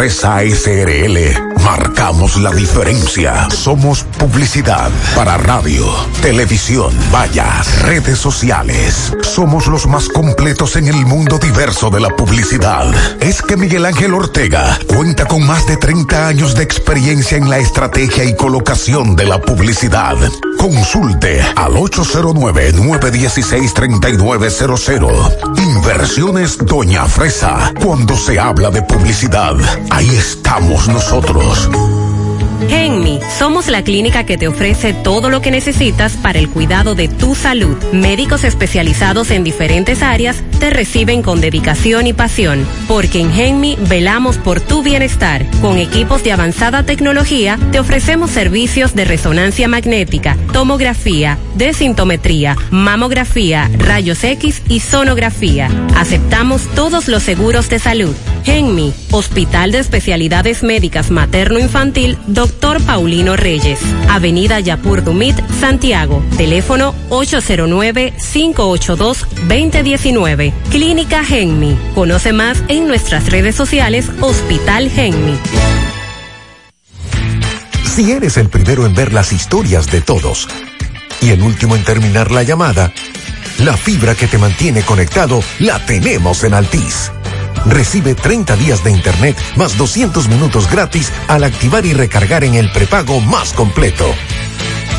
Fresa SRL. Marcamos la diferencia. Somos publicidad para radio, televisión, vallas, redes sociales. Somos los más completos en el mundo diverso de la publicidad. Es que Miguel Ángel Ortega cuenta con más de 30 años de experiencia en la estrategia y colocación de la publicidad. Consulte al 809-916-3900. Inversiones Doña Fresa. Cuando se habla de publicidad, ahí estamos nosotros todos. Genmi, somos la clínica que te ofrece todo lo que necesitas para el cuidado de tu salud. Médicos especializados en diferentes áreas te reciben con dedicación y pasión, porque en Genmi velamos por tu bienestar. Con equipos de avanzada tecnología te ofrecemos servicios de resonancia magnética, tomografía, desintometría, mamografía, rayos X y sonografía. Aceptamos todos los seguros de salud. Genmi, Hospital de Especialidades Médicas Materno-Infantil, Doctor Paulino Reyes, Avenida Yapur Dumit, Santiago. Teléfono 809-582-2019. Clínica Genmi. Conoce más en nuestras redes sociales Hospital Genmi. Si eres el primero en ver las historias de todos y el último en terminar la llamada, la fibra que te mantiene conectado la tenemos en Altis. Recibe 30 días de internet más 200 minutos gratis al activar y recargar en el prepago más completo.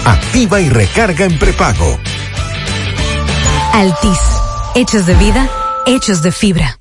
Activa y recarga en prepago. Altis. Hechos de vida, hechos de fibra.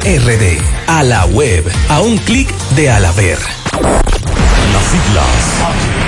RD. A la web. A un clic de Alaber. Las siglas.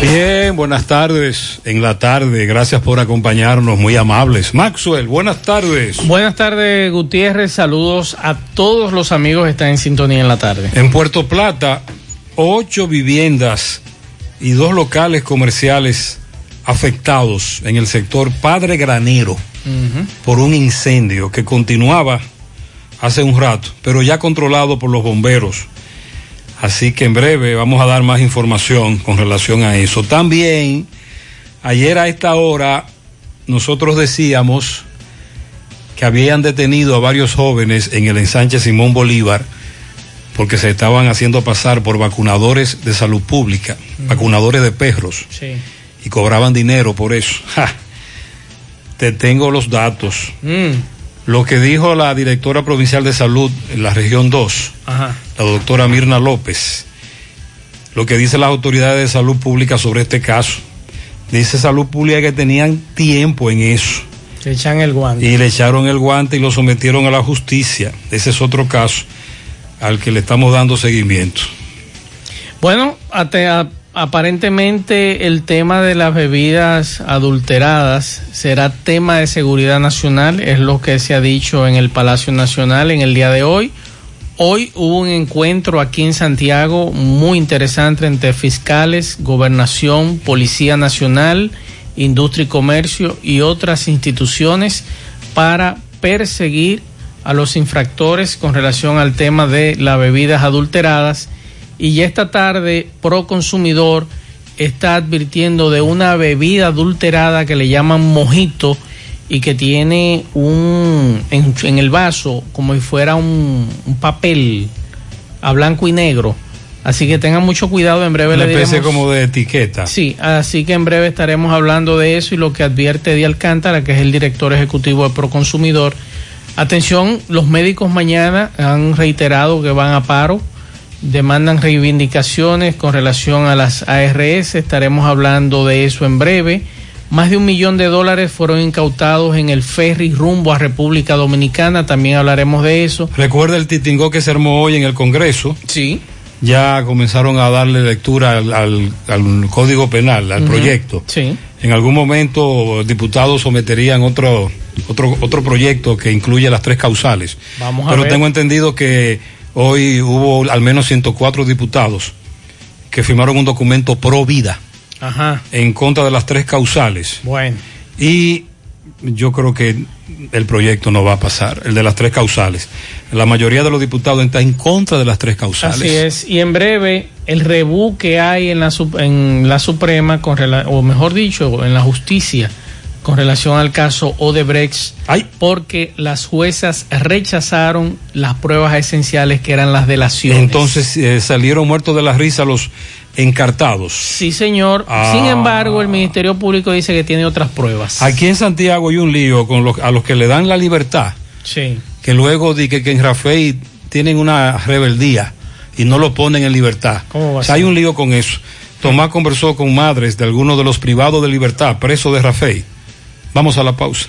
Bien, buenas tardes. En la tarde, gracias por acompañarnos, muy amables. Maxwell, buenas tardes. Buenas tardes, Gutiérrez. Saludos a todos los amigos que están en sintonía en la tarde. En Puerto Plata, ocho viviendas y dos locales comerciales afectados en el sector Padre Granero por un incendio que continuaba hace un rato, pero ya controlado por los bomberos. Así que en breve vamos a dar más información con relación a eso. También, ayer a esta hora, nosotros decíamos que habían detenido a varios jóvenes en el ensanche Simón Bolívar porque se estaban haciendo pasar por vacunadores de salud pública, vacunadores de perros, Sí. y cobraban dinero por eso. Ja. Te tengo los datos. Mm. Lo que dijo la directora provincial de salud en la región 2, Ajá. La doctora Mirna López, lo que dice las autoridades de salud pública sobre este caso. Dice salud pública que tenían tiempo en eso Se echan el guante. y le echaron el guante y lo sometieron a la justicia. Ese es otro caso al que le estamos dando seguimiento. Bueno, aparentemente el tema de las bebidas adulteradas será tema de seguridad nacional, es lo que se ha dicho en el Palacio Nacional en el día de hoy. Hoy hubo un encuentro aquí en Santiago muy interesante entre fiscales, gobernación, Policía Nacional, Industria y Comercio y otras instituciones para perseguir a los infractores con relación al tema de las bebidas adulteradas. Y esta tarde, Proconsumidor está advirtiendo de una bebida adulterada que le llaman mojito y que tiene un en, en el vaso como si fuera un, un papel a blanco y negro. Así que tengan mucho cuidado, en breve Una le especie diremos- como de etiqueta. Sí, así que en breve estaremos hablando de eso y lo que advierte Eddie Alcántara, que es el director ejecutivo de Proconsumidor, Atención, los médicos mañana han reiterado que van a paro, demandan reivindicaciones con relación a las ARS, estaremos hablando de eso en breve. Más de un millón de dólares fueron incautados en el ferry rumbo a República Dominicana, también hablaremos de eso. Recuerda el titingó que se armó hoy en el Congreso. Sí. Ya comenzaron a darle lectura al, al, al Código Penal, al uh -huh. proyecto. Sí. En algún momento diputados someterían otro, otro, otro proyecto que incluye las tres causales. Vamos a Pero ver. tengo entendido que hoy hubo al menos 104 diputados que firmaron un documento pro vida Ajá. en contra de las tres causales. Bueno. Y yo creo que el proyecto no va a pasar, el de las tres causales. La mayoría de los diputados está en contra de las tres causales. Así es. Y en breve, el rebú que hay en la, en la Suprema, con o mejor dicho, en la justicia, con relación al caso Odebrecht, Ay. porque las juezas rechazaron las pruebas esenciales que eran las delaciones. Entonces eh, salieron muertos de la risa los encartados. Sí, señor. Ah. Sin embargo, el Ministerio Público dice que tiene otras pruebas. Aquí en Santiago hay un lío con los, a los que le dan la libertad, Sí. que luego di que, que en Rafael tienen una rebeldía y no lo ponen en libertad. ¿Cómo va o sea, hay un lío con eso. Tomás conversó con madres de algunos de los privados de libertad, presos de Rafael. Vamos a la pausa.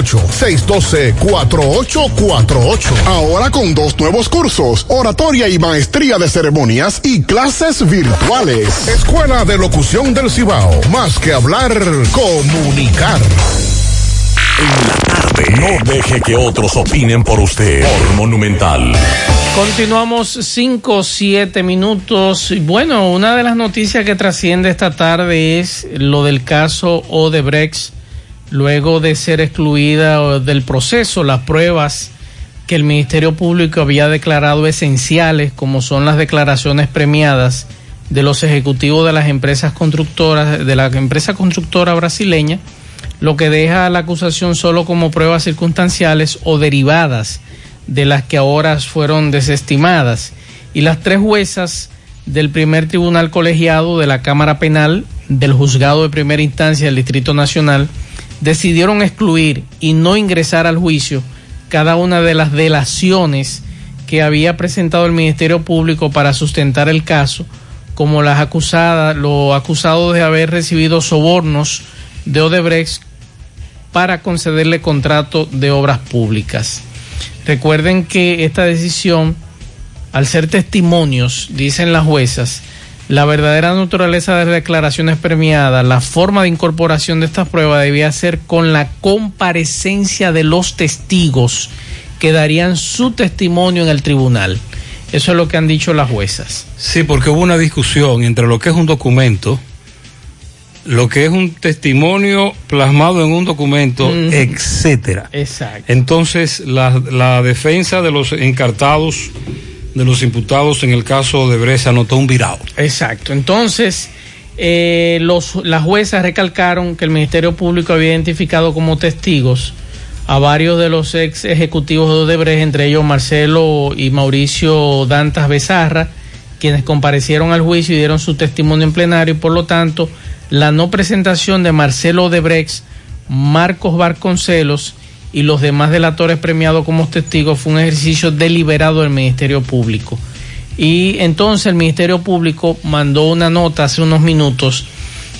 612-4848. Ahora con dos nuevos cursos, oratoria y maestría de ceremonias y clases virtuales. Escuela de Locución del Cibao. Más que hablar, comunicar. en la tarde. No deje que otros opinen por usted. Por Monumental. Continuamos 5 o 7 minutos. Bueno, una de las noticias que trasciende esta tarde es lo del caso Odebrecht, luego de ser excluida del proceso, las pruebas que el Ministerio Público había declarado esenciales, como son las declaraciones premiadas de los ejecutivos de las empresas constructoras, de la empresa constructora brasileña, lo que deja la acusación solo como pruebas circunstanciales o derivadas de las que ahora fueron desestimadas. Y las tres juezas del primer tribunal colegiado de la Cámara Penal del Juzgado de Primera Instancia del Distrito Nacional decidieron excluir y no ingresar al juicio cada una de las delaciones que había presentado el Ministerio Público para sustentar el caso, como las acusadas, los acusados de haber recibido sobornos de Odebrecht para concederle contrato de obras públicas. Recuerden que esta decisión, al ser testimonios, dicen las juezas, la verdadera naturaleza de las declaraciones premiadas, la forma de incorporación de estas pruebas debía ser con la comparecencia de los testigos que darían su testimonio en el tribunal. Eso es lo que han dicho las juezas. Sí, porque hubo una discusión entre lo que es un documento, lo que es un testimonio plasmado en un documento, Ujú. etcétera. Exacto. Entonces, la, la defensa de los encartados, de los imputados en el caso de Brescia, anotó un virado. Exacto. Entonces, eh, los, las juezas recalcaron que el Ministerio Público había identificado como testigos a varios de los ex ejecutivos de Odebrecht, entre ellos Marcelo y Mauricio Dantas Bezarra, quienes comparecieron al juicio y dieron su testimonio en plenario y por lo tanto la no presentación de Marcelo Odebrecht, Marcos Barconcelos y los demás delatores premiados como testigos fue un ejercicio deliberado del Ministerio Público. Y entonces el Ministerio Público mandó una nota hace unos minutos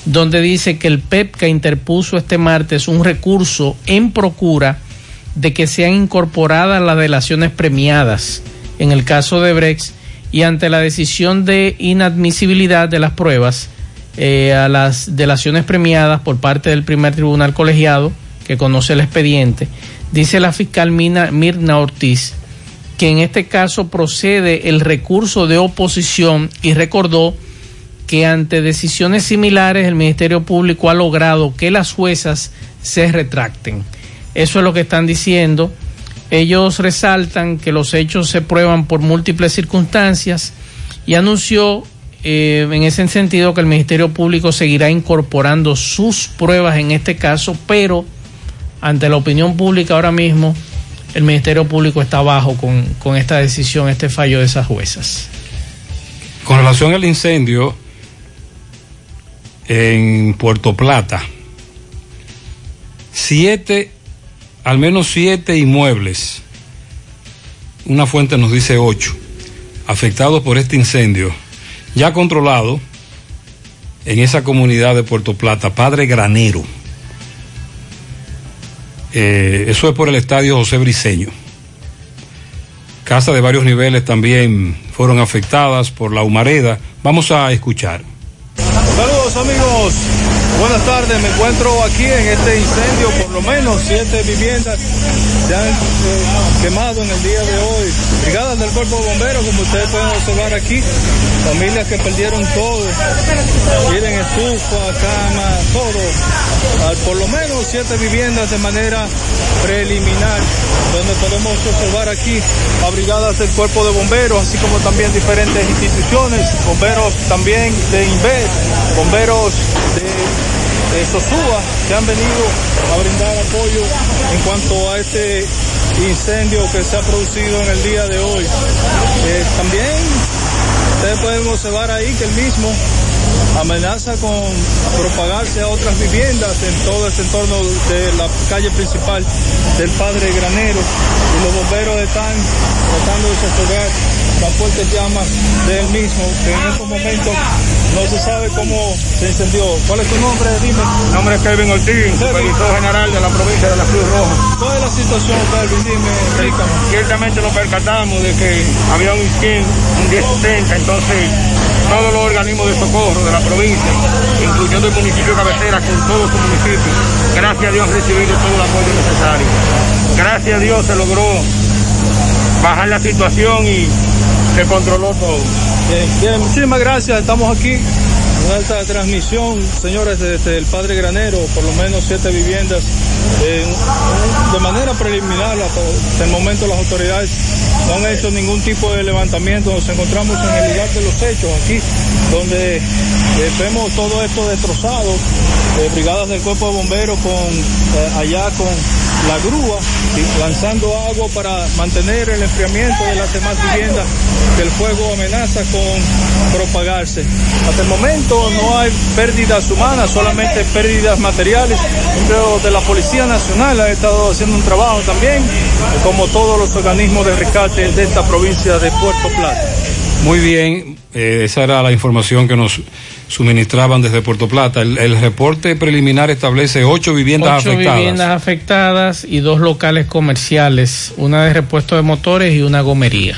donde dice que el PEPCA interpuso este martes un recurso en procura de que sean incorporadas las delaciones premiadas en el caso de Brex y ante la decisión de inadmisibilidad de las pruebas eh, a las delaciones premiadas por parte del primer tribunal colegiado que conoce el expediente, dice la fiscal Mina- Mirna Ortiz que en este caso procede el recurso de oposición y recordó que ante decisiones similares el Ministerio Público ha logrado que las juezas se retracten. Eso es lo que están diciendo. Ellos resaltan que los hechos se prueban por múltiples circunstancias y anunció eh, en ese sentido que el Ministerio Público seguirá incorporando sus pruebas en este caso, pero ante la opinión pública ahora mismo el Ministerio Público está abajo con, con esta decisión, este fallo de esas juezas. Con relación al incendio en Puerto Plata, siete, al menos siete inmuebles, una fuente nos dice ocho, afectados por este incendio, ya controlado en esa comunidad de Puerto Plata, Padre Granero. Eh, eso es por el estadio José Briceño. Casas de varios niveles también fueron afectadas por la humareda. Vamos a escuchar. Saludos amigos, buenas tardes, me encuentro aquí en este incendio, por lo menos siete viviendas se han eh, quemado en el día de hoy. Brigadas del cuerpo de bomberos, como ustedes pueden observar aquí, familias que perdieron todo, tienen estufa, cama, todo. Ah, por lo menos siete viviendas de manera preliminar, donde podemos observar aquí a brigadas del cuerpo de bomberos, así como también diferentes instituciones, bomberos también de INVES, bomberos de, de Sosúa, que han venido a brindar apoyo en cuanto a este incendio que se ha producido en el día de hoy. Eh, también ustedes pueden observar ahí que el mismo amenaza con propagarse a otras viviendas en todo este entorno de la calle principal del Padre Granero y los bomberos están tratando de sofocar las fuertes llamas del mismo que en estos momentos no se sabe cómo se incendió. ¿Cuál es tu nombre? Dime. Mi nombre es Kevin Ortiz, supervisor general de la provincia de la Cruz Roja. ¿Cuál es la situación, Kelvin? Dime, explícame. Ciertamente nos percatamos de que había un skin, un 1070, entonces todos los organismos de socorro de la provincia, incluyendo el municipio de cabecera con todos sus municipios. Gracias a Dios han recibido todo el apoyo necesario. Gracias a Dios se logró bajar la situación y se controló todo. Bien, bien, muchísimas gracias. Estamos aquí en esta transmisión, señores, desde el Padre Granero, por lo menos siete viviendas. de manera preliminar, hasta el momento las autoridades no han hecho ningún tipo de levantamiento. Nos encontramos en el lugar de los hechos, aquí, donde eh, vemos todo esto destrozado. eh, brigadas del cuerpo de bomberos con eh, allá con la grúa lanzando agua para mantener el enfriamiento de las demás viviendas que el fuego amenaza con propagarse. Hasta el momento no hay pérdidas humanas, solamente pérdidas materiales. Creo de la Policía Nacional ha estado haciendo un trabajo también, como todos los organismos de rescate de esta provincia de Puerto Plata. Muy bien, eh, esa era la información que nos suministraban desde Puerto Plata. El, el reporte preliminar establece ocho viviendas Ocho afectadas. viviendas afectadas y dos locales comerciales, una de repuesto de motores y una gomería.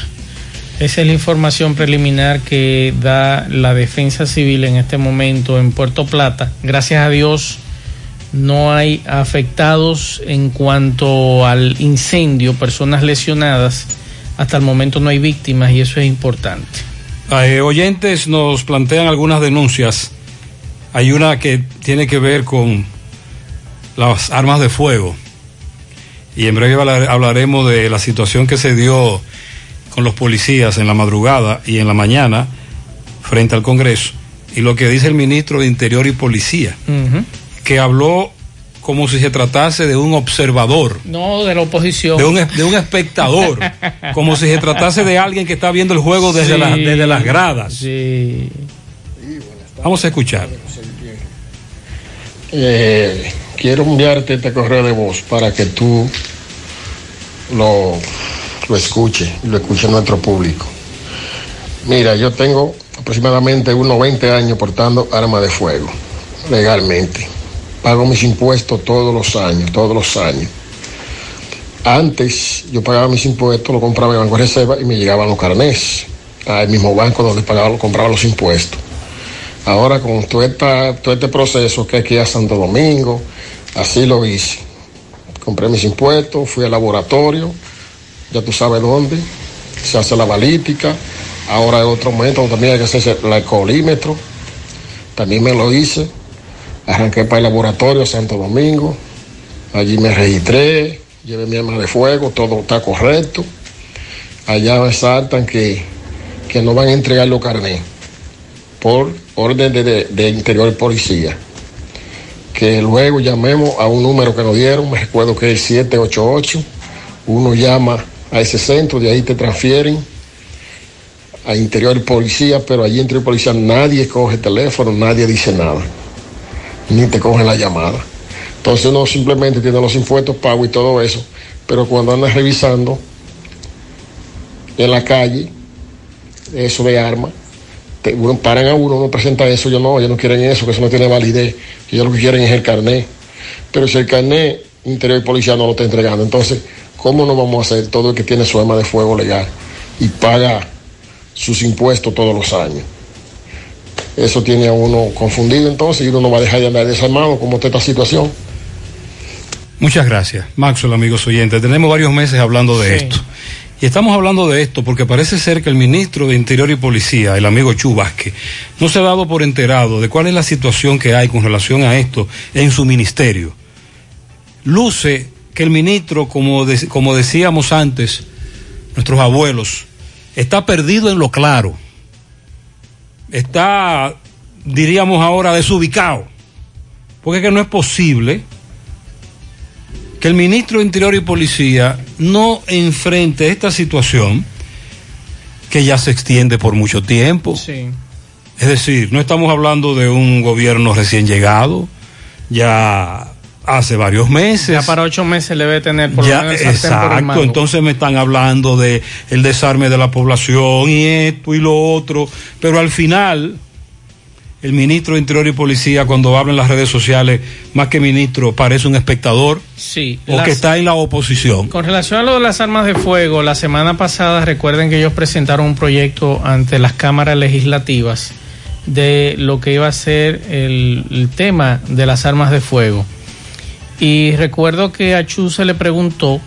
Esa es la información preliminar que da la defensa civil en este momento en Puerto Plata. Gracias a Dios no hay afectados en cuanto al incendio, personas lesionadas. Hasta el momento no hay víctimas y eso es importante. Eh, oyentes nos plantean algunas denuncias. Hay una que tiene que ver con las armas de fuego. Y en breve hablar- hablaremos de la situación que se dio con los policías en la madrugada y en la mañana frente al Congreso. Y lo que dice el ministro de Interior y Policía, que habló como si se tratase de un observador. No, de la oposición. De un, de un espectador, como si se tratase de alguien que está viendo el juego desde, Sí, la- desde las gradas. Sí. Vamos a escuchar. Eh, quiero enviarte este correo de voz para que tú lo, lo escuches, lo escuche nuestro público. Mira, yo tengo aproximadamente unos 20 años portando arma de fuego, legalmente. Pago mis impuestos todos los años, todos los años. Antes yo pagaba mis impuestos, lo compraba en Banco de Reserva y me llegaban los carnés al mismo banco donde pagaba, compraba los impuestos. Ahora con todo, esta- todo este proceso que ir a Santo Domingo, así lo hice. Compré mis impuestos, fui al laboratorio, ya tú sabes dónde, se hace la balística. Ahora hay otro momento también hay que hacerse el alcoholímetro, también me lo hice. Arranqué para el laboratorio Santo Domingo, allí me registré, llevé mi arma de fuego, todo está correcto. Allá me saltan que, que no van a entregar los carnés por orden de, de- interior policía. Que luego llamemos a un número que nos dieron, me recuerdo que es 788, uno llama a ese centro, de ahí te transfieren a interior policía, pero allí interior policía nadie coge teléfono, nadie dice nada, ni te cogen la llamada. Entonces uno simplemente tiene los impuestos pagos y todo eso, pero cuando andas revisando en la calle, eso de armas, uno- paran a uno, uno presenta eso, yo no, ellos no quieren eso, que eso no tiene validez, ellos lo que quieren es el carnet. Pero si el carnet interior y policía no lo está entregando, entonces, ¿cómo no vamos a hacer todo el que tiene su arma de fuego legal y paga sus impuestos todos los años? Eso tiene a uno confundido entonces y uno no va a dejar de andar desarmado como está esta situación. Muchas gracias, Maxwell, amigos oyentes. Tenemos varios meses hablando de esto. Y estamos hablando de esto porque parece ser que el ministro de Interior y Policía, el amigo Chu Vázquez, no se ha dado por enterado de cuál es la situación que hay con relación a esto en su ministerio. Luce que el ministro, como, de- como decíamos antes, nuestros abuelos, está perdido en lo claro. Está, diríamos ahora, desubicado. Porque es que no es posible que el ministro de Interior y Policía no enfrente esta situación que ya se extiende por mucho tiempo. Sí. Es decir, no estamos hablando de un gobierno recién llegado, ya hace varios meses. Ya para ocho meses le debe tener por Ya, lo menos por exacto, entonces me están hablando de el desarme de la población y esto y lo otro, pero al final el ministro de Interior y Policía cuando habla en las redes sociales, más que ministro, parece un espectador Sí. o las- que está en la oposición. Con relación a lo de las armas de fuego, la semana pasada recuerden que ellos presentaron un proyecto ante las cámaras legislativas de lo que iba a ser el, el tema de las armas de fuego. Y recuerdo que a Chu se le preguntó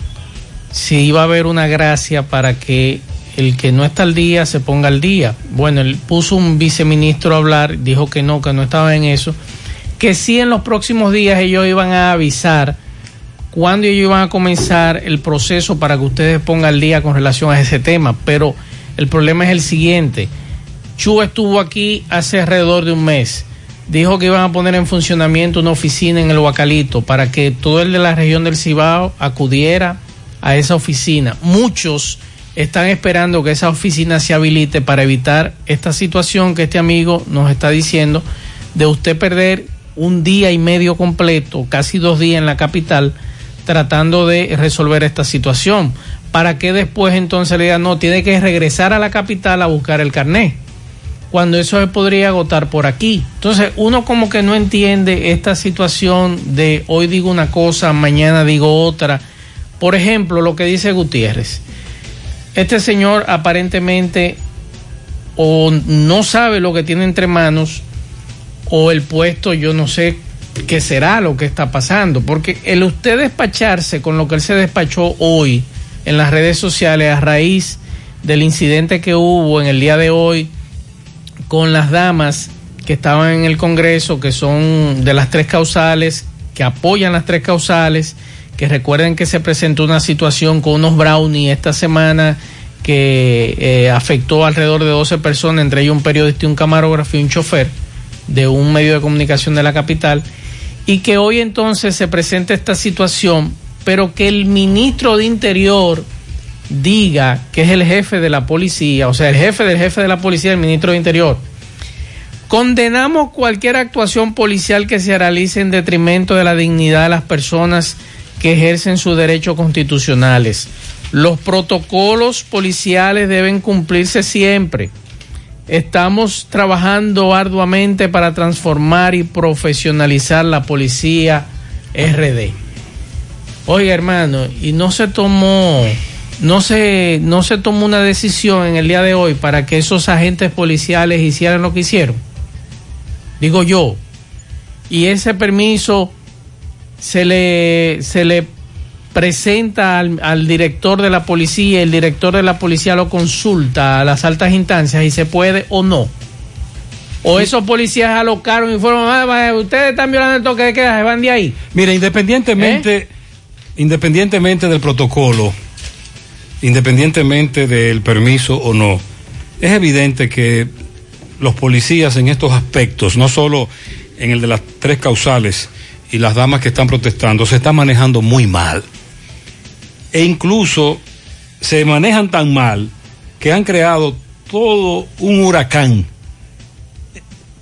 si iba a haber una gracia para que el que no está al día se ponga al día. Bueno, él puso un viceministro a hablar, dijo que no, que no estaba en eso, que sí en los próximos días ellos iban a avisar cuándo ellos iban a comenzar el proceso para que ustedes pongan al día con relación a ese tema. Pero el problema es el siguiente. Chu estuvo aquí hace alrededor de un mes. Dijo que iban a poner en funcionamiento una oficina en el Huacalito para que todo el de la región del Cibao acudiera a esa oficina. Muchos están esperando que esa oficina se habilite para evitar esta situación que este amigo nos está diciendo de usted perder un día y medio completo, casi dos días en la capital, tratando de resolver esta situación. Para que después entonces le digan, no, tiene que regresar a la capital a buscar el carnet, cuando eso se podría agotar por aquí. Entonces uno como que no entiende esta situación de hoy digo una cosa, mañana digo otra. Por ejemplo, lo que dice Gutiérrez este señor aparentemente o no sabe lo que tiene entre manos o el puesto yo no sé qué será lo que está pasando, porque el usted despacharse con lo que él se despachó hoy en las redes sociales a raíz del incidente que hubo en el día de hoy con las damas que estaban en el Congreso, que son de las tres causales, que apoyan las tres causales, que recuerden que se presentó una situación con unos brownies esta semana que eh, afectó alrededor de 12 personas, entre ellos un periodista un camarógrafo y un chofer de un medio de comunicación de la capital, y que hoy entonces se presenta esta situación, pero que el ministro de Interior diga que es el jefe de la policía, o sea, el jefe del jefe de la policía, el ministro de Interior. Condenamos cualquier actuación policial que se realice en detrimento de la dignidad de las personas que ejercen sus derechos constitucionales. Los protocolos policiales deben cumplirse siempre. Estamos trabajando arduamente para transformar y profesionalizar la policía RD. Oiga, hermano, y no se tomó no se no se tomó una decisión en el día de hoy para que esos agentes policiales hicieran lo que hicieron. Digo yo. Y ese permiso se le, se le presenta al, al, director de la policía, el director de la policía lo consulta a las altas instancias y se puede o no. O esos policías alocaron y fueron, ah, ustedes están violando el toque de queda, se van de ahí. Mira, independientemente, ¿Eh? independientemente del protocolo, independientemente del permiso o no, es evidente que los policías en estos aspectos, no solo en el de las tres causales, y las damas que están protestando se están manejando muy mal. E incluso se manejan tan mal que han creado todo un huracán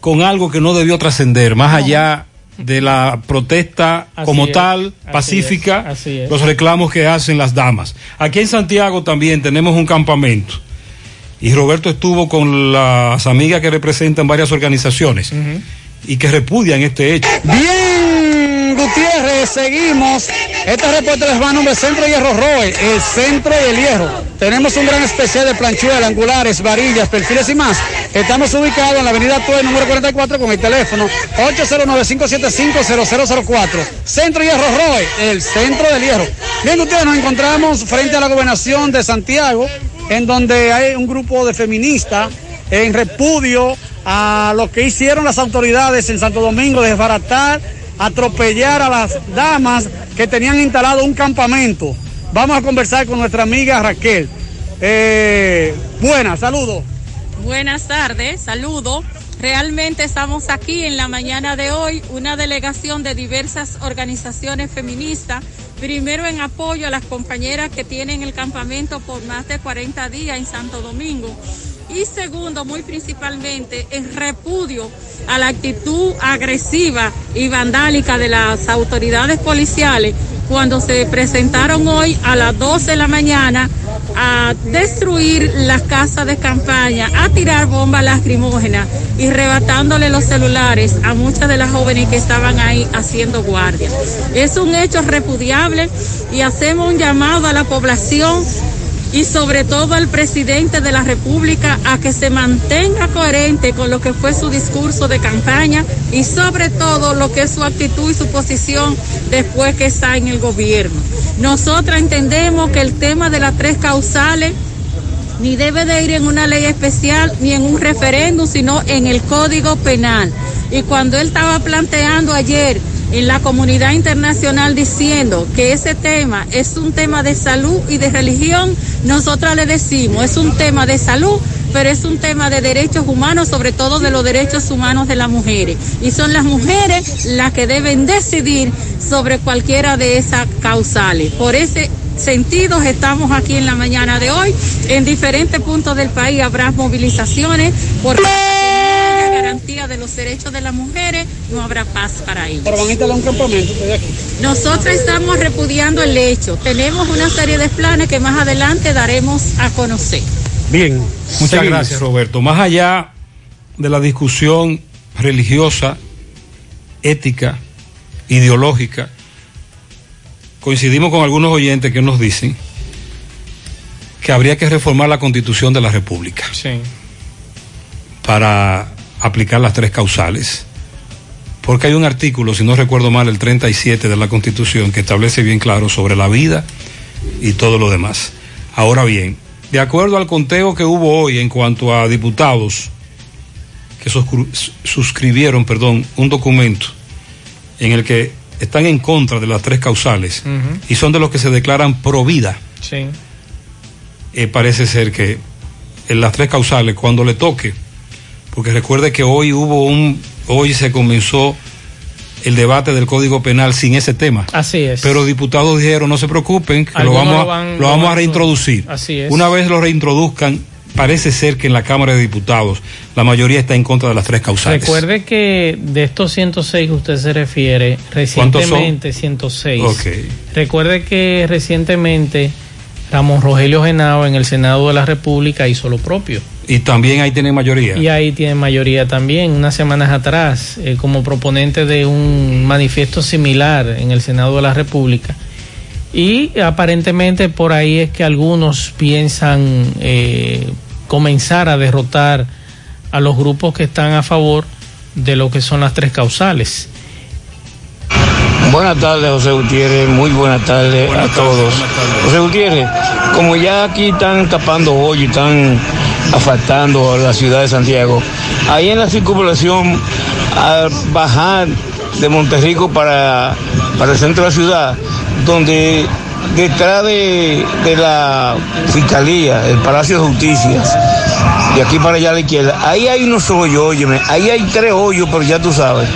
con algo que no debió trascender, más no. allá de la protesta así como es, tal, pacífica, así es, los reclamos que hacen las damas. Aquí en Santiago también tenemos un campamento y Roberto estuvo con las amigas que representan varias organizaciones uh -huh. y que repudian este hecho. Bien, Gutiérrez, seguimos. Este reporte les va a nombre Centro Hierro Roy, el centro del hierro. Tenemos un gran especial de planchuelas, angulares, varillas, perfiles y más. Estamos ubicados en la avenida Tue, número 44, con el teléfono 809-575-0004. Centro Hierro Roy, el centro del hierro. Bien, ustedes nos encontramos frente a la gobernación de Santiago, en donde hay un grupo de feministas en repudio a lo que hicieron las autoridades en Santo Domingo de desbaratar, atropellar a las damas que tenían instalado un campamento. Vamos a conversar con nuestra amiga Raquel. Eh, buenas, saludos. Buenas tardes, saludo. Realmente estamos aquí en la mañana de hoy, una delegación de diversas organizaciones feministas, primero en apoyo a las compañeras que tienen el campamento por más de 40 días en Santo Domingo y segundo, muy principalmente, en repudio a la actitud agresiva y vandálica de las autoridades policiales cuando se presentaron hoy a las 12 de la mañana a destruir las casas de campaña, a tirar bombas lacrimógenas y rebatándole los celulares a muchas de las jóvenes que estaban ahí haciendo guardia. Es un hecho repudiable y hacemos un llamado a la población y sobre todo al presidente de la República a que se mantenga coherente con lo que fue su discurso de campaña y sobre todo lo que es su actitud y su posición después que está en el gobierno. Nosotras entendemos que el tema de las tres causales ni debe de ir en una ley especial ni en un referéndum, sino en el Código Penal. Y cuando él estaba planteando ayer en la comunidad internacional diciendo que ese tema es un tema de salud y de religión, nosotras le decimos, es un tema de salud, pero es un tema de derechos humanos, sobre todo de los derechos humanos de las mujeres. Y son las mujeres las que deben decidir sobre cualquiera de esas causales. Por ese sentido estamos aquí en la mañana de hoy. En diferentes puntos del país habrá movilizaciones garantía de los derechos de las mujeres, no habrá paz para ellos. Pero van a instalar un campamento aquí. Nosotros estamos repudiando el hecho. Tenemos una serie de planes que más adelante daremos a conocer. Bien, muchas seguimos. gracias Roberto. Más allá de la discusión religiosa, ética, ideológica, coincidimos con algunos oyentes que nos dicen que habría que reformar la constitución de la República. Sí. Para aplicar las tres causales. Porque hay un artículo, si no recuerdo mal, el 37 de la Constitución, que establece bien claro sobre la vida y todo lo demás. Ahora bien, de acuerdo al conteo que hubo hoy en cuanto a diputados que suscribieron, perdón, un documento en el que están en contra de las tres causales uh -huh. y son de los que se declaran pro vida. Sí. Eh, parece ser que en las tres causales, cuando le toque, porque recuerde que hoy hubo un, hoy se comenzó el debate del Código Penal sin ese tema. Así es. Pero diputados dijeron, no se preocupen, que lo vamos, lo, van, lo vamos a reintroducir. Así es. Una vez lo reintroduzcan, parece ser que en la Cámara de Diputados la mayoría está en contra de las tres causales. Recuerde que de estos 106 que usted se refiere, recientemente 106. Okay. Recuerde que recientemente Ramón Rogelio Genao en el Senado de la República hizo lo propio. Y también ahí tiene mayoría. Y ahí tiene mayoría también. Unas semanas atrás, eh, como proponente de un manifiesto similar en el Senado de la República. Y aparentemente por ahí es que algunos piensan eh, comenzar a derrotar a los grupos que están a favor de lo que son las tres causales. Buenas tardes, José Gutiérrez. Muy buenas tardes buenas a todos. Tardes, José Gutiérrez, como ya aquí están tapando hoy y están asfaltando la ciudad de Santiago, ahí en la circunvalación, al bajar de Monterrico para, para el centro de la ciudad, donde detrás de, de la Fiscalía, el Palacio de Justicia, de aquí para allá a la izquierda, ahí hay unos hoyos, óyeme, ahí hay tres hoyos, pero ya tú sabes,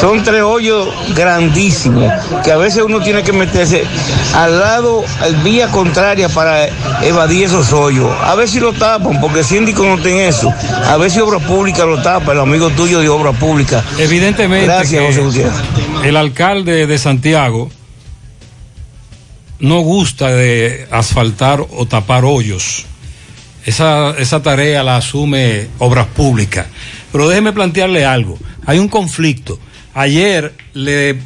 son tres hoyos grandísimos, que a veces uno tiene que meterse al lado, al vía contraria para evadir esos hoyos. A ver si lo tapan, porque el síndico no tiene eso. A ver si Obra Pública lo tapa, el amigo tuyo de Obra Pública. Evidentemente, Gracias, José Gutiérrez. el alcalde de Santiago no gusta de asfaltar o tapar hoyos. Esa, esa tarea la asume Obras Públicas. Pero déjeme plantearle algo. Hay un conflicto. Ayer le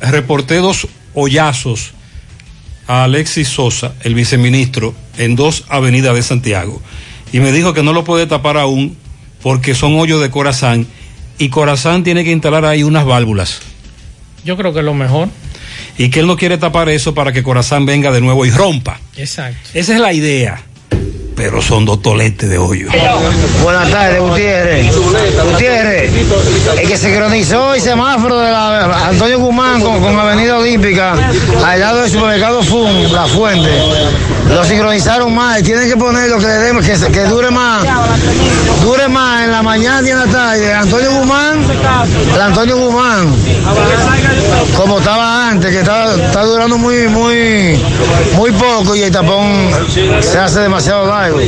reporté dos hoyazos a Alexis Sosa, el viceministro, en dos avenidas de Santiago. Y me dijo que no lo puede tapar aún porque son hoyos de Corazán y Corazán tiene que instalar ahí unas válvulas. Yo creo que lo mejor. Y que él no quiere tapar eso para que Corazán venga de nuevo y rompa. Exacto. Esa es la idea. Pero son dos toletes de hoyo. Buenas tardes, Gutiérrez. Gutiérrez, el que sincronizó el semáforo de la Antonio Guzmán con, con Avenida Olímpica, al lado del supermercado FUN, La Fuente, lo sincronizaron mal. Tienen que poner lo que le demos, que, que dure más, dure más en la mañana y en la tarde. Antonio Guzmán, el Antonio Guzmán, como estaba antes, que está, está durando muy, muy, muy poco y el tapón se hace demasiado largo.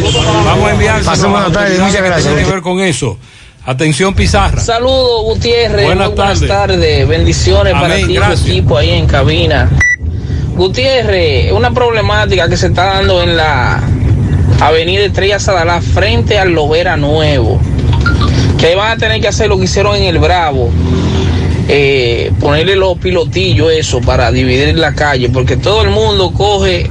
Vamos a enviar. Pasen buenas tardes, muchas gracias. Tiene que ver con eso. Atención, Pizarra. Saludos, Gutiérrez. Buenas, Muy buenas tardes. tardes. Bendiciones Amén, para ti y tu equipo ahí en cabina. Gutiérrez, una problemática que se está dando en la Avenida Estrella Sadalá frente al Lovera Nuevo. Que van a tener que hacer lo que hicieron en el Bravo. eh, ponerle los pilotillos, eso, para dividir la calle, porque todo el mundo coge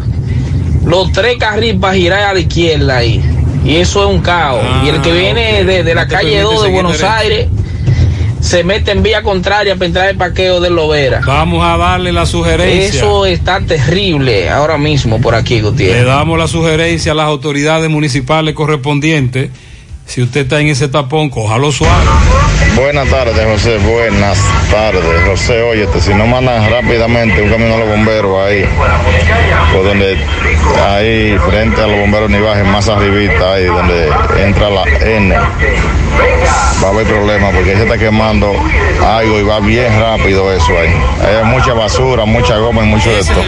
los tres carriles para girar a la izquierda ahí. Y eso es un caos. y el que viene de, de la Ah, calle permite 2 de Buenos. Aires se mete en vía contraria para entrar el parqueo de Lovera. Vamos a darle la sugerencia. Eso está terrible ahora mismo por aquí, Le Gutiérrez. damos la sugerencia a las autoridades municipales correspondientes. Si usted está en ese tapón, cójalo suave. Buenas tardes, José. Buenas tardes, José. Oye, si no mandan rápidamente un camión a los bomberos ahí, por donde ahí frente a los bomberos ni bajen más arribita ahí donde entra la N, va a haber problemas porque se está quemando algo y va bien rápido eso ahí. Hay mucha basura, mucha goma y mucho de esto.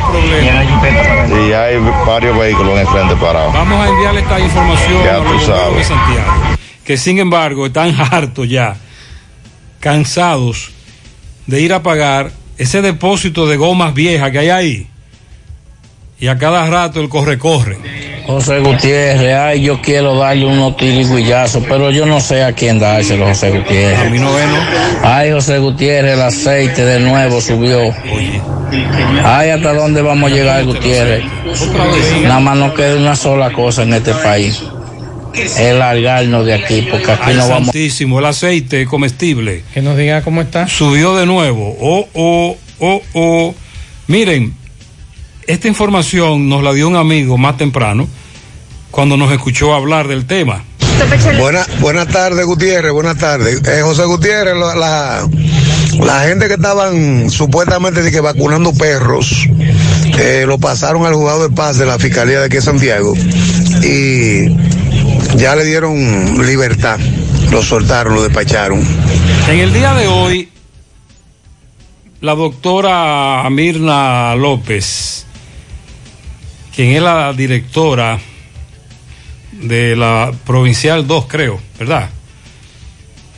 Y hay varios vehículos en el frente parados. Vamos a enviarle esta información Ya a los tú sabes. de Santiago, que sin embargo están hartos ya, cansados de ir a pagar ese depósito de gomas viejas que hay ahí. Y a cada rato el corre-corre. José Gutiérrez, ay, yo quiero darle unos tiriguillazos, pero yo no sé a quién dárselo, José Gutiérrez. A mí no ve, ¿no? Ay, José Gutiérrez, el aceite de nuevo subió. Ay, ¿hasta dónde vamos a llegar, Gutiérrez? Nada más nos queda una sola cosa en este país. Es largarnos de aquí, porque aquí Ay, no vamos. santísimo, el aceite comestible. Que nos diga cómo está. Subió de nuevo. Oh, oh, oh, oh. Miren, esta información nos la dio un amigo más temprano cuando nos escuchó hablar del tema. Buena, buenas tardes, Gutiérrez. Buenas tardes. Eh, José Gutiérrez, la, la, la gente que estaban supuestamente de que vacunando perros, eh, lo pasaron al juzgado de paz de la Fiscalía de aquí de Santiago y ya le dieron libertad. Lo soltaron, lo despacharon. En el día de hoy, la doctora Mirna López, quien es la directora de la Provincial 2, creo, ¿verdad?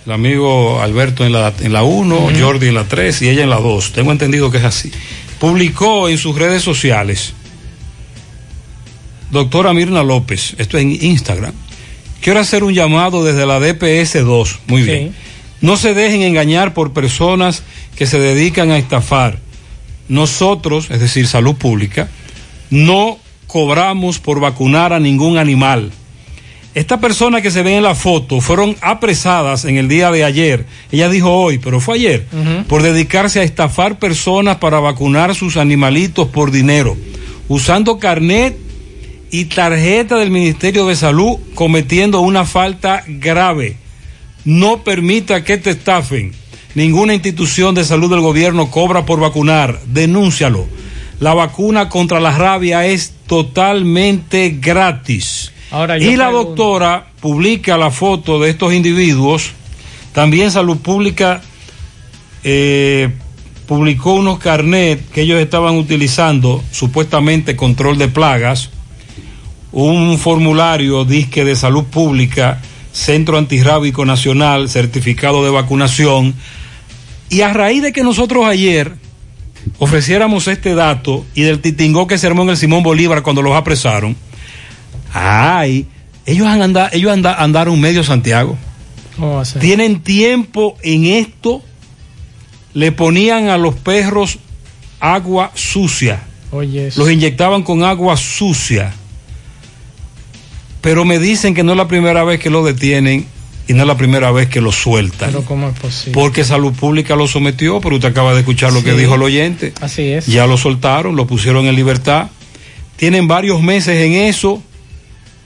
El amigo Alberto en la, en la 1, Jordi en la 3 y ella en la 2. Tengo entendido que es así. Publicó en sus redes sociales, doctora Mirna López, esto es en Instagram, quiero hacer un llamado desde la DPS 2. Muy bien. No se dejen engañar por personas que se dedican a estafar. Nosotros, es decir, salud pública, no cobramos por vacunar a ningún animal. Estas personas que se ven en la foto fueron apresadas en el día de ayer. Ella dijo hoy, pero fue ayer, por dedicarse a estafar personas para vacunar sus animalitos por dinero, usando carnet y tarjeta del Ministerio de Salud, cometiendo una falta grave. No permita que te estafen. Ninguna institución de salud del gobierno cobra por vacunar. Denúncialo. La vacuna contra la rabia es totalmente gratis. Ahora, y la pregunto- doctora publica la foto de estos individuos. También Salud Pública eh, publicó unos carnet que ellos estaban utilizando, supuestamente control de plagas, un formulario disque de salud pública, Centro Antirrábico Nacional, certificado de vacunación. Y a raíz de que nosotros ayer ofreciéramos este dato y del titingó que se armó en el Simón Bolívar cuando los apresaron, ay, ellos, han anda- ellos anda- andaron medio Santiago. Tienen tiempo en esto, le ponían a los perros agua sucia, los inyectaban con agua sucia. Pero me dicen que no es la primera vez que lo detienen y no es la primera vez que lo sueltan. pero ¿cómo es posible? Porque Salud Pública lo sometió, pero usted acaba de escuchar lo que dijo el oyente. Así es. Ya lo soltaron, lo pusieron en libertad. Tienen varios meses en eso.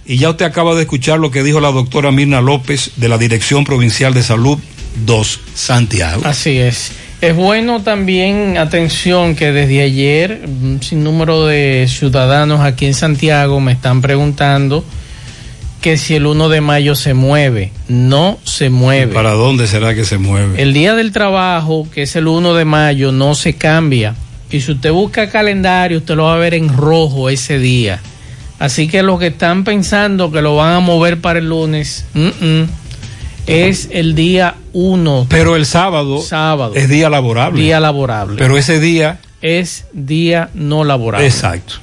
Y ya usted acaba de escuchar lo que dijo la doctora Mirna López de la Dirección Provincial de Salud 2 Santiago. Así es. Es bueno también, atención, que desde ayer un sinnúmero de ciudadanos aquí en Santiago me están preguntando que si el 1 de mayo se mueve. No se mueve. ¿Para dónde será que se mueve? El día del trabajo, que es el 1 de mayo, no se cambia. Y si usted busca calendario, usted lo va a ver en rojo ese día. Así que los que están pensando que lo van a mover para el lunes, mm, mm, es el día 1. Pero el sábado, sábado es día laborable. Día laborable. Pero ese día es día no laborable. Exacto.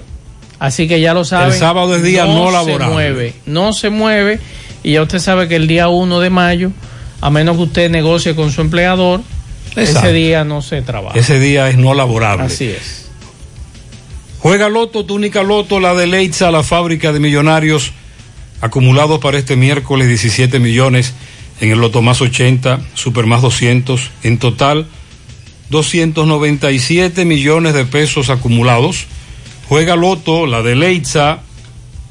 Así que ya lo saben. El sábado es día no laborable. Se mueve, no se mueve. Y ya usted sabe que el día 1 de mayo, a menos que usted negocie con su empleador, Exacto. ese día no se trabaja. Ese día es no laborable. Así es. Juega Loto, túnica Loto, la de Leitza, la fábrica de millonarios, acumulados para este miércoles 17 millones en el Loto más 80, Super más 200, en total 297 millones de pesos acumulados. Juega Loto, la de Leitza,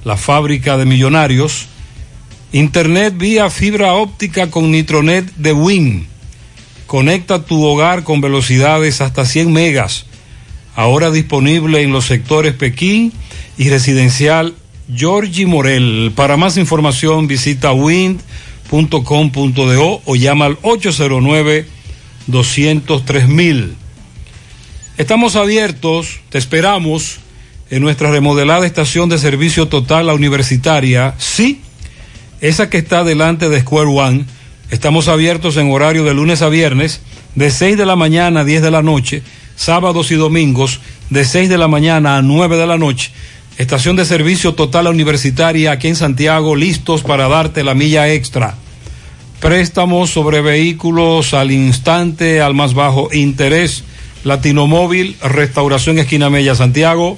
la fábrica de millonarios, Internet vía fibra óptica con Nitronet de Win. Conecta tu hogar con velocidades hasta 100 megas. Ahora disponible en los sectores Pekín y residencial Georgie Morel. Para más información visita wind.com.do o llama al 809 203 mil. Estamos abiertos, te esperamos en nuestra remodelada estación de servicio total la universitaria, sí, esa que está delante de Square One. Estamos abiertos en horario de lunes a viernes, de 6 de la mañana a 10 de la noche, sábados y domingos, de 6 de la mañana a 9 de la noche. Estación de servicio total universitaria aquí en Santiago, listos para darte la milla extra. Préstamos sobre vehículos al instante, al más bajo interés. Latinomóvil, Restauración Esquina Mella, Santiago.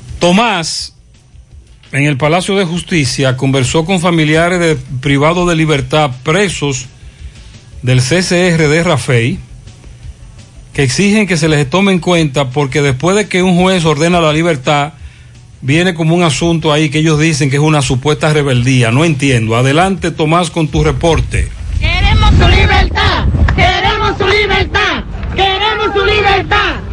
Tomás, en el Palacio de Justicia, conversó con familiares de privados de libertad presos del CCR de Rafey, que exigen que se les tome en cuenta porque después de que un juez ordena la libertad, viene como un asunto ahí que ellos dicen que es una supuesta rebeldía. No entiendo. Adelante, Tomás, con tu reporte. Queremos su libertad, queremos su libertad, queremos su libertad.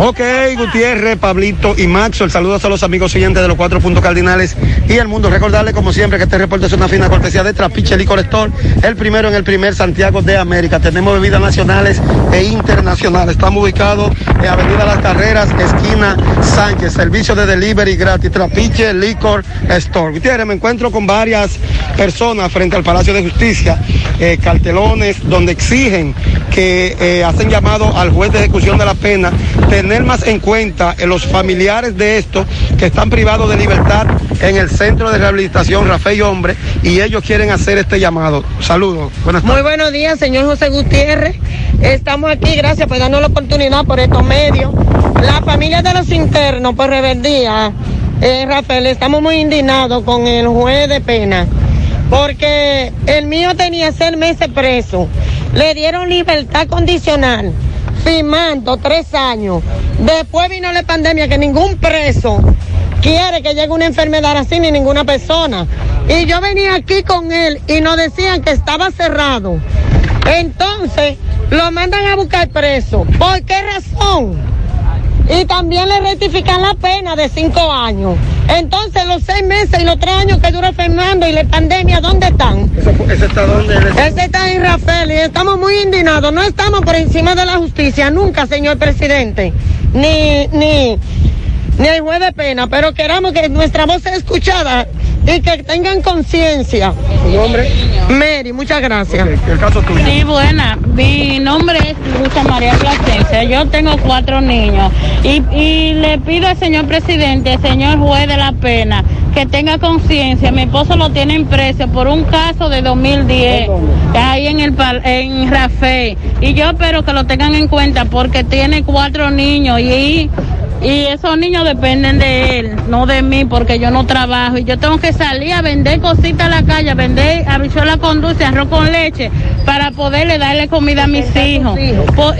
Ok, Gutiérrez, Pablito y Maxo, saludos a los amigos siguientes de los cuatro puntos cardinales y el mundo. Recordarle, como siempre, que este reporte es una fina cortesía de Trapiche Licor Store, el primero en el primer Santiago de América. Tenemos bebidas nacionales e internacionales. Estamos ubicados en Avenida Las Carreras, esquina Sánchez, servicio de delivery gratis, Trapiche Licor Store. Gutiérrez, me encuentro con varias personas frente al Palacio de Justicia, eh, cartelones donde exigen que eh, hacen llamado al juez de ejecución de la pena tener más en cuenta en los familiares de estos que están privados de libertad en el centro de rehabilitación Rafael Hombre y ellos quieren hacer este llamado. Saludos. Buenas Muy buenos días, señor José Gutiérrez. Estamos aquí, gracias por darnos la oportunidad por estos medios. La familia de los internos por rebeldía, eh, Rafael, estamos muy indignados con el juez de pena porque el mío tenía seis meses preso. Le dieron libertad condicional firmando tres años. Después vino la pandemia que ningún preso quiere que llegue una enfermedad así ni ninguna persona. Y yo venía aquí con él y nos decían que estaba cerrado. Entonces lo mandan a buscar preso. ¿Por qué razón? Y también le rectifican la pena de cinco años. Entonces, los seis meses y los tres años que dura Fernando y la pandemia, ¿dónde están? ¿Ese, está dónde? Ese está en Rafael y estamos muy indignados. No estamos por encima de la justicia, nunca, señor presidente. Ni, ni, ni el juez de pena, pero queramos que nuestra voz sea escuchada y que tengan conciencia. ¿Su nombre? Mary, muchas gracias. el caso tuyo. Sí, buena. Mi nombre es Lucha María Plasencia. Yo tengo cuatro niños y, y le pido al señor presidente, al señor juez de la pena, que tenga conciencia. Mi esposo lo tiene en preso por un caso de 2010, ahí en el en Rafael. Y yo espero que lo tengan en cuenta porque tiene cuatro niños y y esos niños dependen de él, no de mí, porque yo no trabajo. Y yo tengo que salir a vender cositas a la calle, a vender habichuela con dulce, arroz con leche, para poderle darle comida a mis hijos.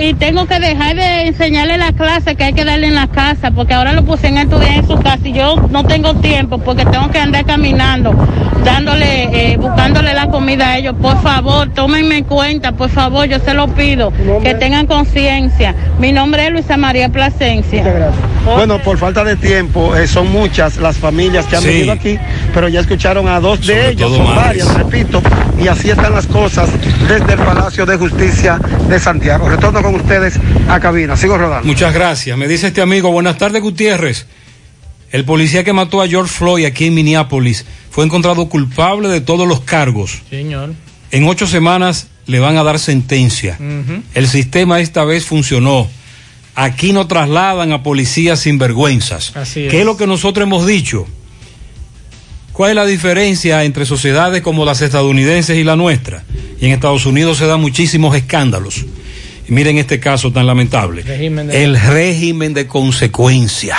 y tengo que dejar de enseñarle la clase que hay que darle en la casa, porque ahora lo puse en estudiar en su casa y yo no tengo tiempo, porque tengo que andar caminando, dándole, eh, buscándole la comida a ellos. Por favor, tómenme en cuenta, por favor, yo se lo pido, que tengan conciencia. Mi nombre es Luisa María Plasencia. Bueno, por falta de tiempo, eh, son muchas las familias que han venido aquí, pero ya escucharon a dos de ellos, son varias, repito, y así están las cosas desde el Palacio de Justicia de Santiago. Retorno con ustedes a cabina, sigo rodando. Muchas gracias. Me dice este amigo, buenas tardes Gutiérrez. El policía que mató a George Floyd aquí en Minneapolis fue encontrado culpable de todos los cargos. Señor. En ocho semanas le van a dar sentencia. El sistema esta vez funcionó. Aquí no trasladan a policías sin vergüenzas. Así es. ¿Qué es lo que nosotros hemos dicho? ¿Cuál es la diferencia entre sociedades como las estadounidenses y la nuestra? Y en Estados Unidos se dan muchísimos escándalos. Y miren este caso tan lamentable. Régimen de- El régimen de consecuencia.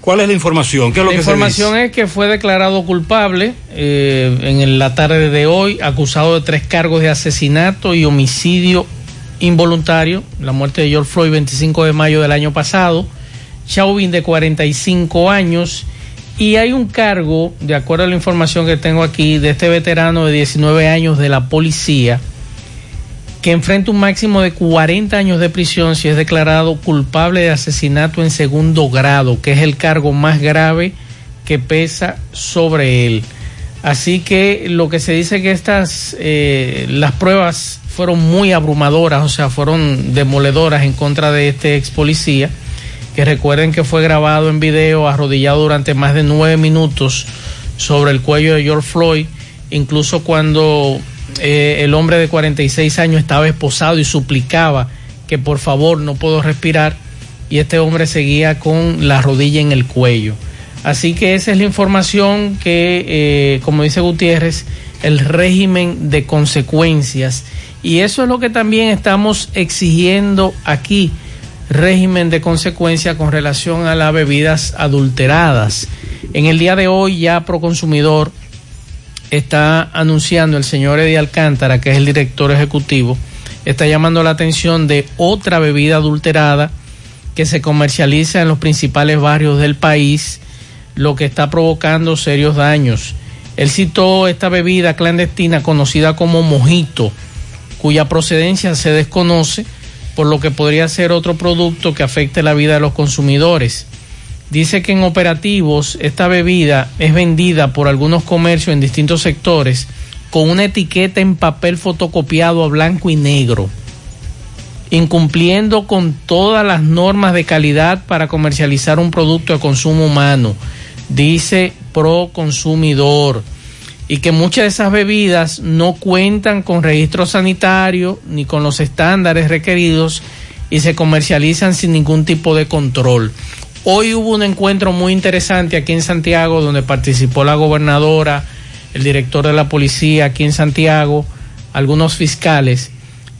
¿Cuál es la información? ¿Qué es lo La que se información es que fue declarado culpable eh, en la tarde de hoy, acusado de tres cargos de asesinato y homicidio involuntario, la muerte de George Floyd 25 de mayo del año pasado, Chauvin de 45 años y hay un cargo, de acuerdo a la información que tengo aquí, de este veterano de 19 años de la policía, que enfrenta un máximo de 40 años de prisión si es declarado culpable de asesinato en segundo grado, que es el cargo más grave que pesa sobre él. Así que lo que se dice que estas, eh, las pruebas fueron muy abrumadoras, o sea, fueron demoledoras en contra de este ex policía, que recuerden que fue grabado en video arrodillado durante más de nueve minutos sobre el cuello de George Floyd, incluso cuando eh, el hombre de 46 años estaba esposado y suplicaba que por favor no puedo respirar y este hombre seguía con la rodilla en el cuello. Así que esa es la información que, eh, como dice Gutiérrez, el régimen de consecuencias. Y eso es lo que también estamos exigiendo aquí, régimen de consecuencia con relación a las bebidas adulteradas. En el día de hoy ya Proconsumidor está anunciando el señor Eddie Alcántara, que es el director ejecutivo, está llamando la atención de otra bebida adulterada que se comercializa en los principales barrios del país, lo que está provocando serios daños. Él citó esta bebida clandestina conocida como mojito, cuya procedencia se desconoce, por lo que podría ser otro producto que afecte la vida de los consumidores. Dice que en operativos esta bebida es vendida por algunos comercios en distintos sectores con una etiqueta en papel fotocopiado a blanco y negro, incumpliendo con todas las normas de calidad para comercializar un producto de consumo humano, dice Pro Consumidor, y que muchas de esas bebidas no cuentan con registro sanitario ni con los estándares requeridos y se comercializan sin ningún tipo de control. Hoy hubo un encuentro muy interesante aquí en Santiago donde participó la gobernadora, el director de la policía aquí en Santiago, algunos fiscales.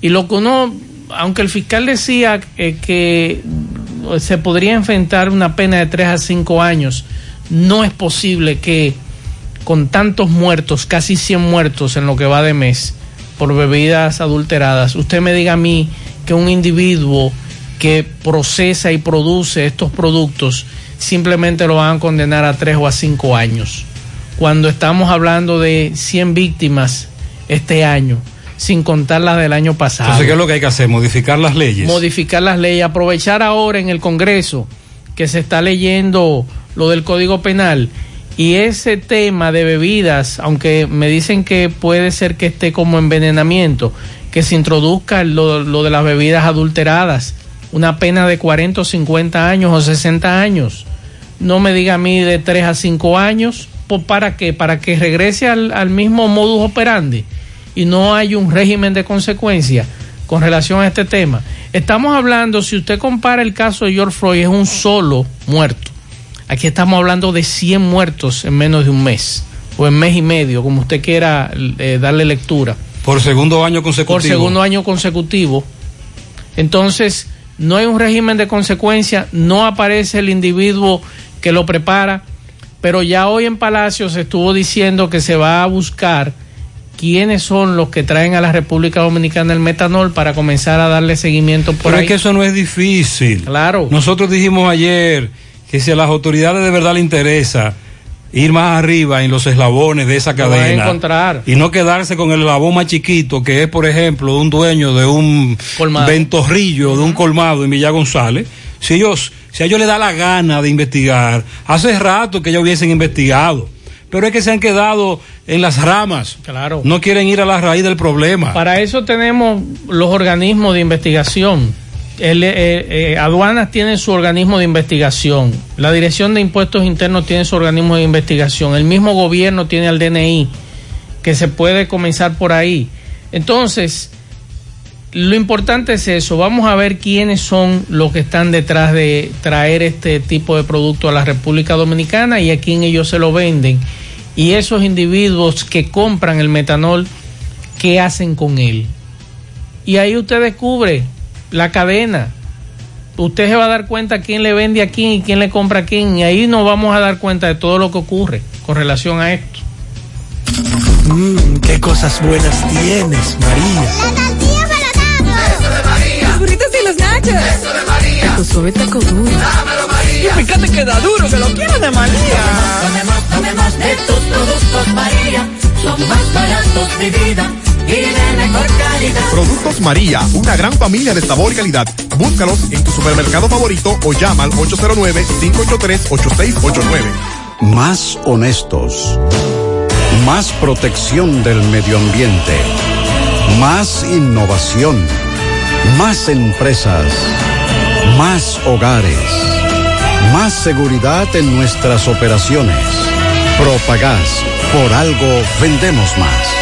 Y lo que uno, aunque el fiscal decía eh, que se podría enfrentar una pena de 3 a 5 años, no es posible que con tantos muertos, casi 100 muertos en lo que va de mes por bebidas adulteradas, usted me diga a mí que un individuo que procesa y produce estos productos simplemente lo van a condenar a 3 o a 5 años. Cuando estamos hablando de 100 víctimas este año, sin contar las del año pasado. Entonces, ¿qué es lo que hay que hacer? Modificar las leyes. Modificar las leyes, aprovechar ahora en el Congreso que se está leyendo lo del Código Penal y ese tema de bebidas, aunque me dicen que puede ser que esté como envenenamiento, que se introduzca lo, de las bebidas adulteradas, una pena de 40 o 50 años o 60 años. No me diga a mí de 3 a 5 años, ¿por- ¿para qué? Para que regrese al, al mismo modus operandi y no hay un régimen de consecuencia con relación a este tema. Estamos hablando, si usted compara el caso de George Floyd, es un solo muerto. Aquí estamos hablando de 100 muertos en menos de un mes, o en mes y medio, como usted quiera eh, darle lectura. Por segundo año consecutivo. Por segundo año consecutivo. Entonces, no hay un régimen de consecuencia, no aparece el individuo que lo prepara, pero ya hoy en Palacio se estuvo diciendo que se va a buscar quiénes son los que traen a la República Dominicana el metanol para comenzar a darle seguimiento por Pero ahí. es que eso no es difícil. Claro. Nosotros dijimos ayer que si a las autoridades de verdad le interesa ir más arriba en los eslabones de esa cadena encontrar. y no quedarse con el eslabón más chiquito que es por ejemplo un dueño de un Colmado. ventorrillo de un colmado en Villa González si ellos si a ellos les da la gana de investigar hace rato que ellos hubiesen investigado pero es que se han quedado en las ramas Claro. no quieren ir a la raíz del problema Para eso tenemos los organismos de investigación El, eh, eh, aduanas tiene su organismo de investigación, la Dirección de Impuestos Internos tiene su organismo de investigación, el mismo gobierno tiene al DNI, que se puede comenzar por ahí. Entonces, lo importante es eso, vamos a ver quiénes son los que están detrás de traer este tipo de producto a la República Dominicana y a quién ellos se lo venden. Y esos individuos que compran el metanol, ¿qué hacen con él? Y ahí usted descubre la cadena. Usted se va a dar cuenta quién le vende a quién y quién le compra a quién. Y ahí nos vamos a dar cuenta de todo lo que ocurre con relación a esto. Mmm, qué cosas buenas tienes, María. La tortilla para Eso de María. Los burritos y los nachos. Eso de María. Tu suave taco duro. Dámelo, María. Y fíjate que da duro, que lo quiero de María. Tomemos, tomemos de tus productos, María. Son más baratos de vida. Y mejor calidad. Productos María, una gran familia de sabor y calidad. Búscalos en tu supermercado favorito o llama al 809-583-8689. Más honestos. Más protección del medio ambiente. Más innovación. Más empresas. Más hogares. Más seguridad en nuestras operaciones. Propagás. Por algo vendemos más.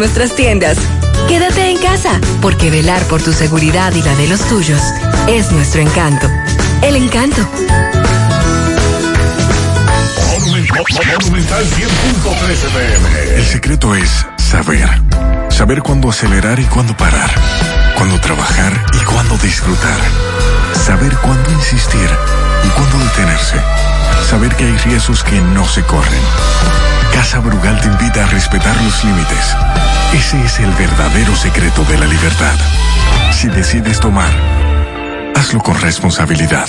nuestras tiendas. Quédate en casa, porque velar por tu seguridad y la de los tuyos es nuestro encanto. El encanto. Monumental 100.13 pm. El secreto es saber. Saber cuándo acelerar y cuándo parar. Cuándo trabajar y cuándo disfrutar. Saber cuándo insistir y cuándo detenerse. Saber que hay riesgos que no se corren. Casa Brugal te invita a respetar los límites. Ese es el verdadero secreto de la libertad. Si decides tomar, hazlo con responsabilidad.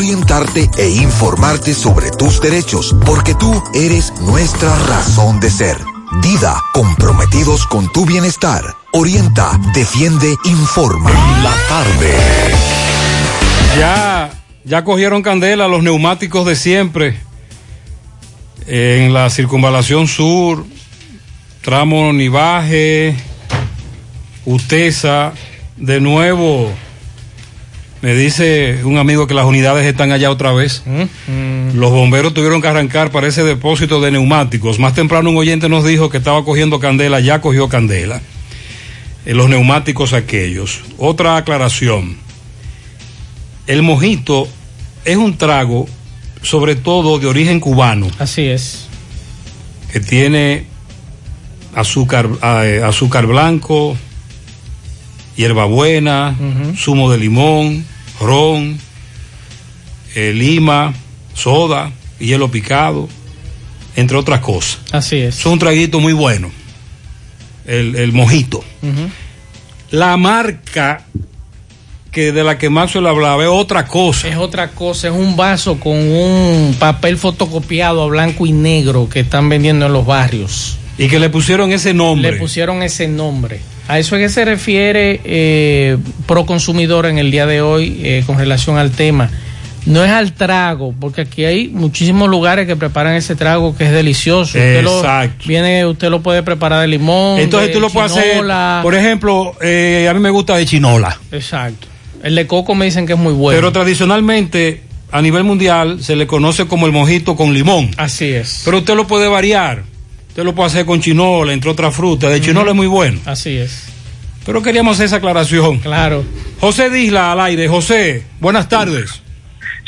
orientarte e informarte sobre tus derechos, porque tú eres nuestra razón de ser. Dida, comprometidos con tu bienestar. Orienta, defiende, informa. La tarde. Ya, ya cogieron candela los neumáticos de siempre en la circunvalación sur, tramo Nivaje, Utesa, de nuevo. Me dice un amigo que las unidades están allá otra vez. Los bomberos tuvieron que arrancar para ese depósito de neumáticos. Más temprano un oyente nos dijo que estaba cogiendo candela, ya cogió candela. En los neumáticos aquellos. Otra aclaración. El mojito es un trago, sobre todo de origen cubano. Así es. Que tiene azúcar, eh, azúcar blanco, hierbabuena, zumo de limón, ron, eh, lima, soda, hielo picado, entre otras cosas. Así es. Es un traguito muy bueno, el, el mojito. La marca que de la que Maxwell hablaba es otra cosa. Es otra cosa, es un vaso con un papel fotocopiado a blanco y negro que están vendiendo en los barrios. Y que le pusieron ese nombre. Le pusieron ese nombre. A eso es que se refiere eh, pro consumidor en el día de hoy eh, con relación al tema. No es al trago, porque aquí hay muchísimos lugares que preparan ese trago que es delicioso. Usted lo, Exacto. viene, usted lo puede preparar de limón. Entonces de tú lo puedes hacer, por ejemplo, eh, a mí me gusta de chinola. Exacto. El de coco me dicen que es muy bueno. Pero tradicionalmente, a nivel mundial, se le conoce como el mojito con limón. Así es. Pero usted lo puede variar. Usted lo puede hacer con chinola, entre otras frutas. De chinola es muy bueno. Así es. Pero queríamos hacer esa aclaración. Claro. José Disla al aire. José, buenas tardes.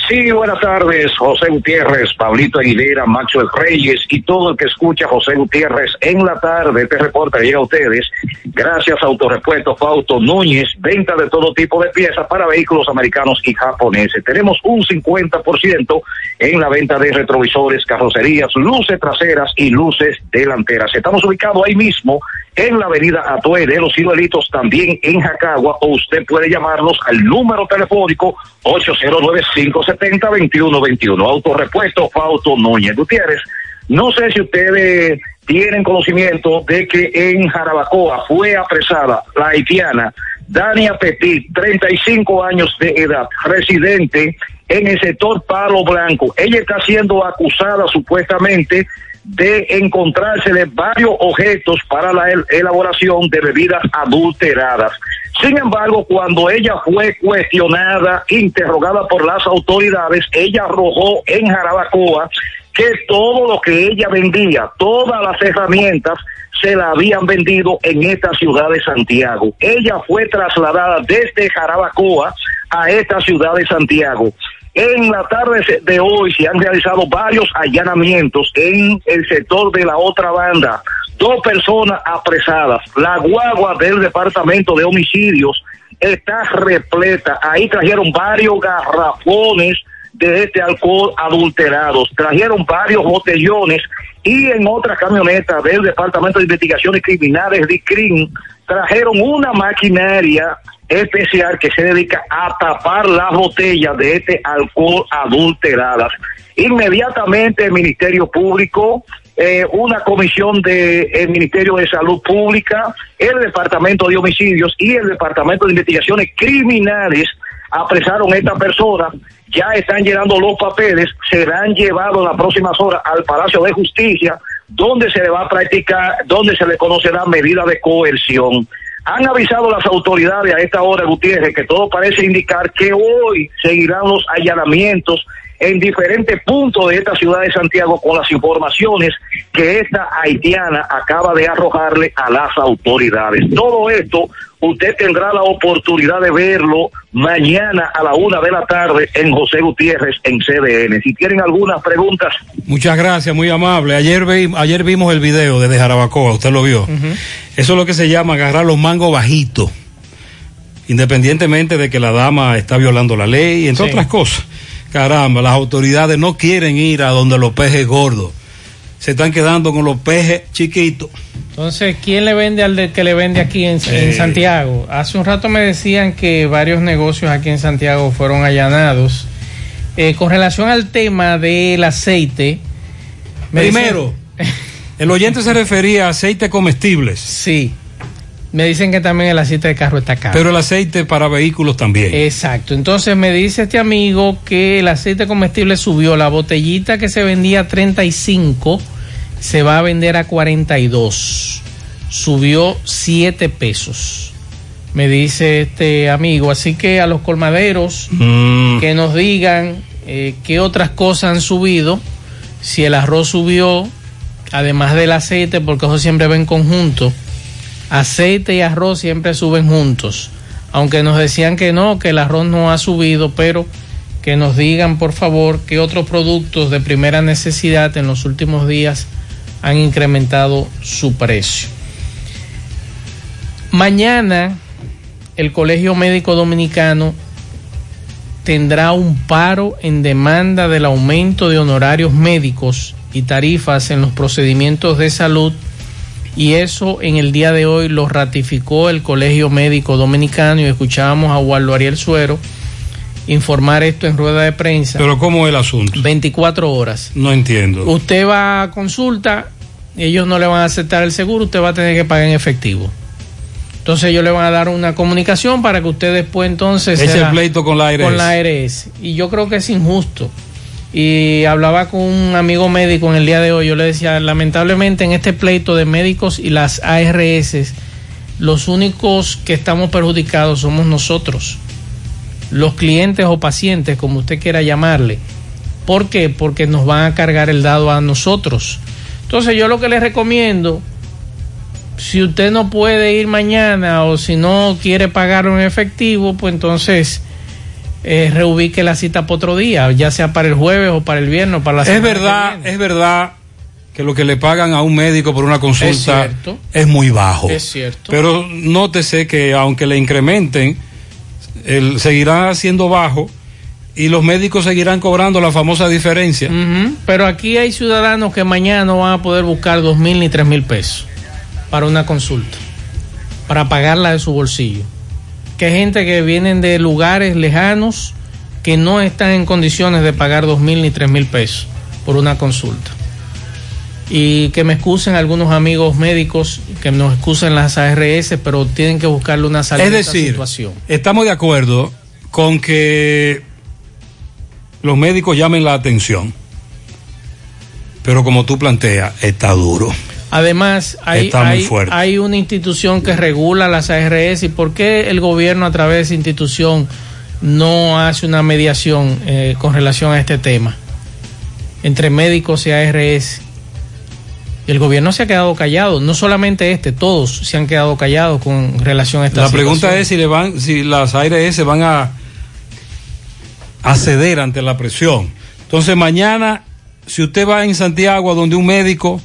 Sí, buenas tardes, José Gutiérrez, Pablito Aguilera, Maxwell Reyes y todo el que escucha José Gutiérrez en la tarde. Este reporte llega a ustedes gracias a Autorepuesto Fausto Núñez, venta de todo tipo de piezas para vehículos americanos y japoneses. Tenemos un 50% en la venta de retrovisores, carrocerías, luces traseras y luces delanteras. Estamos ubicados ahí mismo en la avenida Atue de los Ciruelitos, también en Jacagua, o usted puede llamarnos al número telefónico 809-570-2121. Autorepuesto Fausto Núñez Gutiérrez. No sé si ustedes tienen conocimiento de que en Jarabacoa fue apresada la haitiana Dania Petit, 35 años de edad, residente en el sector Palo Blanco. Ella está siendo acusada supuestamente de encontrársele varios objetos para la el- elaboración de bebidas adulteradas. Sin embargo, cuando ella fue cuestionada, interrogada por las autoridades, ella arrojó en Jarabacoa que todo lo que ella vendía, todas las herramientas, se la habían vendido en esta ciudad de Santiago. Ella fue trasladada desde Jarabacoa a esta ciudad de Santiago. En la tarde de hoy se han realizado varios allanamientos en el sector de la otra banda. Dos personas apresadas. La guagua del departamento de homicidios está repleta. Ahí trajeron varios garrafones de este alcohol adulterados. Trajeron varios botellones y en otra camioneta del Departamento de Investigaciones Criminales, DICRIM, trajeron una maquinaria especial que se dedica a tapar las botellas de este alcohol adulteradas. Inmediatamente el Ministerio Público, eh, una comisión del Ministerio de Salud Pública, el Departamento de Homicidios y el Departamento de Investigaciones Criminales apresaron a esta persona, ya están llenando los papeles, serán llevados en las próximas horas al Palacio de Justicia, donde se le va a practicar, donde se le conocerá medida de coerción. Han avisado las autoridades a esta hora, Gutiérrez, que todo parece indicar que hoy seguirán los allanamientos en diferentes puntos de esta ciudad de Santiago con las informaciones que esta haitiana acaba de arrojarle a las autoridades. Todo esto usted tendrá la oportunidad de verlo mañana a la una de la tarde en José Gutiérrez en CDN. Si tienen algunas preguntas, Muchas gracias, muy amable. Ayer, vi- ayer vimos el video desde Jarabacoa, usted lo vio. Eso es lo que se llama agarrar los mangos bajitos, independientemente de que la dama está violando la ley, entre Sí. otras cosas. Caramba, las autoridades no quieren ir a donde los pejes gordos. Se están quedando con los pejes chiquitos. Entonces, ¿quién le vende al de- que le vende aquí en, en. Santiago? Hace un rato me decían que varios negocios aquí en Santiago fueron allanados. Eh, con relación al tema del aceite. me Primero, el oyente se refería a aceite comestibles. Sí. Me dicen que también el aceite de carro está caro. Pero el aceite para vehículos también. Exacto. Entonces me dice este amigo que el aceite comestible subió. La botellita que se vendía a 35 se va a vender a 42. Subió 7 pesos. Me dice este amigo. Así que a los colmaderos Mm. que nos digan eh, qué otras cosas han subido. Si el arroz subió, además del aceite, porque eso siempre va en conjunto. Aceite y arroz siempre suben juntos. Aunque nos decían que no, que el arroz no ha subido, pero que nos digan por favor qué otros productos de primera necesidad en los últimos días han incrementado su precio. Mañana el Colegio Médico Dominicano tendrá un paro en demanda del aumento de honorarios médicos y tarifas en los procedimientos de salud y eso en el día de hoy lo ratificó el Colegio Médico Dominicano y escuchábamos a Waldo Ariel Suero informar esto en rueda de prensa. Pero ¿cómo es el asunto? 24 horas. No entiendo. Usted va a consulta, ellos no le van a aceptar el seguro, usted va a tener que pagar en efectivo. Entonces ellos le van a dar una comunicación para que usted después entonces... Eche el pleito con la ARS. Con la ARS. Y yo creo que es injusto. Y hablaba con un amigo médico en el día de hoy, yo le decía, lamentablemente en este pleito de médicos y las ARS, los únicos que estamos perjudicados somos nosotros, los clientes o pacientes, como usted quiera llamarle. ¿Por qué? Porque nos van a cargar el dado a nosotros. Entonces yo lo que les recomiendo, si usted no puede ir mañana o si no quiere pagarlo en efectivo, pues entonces eh, reubique la cita para otro día, ya sea para el jueves o para el viernes o para la Es semana verdad, es verdad que lo que le pagan a un médico por una consulta Es es muy bajo. Es cierto. Pero nótese que aunque le incrementen, el, seguirá siendo bajo y los médicos seguirán cobrando la famosa diferencia. Pero aquí hay ciudadanos que mañana no van a poder buscar dos mil ni tres mil pesos para una consulta, para pagarla de su bolsillo. Que hay gente que vienen de lugares lejanos que no están en condiciones de pagar dos mil ni tres mil pesos por una consulta. Y que me excusen algunos amigos médicos, que nos excusen las ARS, pero tienen que buscarle una salida Es a esta situación. estamos de acuerdo con que los médicos llamen la atención. Pero como tú planteas, está duro. Además, hay, hay, hay una institución que regula las ARS y por qué el gobierno a través de esa institución no hace una mediación eh, con relación a este tema entre médicos y ARS. Y el gobierno se ha quedado callado, no solamente este, todos se han quedado callados con relación a esta La pregunta es si le van, si las ARS van a, a ceder ante la presión. Entonces mañana, si usted va en Santiago a donde un médico,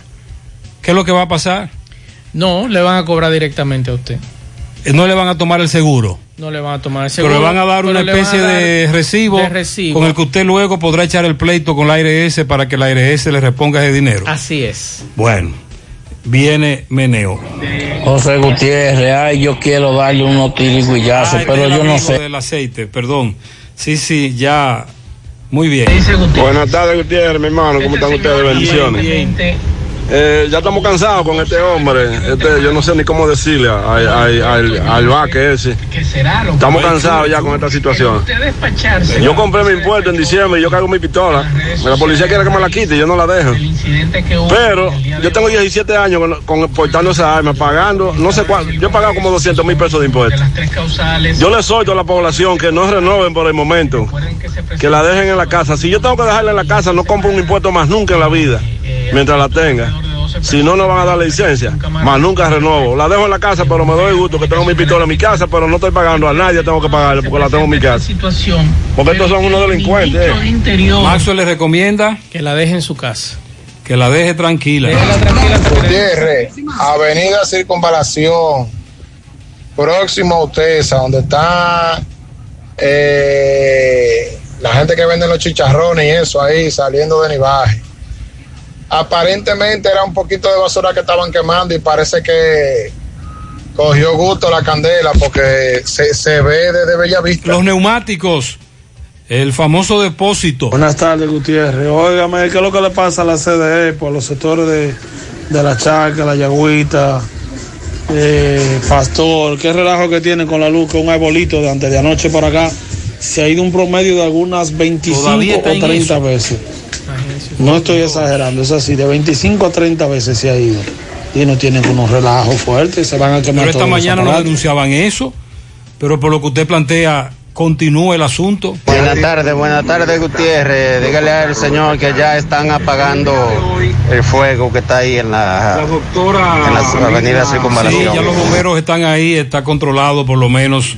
¿qué es lo que va a pasar? No, le van a cobrar directamente a usted. eh, no le van a tomar el seguro. No le van a tomar el Pero seguro. le van a dar pero una especie dar de, recibo de recibo. con el que usted luego podrá echar el pleito con la ARS para que la ARS le reponga ese dinero. Así es. Bueno, viene meneo. José Gutiérrez, ay, yo quiero darle unos tiriguillazos, Ah, pero este es el yo no sé. Del aceite, perdón. Sí, sí, ya. Muy bien. Buenas tardes, Gutiérrez, mi hermano. ¿Cómo están ustedes? Bendiciones. Eh, ya estamos cansados con este hombre. Este, yo no sé ni cómo decirle al, al, al, al vaque ese. Estamos cansados ya con esta situación. Yo compré mi impuesto en diciembre y yo cargo mi pistola. La policía quiere que me la quite y yo no la dejo. Pero yo tengo 17 años con, con portando esa arma, pagando, no sé cuánto. Yo he pagado como 200 mil pesos de impuestos. Yo le solto a la población que no renoven por el momento, que la dejen en la casa. Si yo tengo que dejarla en la casa, no compro un impuesto más nunca en la vida, mientras la tenga. Si no, no van a dar licencia. Más nunca renovo. La dejo en la casa, pero me doy gusto que tengo mi pistola en mi casa, pero no estoy pagando a nadie, tengo que pagarle porque la tengo en mi casa. Porque estos son unos delincuentes. eh. Maxwell le recomienda que la deje en su casa. Que la deje tranquila. Gutiérrez, Avenida Circunvalación, próximo a Utesa, donde está eh, la gente que vende los chicharrones y eso ahí saliendo de Nivaje. Aparentemente era un poquito de basura que estaban quemando y parece que cogió gusto la candela porque se, se ve desde Bella Vista. Los neumáticos, el famoso depósito. Buenas tardes, Gutiérrez. Óigame, ¿qué es lo que le pasa a la CDE por los sectores de, de la Charca, la Yagüita, eh, Pastor? ¿Qué relajo que tienen con la luz? Que un arbolito de antes de anoche para acá se ha ido un promedio de algunas 25 Todavía o está en 30 eso. veces. No estoy exagerando, es así, de 25 a 30 veces se ha ido. Y no tienen unos relajos fuertes, se van a quemar Pero esta mañana no denunciaban eso, pero por lo que usted plantea, continúa el asunto. Buenas tardes, buenas tardes Gutiérrez. Dígale al señor que ya están apagando el fuego que está ahí en la, en la avenida Sí, Circunvalación. ya los bomberos están ahí, está controlado por lo menos.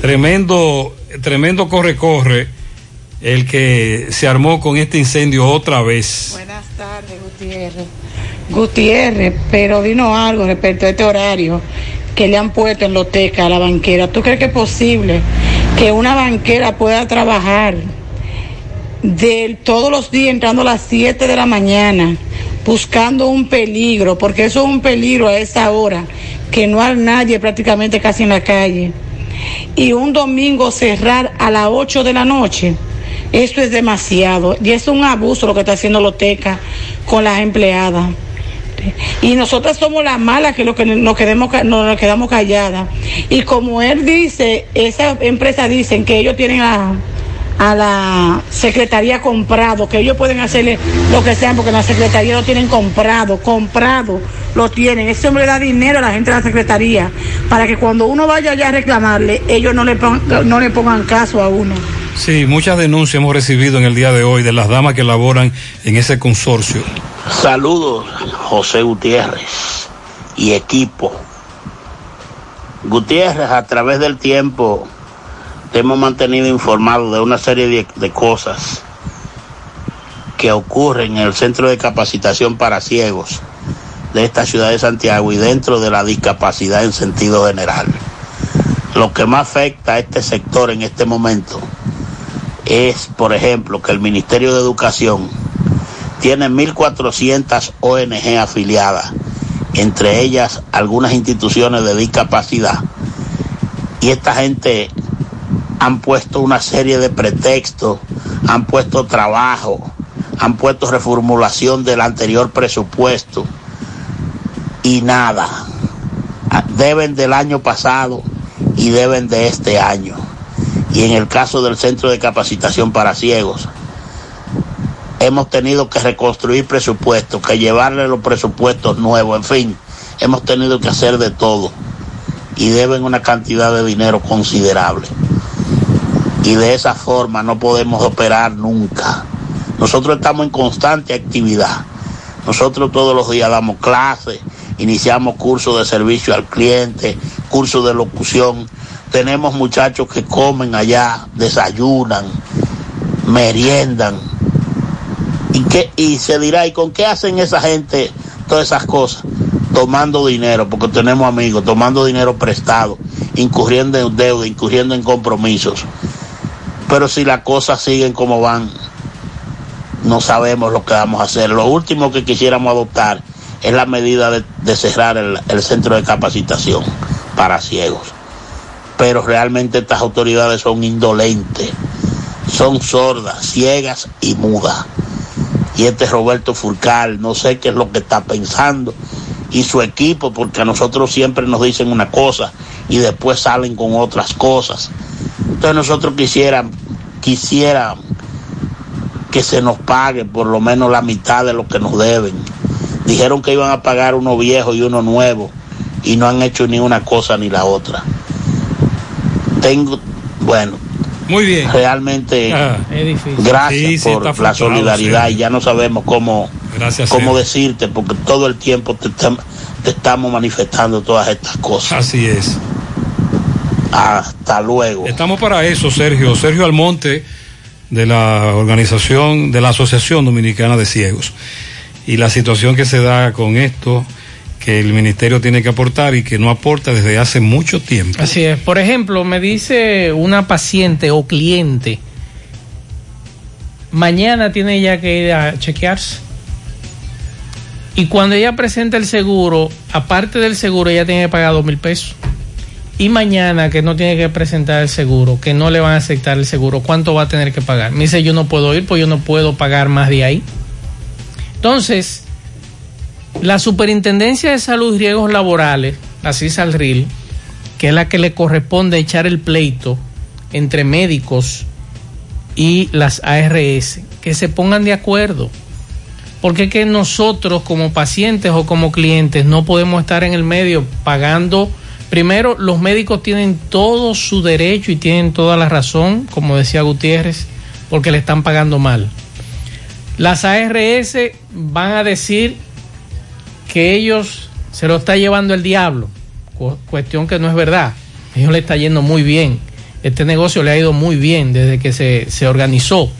Tremendo, tremendo corre-corre el que se armó con este incendio otra vez. Buenas tardes, Gutiérrez. Gutiérrez, pero vino algo respecto a este horario que le han puesto en Loteca a la banquera. ¿Tú crees que es posible que una banquera pueda trabajar de todos los días entrando a las 7 de la mañana buscando un peligro? Porque eso es un peligro a esa hora, que no hay nadie prácticamente casi en la calle. Y un domingo cerrar a las 8 de la noche. Eso es demasiado. Y es un abuso lo que está haciendo Loteca con las empleadas. Y nosotras somos las malas que, lo que nos, quedemos, nos quedamos calladas. Y como él dice, esa empresa dicen que ellos tienen a, a la secretaría comprado, que ellos pueden hacerle lo que sea porque la secretaría lo tienen comprado, comprado, lo tienen. Ese hombre da dinero a la gente de la secretaría para que cuando uno vaya allá a reclamarle, ellos no le, pon- no le pongan caso a uno. Sí, muchas denuncias hemos recibido en el día de hoy de las damas que laboran en ese consorcio. Saludos, José Gutiérrez y equipo. Gutiérrez, a través del tiempo, te hemos mantenido informado de una serie de, de cosas que ocurren en el centro de capacitación para ciegos de esta ciudad de Santiago y dentro de la discapacidad en sentido general. Lo que más afecta a este sector en este momento es, por ejemplo, que el Ministerio de Educación tiene 1.400 ONG afiliadas, entre ellas algunas instituciones de discapacidad. Y esta gente han puesto una serie de pretextos, han puesto trabajo, han puesto reformulación del anterior presupuesto y nada. Deben del año pasado y deben de este año. Y en el caso del Centro de Capacitación para Ciegos, hemos tenido que reconstruir presupuestos, que llevarle los presupuestos nuevos, en fin, hemos tenido que hacer de todo y deben una cantidad de dinero considerable. Y de esa forma no podemos operar nunca. Nosotros estamos en constante actividad. Nosotros todos los días damos clases, iniciamos cursos de servicio al cliente, cursos de locución. Tenemos muchachos que comen allá, desayunan, meriendan. ¿Y, qué, y se dirá, ¿y con qué hacen esa gente todas esas cosas? Tomando dinero, porque tenemos amigos, tomando dinero prestado incurriendo en deuda, incurriendo en compromisos. Pero si las cosas siguen como van, no sabemos lo que vamos a hacer. Lo último que quisiéramos adoptar es la medida de, cerrar el centro de capacitación para ciegos. Pero realmente estas autoridades son indolentes, son sordas, ciegas y mudas. Y este Roberto Furcal, no sé qué es lo que está pensando, y su equipo, porque a nosotros siempre nos dicen una cosa y después salen con otras cosas. Entonces nosotros quisiéramos, quisiera que se nos pague por lo menos la mitad de lo que nos deben. Dijeron que iban a pagar uno viejo y uno nuevo y no han hecho ni una cosa ni la otra. Tengo, bueno, Muy bien. realmente Ah, gracias Sí, sí, por la solidaridad sí. y ya no sabemos cómo, Gracias, cómo decirte porque todo el tiempo te, te estamos manifestando todas estas cosas. Así es. Hasta luego. Estamos para eso, Sergio. Sergio Almonte, de la organización, de la Asociación Dominicana de Ciegos. Y la situación que se da con esto, que el ministerio tiene que aportar y que no aporta desde hace mucho tiempo. Así es. Por ejemplo, me dice una paciente o cliente, mañana tiene ya que ir a chequearse. Y cuando ella presenta el seguro, aparte del seguro, ella tiene que pagar dos mil pesos. Y mañana que no tiene que presentar el seguro, que no le van a aceptar el seguro, ¿cuánto va a tener que pagar? Me dice, yo no puedo ir, pues yo no puedo pagar más de ahí. Entonces, la Superintendencia de Salud y Riesgos Laborales, la CISALRIL, que es la que le corresponde echar el pleito entre médicos y las ARS, que se pongan de acuerdo. Porque es que nosotros como pacientes o como clientes no podemos estar en el medio pagando. Primero, los médicos tienen todo su derecho y tienen toda la razón, como decía Gutiérrez, porque le están pagando mal. Las ARS van a decir que ellos se lo está llevando el diablo, cu- cuestión que no es verdad. Ellos le está yendo muy bien. Este negocio le ha ido muy bien desde que se, se organizó.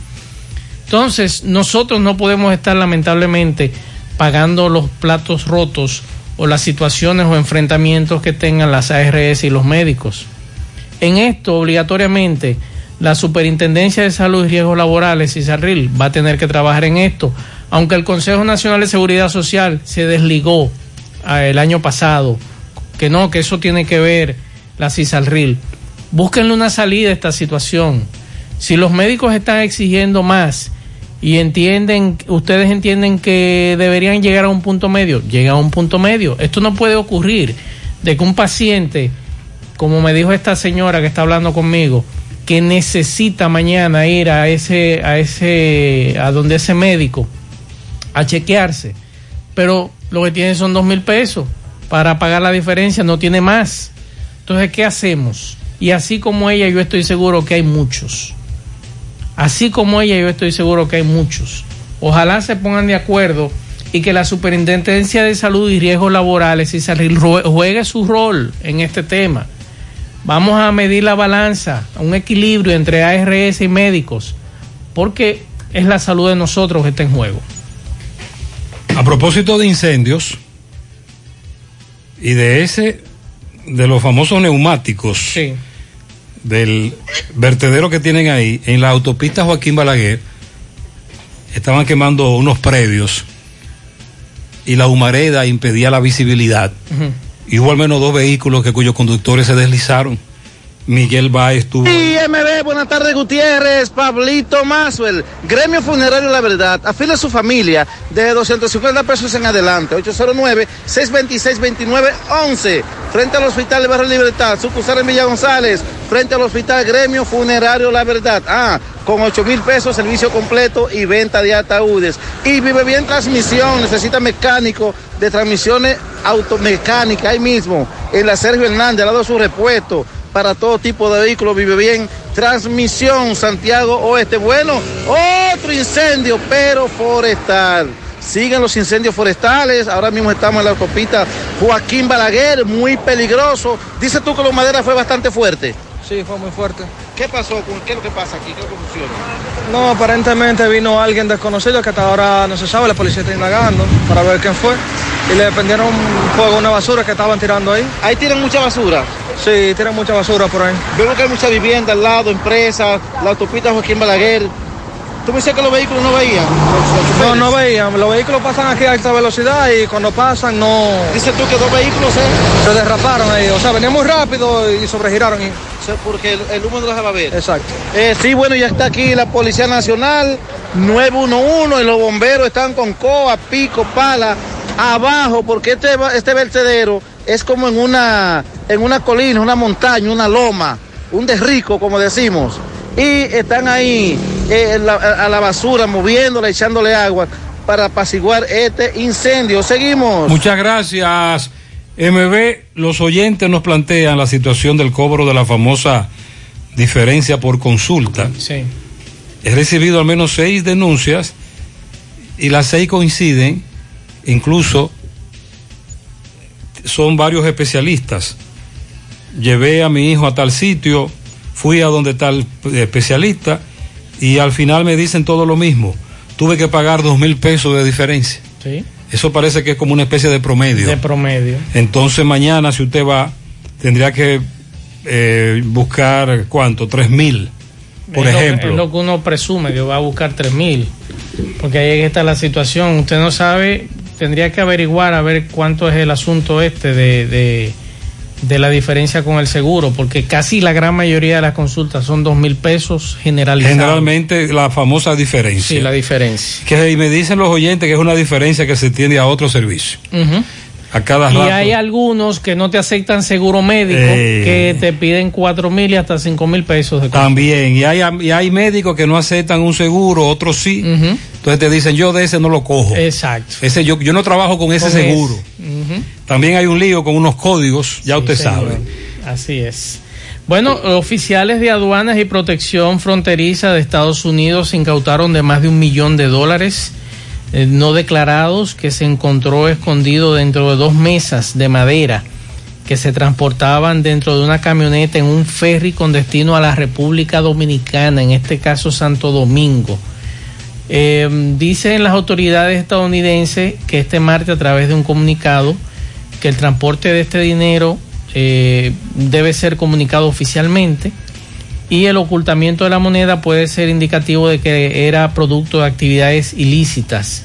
Entonces, nosotros no podemos estar lamentablemente pagando los platos rotos o las situaciones o enfrentamientos que tengan las ARS y los médicos. En esto, obligatoriamente, la Superintendencia de Salud y Riesgos Laborales, CISARRIL, va a tener que trabajar en esto, aunque el Consejo Nacional de Seguridad Social se desligó ah, el año pasado, que no, que eso tiene que ver la CISARRIL. Búsquenle una salida a esta situación. Si los médicos están exigiendo más y entienden, ustedes entienden que deberían llegar a un punto medio, llega a un punto medio. Esto no puede ocurrir de que un paciente, como me dijo esta señora que está hablando conmigo, que necesita mañana ir a ese, a ese, a donde ese médico a chequearse, pero lo que tiene son dos mil pesos para pagar la diferencia, no tiene más. Entonces, ¿qué hacemos? Y así como ella, yo estoy seguro que hay muchos. Así como ella, yo estoy seguro que hay muchos. Ojalá se pongan de acuerdo y que la Superintendencia de Salud y Riesgos Laborales Salud juegue su rol en este tema. Vamos a medir la balanza, un equilibrio entre ARS y médicos, porque es la salud de nosotros que está en juego. A propósito de incendios y de ese, de los famosos neumáticos del vertedero que tienen ahí, en la autopista Joaquín Balaguer, estaban quemando unos predios y la humareda impedía la visibilidad. Y hubo al menos dos vehículos que cuyos conductores se deslizaron. Miguel Baez estuvo. IMB, buenas tardes Gutiérrez, Pablito Maswell, Gremio Funerario La Verdad, afile a su familia de 250 pesos en adelante, 809-626-2911, frente al Hospital de Barrio Libertad, sucursal en Villa González, frente al Hospital Gremio Funerario La Verdad, ah, con 8 mil pesos servicio completo y venta de ataúdes. Y Vive Bien Transmisión, necesita mecánico de transmisiones automecánicas, ahí mismo, en la Sergio Hernández, al lado de su repuesto para todo tipo de vehículos, vive bien. Transmisión Santiago Oeste. Bueno, otro incendio, pero forestal. Siguen los incendios forestales. Ahora mismo estamos en la autopista Joaquín Balaguer, muy peligroso. Dice tú que la madera fue bastante fuerte. Sí, fue muy fuerte. ¿Qué pasó? ¿Qué es lo que pasa aquí? ¿Qué es lo que funciona? No, aparentemente vino alguien desconocido que hasta ahora no se sabe, la policía está indagando para ver quién fue. Y le prendieron un fuego una basura que estaban tirando ahí. Ahí tiran mucha basura. Sí, tiran mucha basura por ahí. Veo que hay mucha vivienda al lado, empresas, la autopista Joaquín Balaguer. Tú me decías que los vehículos no veían. No, no veían. Los vehículos pasan aquí a alta velocidad y cuando pasan no... Dices tú que dos vehículos eh? Se derraparon ahí. O sea, venían muy rápido y sobregiraron. Y... Porque el, el humo no los dejaba ver. Exacto. Eh, sí, bueno, ya está aquí la Policía Nacional 911 y los bomberos están con coa, pico, pala, abajo, porque este, este vertedero es como en una, en una colina, una montaña, una loma, un derrico, como decimos. Y están ahí eh, la- a la basura, moviéndola, echándole agua para apaciguar este incendio. Seguimos. Muchas gracias. MB, los oyentes nos plantean la situación del cobro de la famosa diferencia por consulta. Sí. He recibido al menos seis denuncias y las seis coinciden, incluso son varios especialistas. Llevé a mi hijo a tal sitio, fui a donde está el especialista y al final me dicen todo lo mismo. Tuve que pagar dos mil pesos de diferencia. Sí. Eso parece que es como una especie de promedio. De promedio. Entonces mañana si usted va, tendría que eh, buscar cuánto, tres mil, por Es lo ejemplo. es lo que uno presume que va a buscar 3 mil. Porque ahí está la situación. Usted no sabe, tendría que averiguar a ver cuánto es el asunto este de, de, de la diferencia con el seguro. Porque casi la gran mayoría de las consultas son 2 mil pesos generalizados. Generalmente la famosa diferencia. Sí, la diferencia. Que me dicen los oyentes que es una diferencia que se tiende a otro servicio. A cada Y rato. hay algunos que no te aceptan seguro médico, Eh. que te piden 4 mil y hasta 5 mil pesos de También, y hay, y hay médicos que no aceptan un seguro, otros sí. Entonces te dicen, yo de ese no lo cojo. Exacto. Ese yo, yo no trabajo con ese Con seguro. ese. También hay un lío con unos códigos, ya usted señor. sabe. Así es. Bueno, oficiales de aduanas y protección fronteriza de Estados Unidos incautaron de más de un millón de dólares eh, no declarados que se encontró escondido dentro de dos mesas de madera que se transportaban dentro de una camioneta en un ferry con destino a la República Dominicana, en este caso Santo Domingo. Eh, dicen las autoridades estadounidenses que este martes a través de un comunicado que el transporte de este dinero eh, debe ser comunicado oficialmente y el ocultamiento de la moneda puede ser indicativo de que era producto de actividades ilícitas.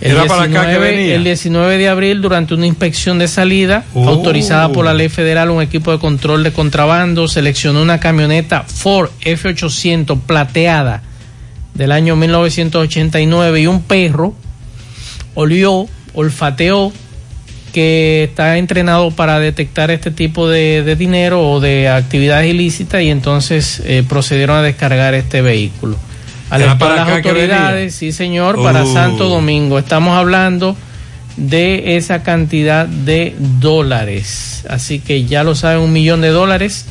El, Era para acá que 19, venía. el 19 de abril, durante una inspección de salida Oh. autorizada por la ley federal, un equipo de control de contrabando seleccionó una camioneta Ford F800 plateada del año 1989 y un perro olió, olfateó que está entrenado para detectar este tipo de, de dinero o de actividades ilícitas y entonces eh, procedieron a descargar este vehículo. ¿Era Alertó a las autoridades, sí señor, para Oh. Santo Domingo. Estamos hablando de esa cantidad de dólares. Así que ya lo saben, un millón de dólares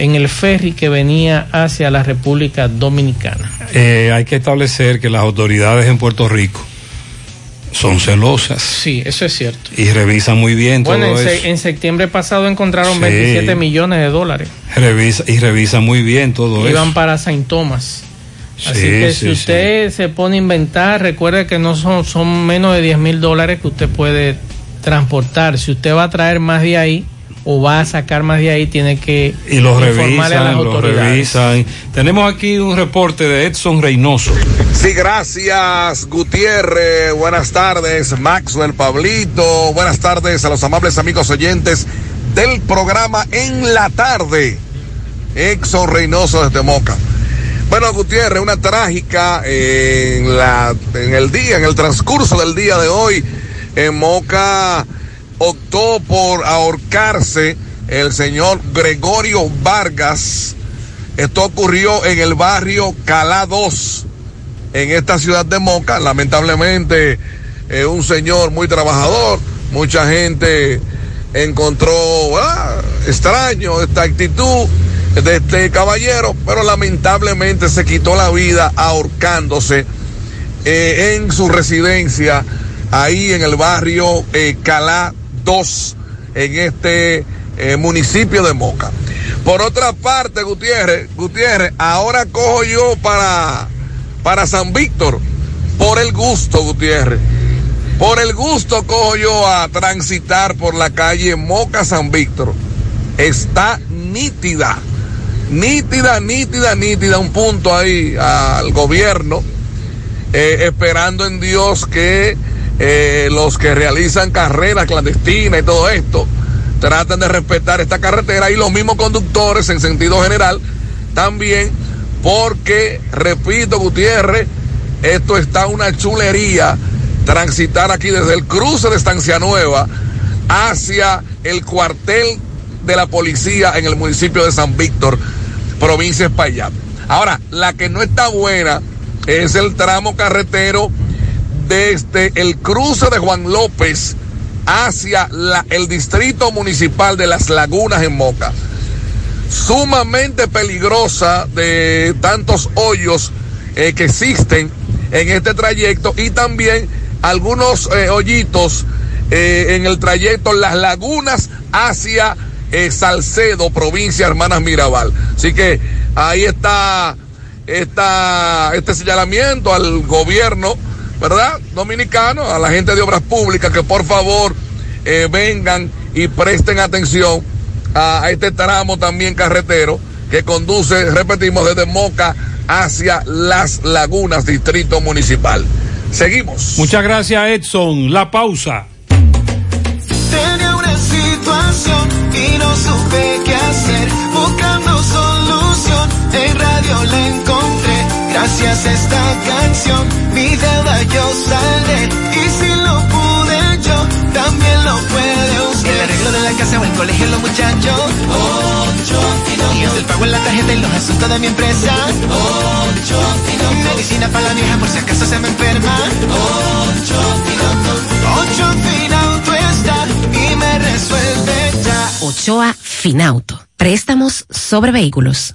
en el ferry que venía hacia la República Dominicana. Eh, hay que establecer que las autoridades en Puerto Rico son celosas Sí, eso es cierto. y revisan muy bien Bueno, en, todo se- eso. en septiembre pasado encontraron Sí. 27 millones de dólares. Revisa, y revisan muy bien todo Iban eso. para Saint Thomas. Así Sí, que sí, si usted se pone a inventar, recuerde que no son, son menos de 10 mil dólares que usted puede transportar. Si usted va a traer más de ahí o va a sacar más de ahí, tiene que Y los informarle a las revisan, los autoridades. revisan. Tenemos aquí un reporte de Edson Reynoso. Sí, gracias, Gutiérrez. Buenas tardes, Maxwell Pablito. Buenas tardes a los amables amigos oyentes del programa En la Tarde. Exxon Reynoso desde Moca. Bueno, Gutiérrez, una trágica eh, en, la, en el día, en el transcurso del día de hoy. En Moca optó por ahorcarse el señor Gregorio Vargas. Esto ocurrió en el barrio Calá 2 en esta ciudad de Moca. Lamentablemente, eh, un señor muy trabajador, mucha gente encontró ah, extraño esta actitud de este caballero, pero lamentablemente se quitó la vida ahorcándose eh, en su residencia, ahí en el barrio eh, Calá 2, en este eh, municipio de Moca. Por otra parte, Gutiérrez, Gutiérrez, ahora cojo yo para, para San Víctor, por el gusto, Gutiérrez. Por el gusto cojo yo a transitar por la calle Moca San Víctor. Está nítida, nítida, nítida, nítida. Un punto ahí al gobierno, eh, esperando en Dios que eh, los que realizan carreras clandestinas y todo esto traten de respetar esta carretera y los mismos conductores en sentido general también, porque, repito, Gutiérrez, esto está una chulería transitar aquí desde el cruce de Estancia Nueva hacia el cuartel de la policía en el municipio de San Víctor, provincia de Espaillat. Ahora, la que no está buena es el tramo carretero desde el cruce de Juan López hacia el distrito municipal de Las Lagunas en Moca. Sumamente peligrosa de tantos hoyos eh, que existen en este trayecto y también algunos eh, hoyitos eh, en el trayecto Las Lagunas hacia Salcedo, provincia Hermanas Mirabal. Así que ahí está esta, este señalamiento al gobierno, ¿verdad? Dominicano, a la gente de obras públicas que por favor eh, vengan y presten atención a, a este tramo también carretero que conduce, repetimos, desde Moca hacia Las Lagunas, distrito municipal. Seguimos. Muchas gracias, Edson. La pausa. Tenía una situación y no supe qué hacer. Buscando solución, en radio la encontré. Gracias a esta canción, deuda yo saldré. Y si lo pude yo, también lo puede usted. El arreglo de la casa o el colegio, los muchachos. Ocho Guías el pago en la tarjeta y los asuntos de mi empresa. Ocho Medicina para la vieja por si acaso se me enferma. Ocho Ocho Finauto está y me resuelve ya. Ochoa Finauto. Préstamos sobre vehículos.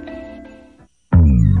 Mm-hmm.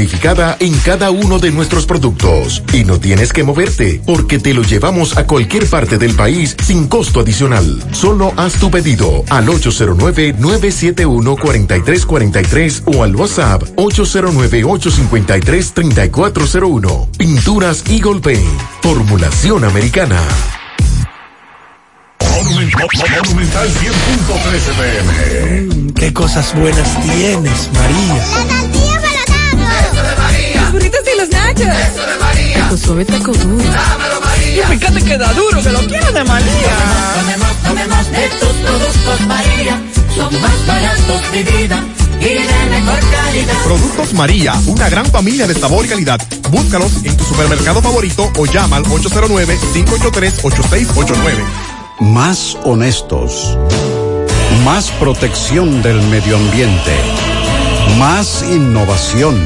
en cada uno de nuestros productos. Y no tienes que moverte, porque te lo llevamos a cualquier parte del país sin costo adicional. Solo haz tu pedido al 809-971-4343 o al WhatsApp 809-853-3401. Pinturas Eagle Paint. Formulación americana. Monumental 100.13 pm. Qué cosas buenas tienes, María. María. Los burritos y los nachos. Eso de María. Tu suave taco duro. Dámelo, María. Y fíjate que da duro, que lo quiero de María. Tomemos, tomemos de tus productos, María. Son más baratos de vida. Y de mejor calidad. Productos María, una gran familia de sabor y calidad. Búscalos en tu supermercado favorito o llama al 809-583-8689. Más honestos. Más protección del medio ambiente. Más innovación.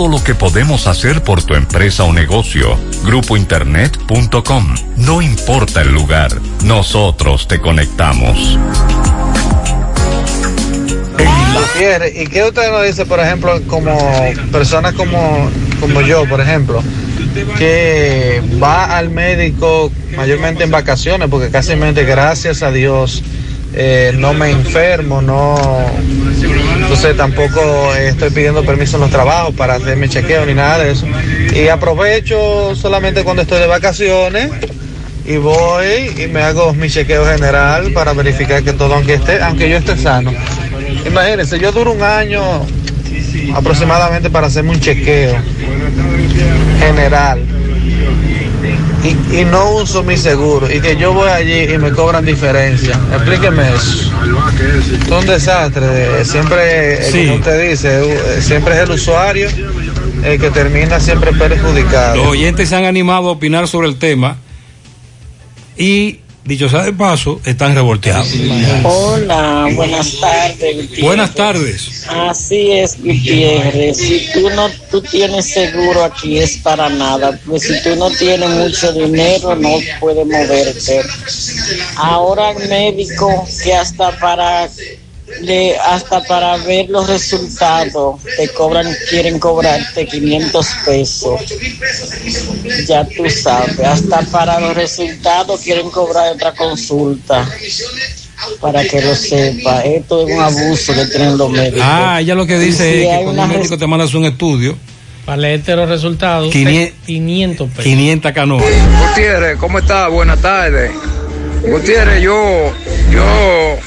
lo que podemos hacer por tu empresa o negocio. Grupointernet.com. No importa el lugar, nosotros te conectamos. ¿y qué usted nos dice, por ejemplo, como personas como, como yo, por ejemplo, que va al médico mayormente en vacaciones, porque casi gracias a Dios, eh, no me enfermo, no, entonces tampoco estoy pidiendo permiso en los trabajos para hacerme chequeo ni nada de eso. Y aprovecho solamente cuando estoy de vacaciones y voy y me hago mi chequeo general para verificar que todo, aunque esté, aunque yo esté sano. Imagínense, yo duro un año aproximadamente para hacerme un chequeo general y, y no uso mi seguro y que yo voy allí y me cobran diferencia. Explíqueme eso. Es un desastre. Siempre, eh, Sí. como usted dice, eh, siempre es el usuario el que termina siempre perjudicado. Los oyentes se han animado a opinar sobre el tema y, dicho sea de paso, están revolteados. Hola, buenas tardes. Gutiérrez. Buenas tardes. Así es, Gutiérrez. Si tú no tú tienes seguro aquí es para nada, pues si tú no tienes mucho dinero no puedes moverte. Ahora el médico que hasta para de hasta para ver los resultados te cobran quieren cobrarte 500 pesos. Ya tú sabes, hasta para los resultados quieren cobrar otra consulta. Para que lo sepa, esto es un abuso que tienen los médicos. Ah, ella lo que dice si es que cuando un médico te manda un estudio, Para leerte los resultados, Quinien- 500 pesos. 500 canoas. Gutiérrez, ¿cómo está? Buenas tardes. Gutiérrez, yo, yo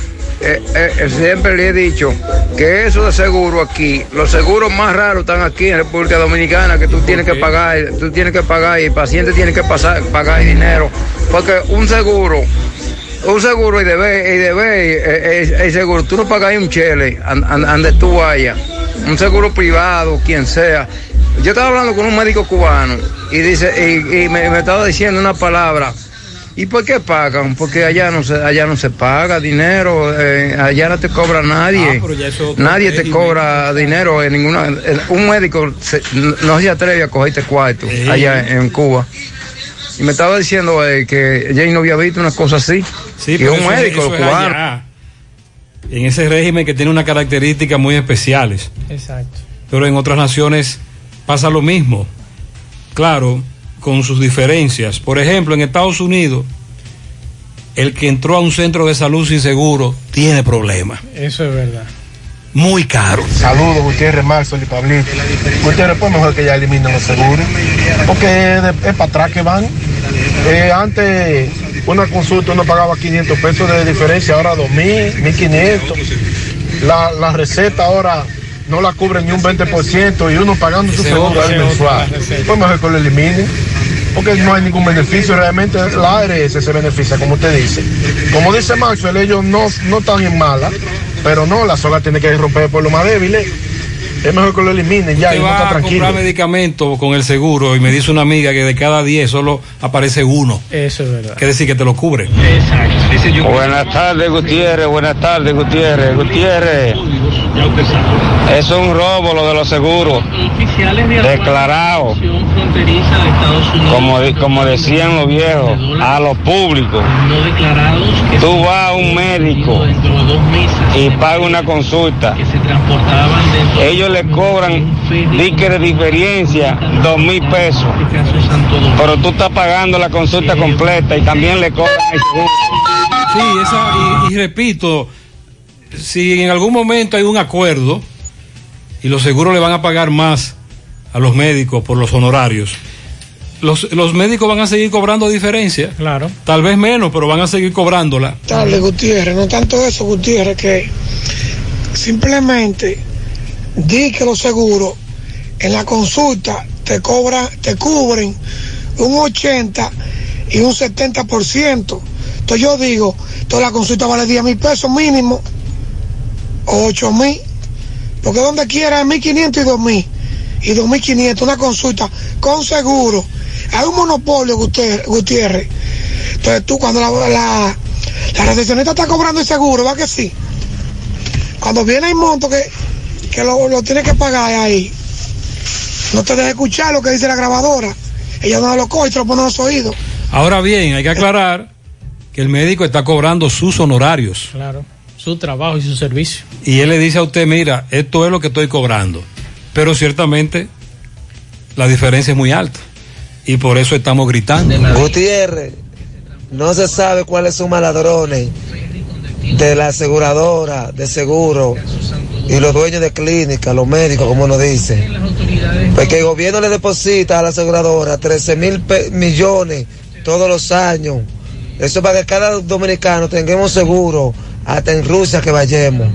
eh, eh, siempre le he dicho que eso de seguro aquí, los seguros más raros están aquí en República Dominicana, que tú tienes que pagar, tú tienes que pagar y el paciente tiene que pasar, pagar dinero, porque un seguro, un seguro y debe, y debe, el seguro, tú no pagas un chele, donde tú vayas, un seguro privado, quien sea. Yo estaba hablando con un médico cubano y dice y, y me, me estaba diciendo una palabra. ¿Y por qué pagan? Porque allá no se, allá no se paga dinero, eh, allá no te cobra nadie. Ah, pero ya eso es otro nadie te cobra dinero en ninguna. en- un médico se- no se atreve a cogerte cuarto Sí. allá en Cuba. Y me estaba diciendo eh, que Jay no había visto una cosa así. Sí, pero un médico cubano. allá, en ese régimen que tiene unas características muy especiales. Exacto. Pero en otras naciones pasa lo mismo. Claro, con sus diferencias. Por ejemplo, en Estados Unidos, el que entró a un centro de salud sin seguro tiene problemas. Eso es verdad. Muy caro. Saludos, Gutiérrez, Maxwell y Pablito. Gutiérrez, pues mejor que ya eliminen los seguros. Porque es, para atrás que van. Eh, antes, una consulta uno pagaba 500 pesos de diferencia, ahora 2.000, 1.500. La, la receta ahora no la cubre ni un 20% y uno pagando su seguro mensual. Pues mejor que lo eliminen. Porque no hay ningún beneficio, realmente la ARS se beneficia, como usted dice. Como dice Maxwell, ellos no, no están en mala, pero no, la soga tiene que romper por lo más débiles. Es mejor que lo eliminen ya y Usted va está a tranquilo. comprar medicamento con el seguro y me dice una amiga que de cada 10 solo aparece uno. Eso es verdad. Quiere decir que te lo cubre. Buenas tardes, Gutiérrez. Buenas tardes, Gutiérrez. Gutiérrez. Es un robo lo de los seguros. Declarado. Como, como decían los viejos, a los públicos. Tú vas a un médico y pagas una consulta. Ellos le cobran dique de diferencia dos mil pesos. Pero tú estás pagando la consulta completa y también le cobran el seguro. Sí, esa, y, y repito, si en algún momento hay un acuerdo y los seguros le van a pagar más a los médicos por los honorarios, los, los médicos van a seguir cobrando diferencia. Claro. Tal vez menos, pero van a seguir cobrándola. tarde, Gutiérrez. No tanto eso, Gutiérrez, que simplemente di que los seguros en la consulta te cobran, te cubren un 80 y un 70%. Entonces yo digo, toda la consulta vale 10 mil pesos mínimo, o 8 mil, porque donde quiera es 1500 y 2000, y 2500, una consulta con seguro. Hay un monopolio. Gutiérrez. Entonces tú cuando la, la, la recepcionista está cobrando el seguro, ¿va que sí? Cuando viene el monto que, que lo, lo tiene que pagar ahí, no te deja escuchar lo que dice la grabadora. Ella no lo coge y te lo pone en los oídos. Ahora bien, hay que aclarar que el médico está cobrando sus honorarios. Claro, su trabajo y su servicio. Y él le dice a usted, mira, esto es lo que estoy cobrando. Pero ciertamente la diferencia es muy alta. Y por eso estamos gritando. Gutiérrez, no se sabe cuáles son más ladrones de la aseguradora, de seguro y los dueños de clínica, los médicos, como uno dice. Porque el gobierno le deposita a la aseguradora 13 mil millones todos los años. Eso para que cada dominicano tengamos seguro, hasta en Rusia que vayamos.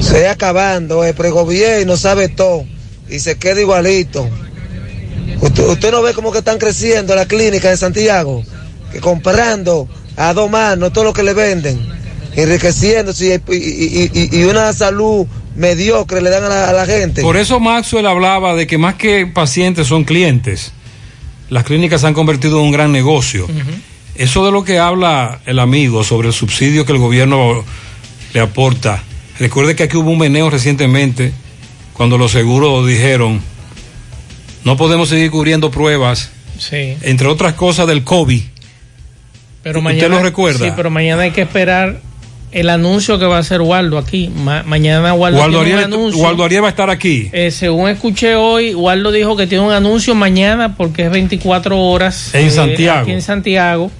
Se está acabando, eh, pero el gobierno sabe todo y se queda igualito. Usted, usted no ve cómo que están creciendo la clínica de Santiago, que comprando a dos manos todo lo que le venden, enriqueciéndose y, y- y- y una salud mediocre le dan a la, a la gente. Por eso Maxwell hablaba de que más que pacientes son clientes. Las clínicas se han convertido en un gran negocio. Eso de lo que habla el amigo sobre el subsidio que el gobierno le aporta. Recuerde que aquí hubo un meneo recientemente cuando los seguros dijeron no podemos seguir cubriendo pruebas, Sí. entre otras cosas del COVID. Pero ¿Usted mañana, lo recuerda? Sí, pero mañana hay que esperar el anuncio que va a hacer Waldo aquí. Ma- mañana Waldo, Waldo tiene un Ariel, anuncio. Waldo Ariel va a estar aquí. Eh, según escuché hoy, Waldo dijo que tiene un anuncio mañana porque es 24 horas. En eh, Santiago. Aquí en Santiago.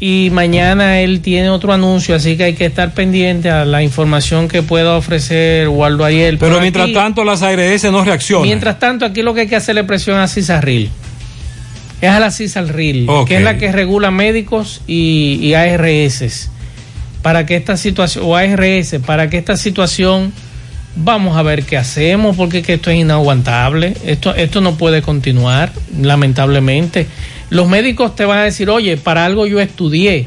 Y mañana él tiene otro anuncio, así que hay que estar pendiente a la información que pueda ofrecer Waldo Ariel. Pero mientras aquí- tanto las ARS no reaccionan. Mientras tanto, aquí lo que hay que hacerle presión a Cisarril. Es a la Cisarril, Ok. que es la que regula médicos y, y ARS. Para que esta situación, o ARS, para que esta situación, vamos a ver qué hacemos, porque que esto es inaguantable. Esto, esto no puede continuar, lamentablemente. Los médicos te van a decir, oye, para algo yo estudié,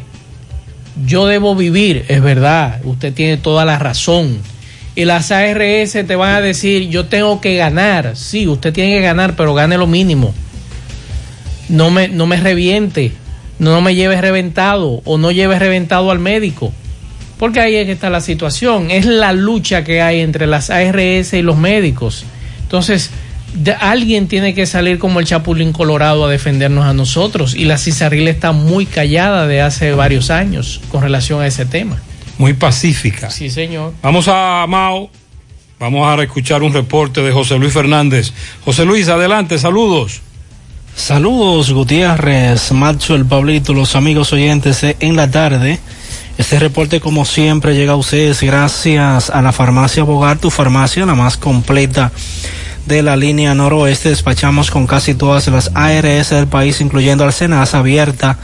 yo debo vivir, es verdad, usted tiene toda la razón. Y las ARS te van a decir, yo tengo que ganar, sí, usted tiene que ganar, pero gane lo mínimo. No me, no me reviente, no me lleve reventado o no lleve reventado al médico. Porque ahí es que está la situación, es la lucha que hay entre las ARS y los médicos. Entonces, de- alguien tiene que salir como el Chapulín Colorado a defendernos a nosotros y la Cisarril está muy callada de hace varios años con relación a ese tema. Muy pacífica. Sí, señor. Vamos a Mao. Vamos a escuchar un reporte de José Luis Fernández. José Luis, adelante, saludos. Saludos Gutiérrez, Macho, el Pablito, los amigos oyentes de en la tarde. Este reporte como siempre llega a ustedes gracias a la farmacia Bogar, tu farmacia, la más completa de la línea noroeste. Despachamos con casi todas las ARS del país, incluyendo Alcenas, abierta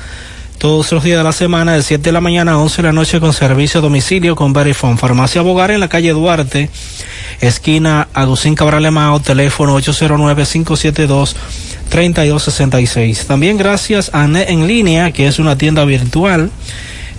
todos los días de la semana, de 7 de la mañana a 11 de la noche con servicio a domicilio con Verifone. Farmacia Bogar en la calle Duarte, esquina Agustín Cabral Mao, teléfono 809-572-3266. También gracias a NET en línea, que es una tienda virtual.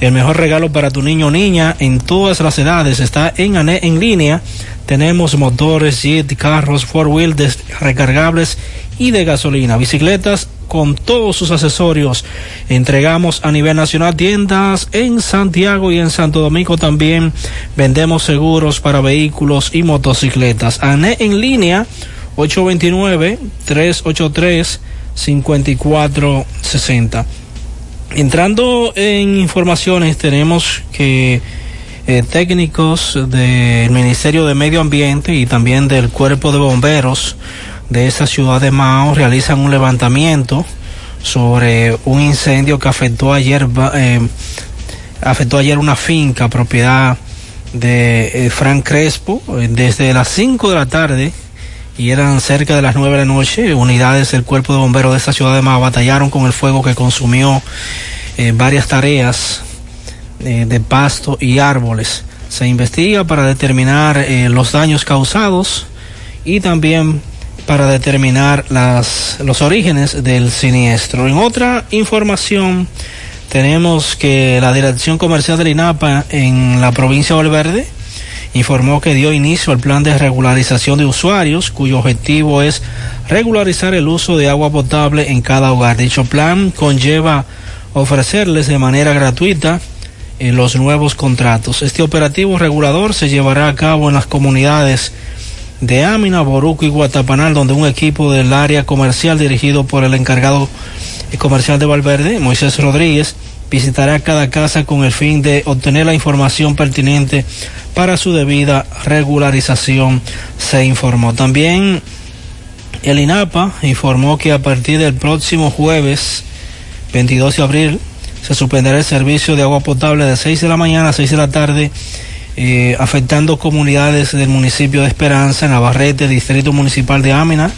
El mejor regalo para tu niño o niña en todas las edades está en ANE en línea. Tenemos motores, jet, carros, four wheel recargables y de gasolina, bicicletas con todos sus accesorios. Entregamos a nivel nacional tiendas en Santiago y en Santo Domingo también. Vendemos seguros para vehículos y motocicletas. ANE en línea 829-383-5460. Entrando en informaciones, tenemos que eh, técnicos del Ministerio de Medio Ambiente y también del Cuerpo de Bomberos de esta ciudad de Mao realizan un levantamiento sobre un incendio que afectó ayer, eh, afectó ayer una finca propiedad de eh, Frank Crespo desde las 5 de la tarde y eran cerca de las 9 de la noche. Unidades del cuerpo de bomberos de esta ciudad de Mao batallaron con el fuego que consumió eh, varias tareas eh, de pasto y árboles. Se investiga para determinar eh, los daños causados y también para determinar las, los orígenes del siniestro. En otra información, tenemos que la Dirección Comercial del INAPA en la provincia de Valverde informó que dio inicio al plan de regularización de usuarios, cuyo objetivo es regularizar el uso de agua potable en cada hogar. Dicho plan conlleva ofrecerles de manera gratuita eh, los nuevos contratos. Este operativo regulador se llevará a cabo en las comunidades de Ámina, Boruco y Guatapanal, donde un equipo del área comercial dirigido por el encargado comercial de Valverde, Moisés Rodríguez, visitará cada casa con el fin de obtener la información pertinente para su debida regularización, se informó. También el INAPA informó que a partir del próximo jueves 22 de abril se suspenderá el servicio de agua potable de 6 de la mañana a 6 de la tarde, eh, afectando comunidades del municipio de Esperanza, Navarrete, Distrito Municipal de Ámina,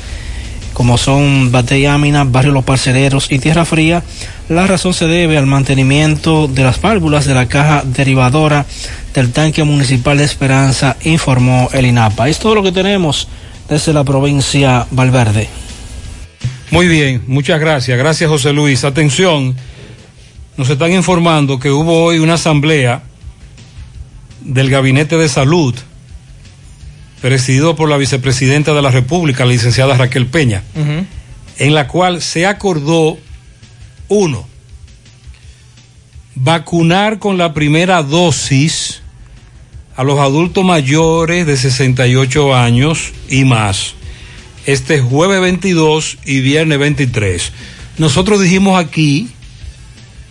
como son Batey Ámina, Barrio Los Parcereros y Tierra Fría. La razón se debe al mantenimiento de las válvulas de la caja derivadora del tanque municipal de Esperanza, informó el INAPA. Es todo lo que tenemos desde la provincia Valverde. Muy bien, muchas gracias. Gracias, José Luis. Atención, nos están informando que hubo hoy una asamblea del Gabinete de Salud, presidido por la vicepresidenta de la República, la licenciada Raquel Peña, en la cual se acordó, uno, vacunar con la primera dosis a los adultos mayores de 68 años y más. Este jueves 22 y viernes 23. Nosotros dijimos aquí,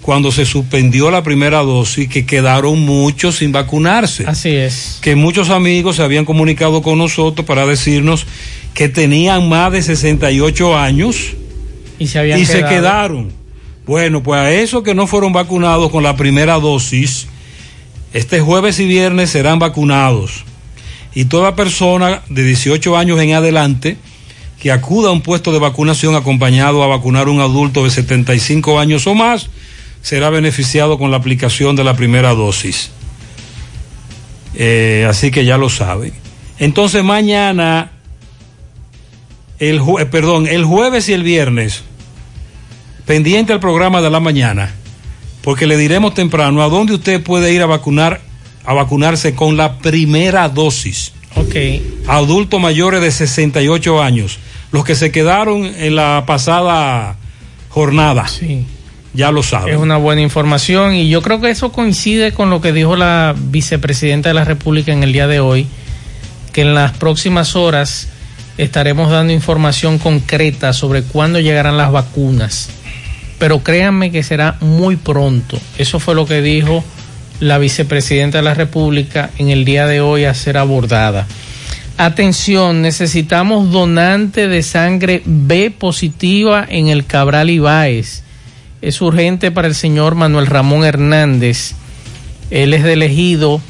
cuando se suspendió la primera dosis, que quedaron muchos sin vacunarse. Así es. Que muchos amigos se habían comunicado con nosotros para decirnos que tenían más de 68 años Y se habían y se quedaron. Bueno, pues a esos que no fueron vacunados con la primera dosis, este jueves y viernes serán vacunados. Y toda persona de 18 años en adelante que acuda a un puesto de vacunación acompañado a vacunar a un adulto de 75 años o más, será beneficiado con la aplicación de la primera dosis. Eh, así que ya lo saben. Entonces mañana, el jue- perdón, el jueves y el viernes, pendiente al programa de la mañana, porque le diremos temprano a dónde usted puede ir a vacunar, a vacunarse con la primera dosis. Ok. Adultos mayores de 68 años, los que se quedaron en la pasada jornada. Sí. Ya lo saben. Es una buena información y yo creo que eso coincide con lo que dijo la vicepresidenta de la República en el día de hoy, que en las próximas horas estaremos dando información concreta sobre cuándo llegarán las vacunas. Pero créanme que será muy pronto. Eso fue lo que dijo la vicepresidenta de la República en el día de hoy a ser abordada. Atención, necesitamos donante de sangre B positiva en el Cabral Ibáez. Es urgente para el señor Manuel Ramón Hernández. Él es de elegido.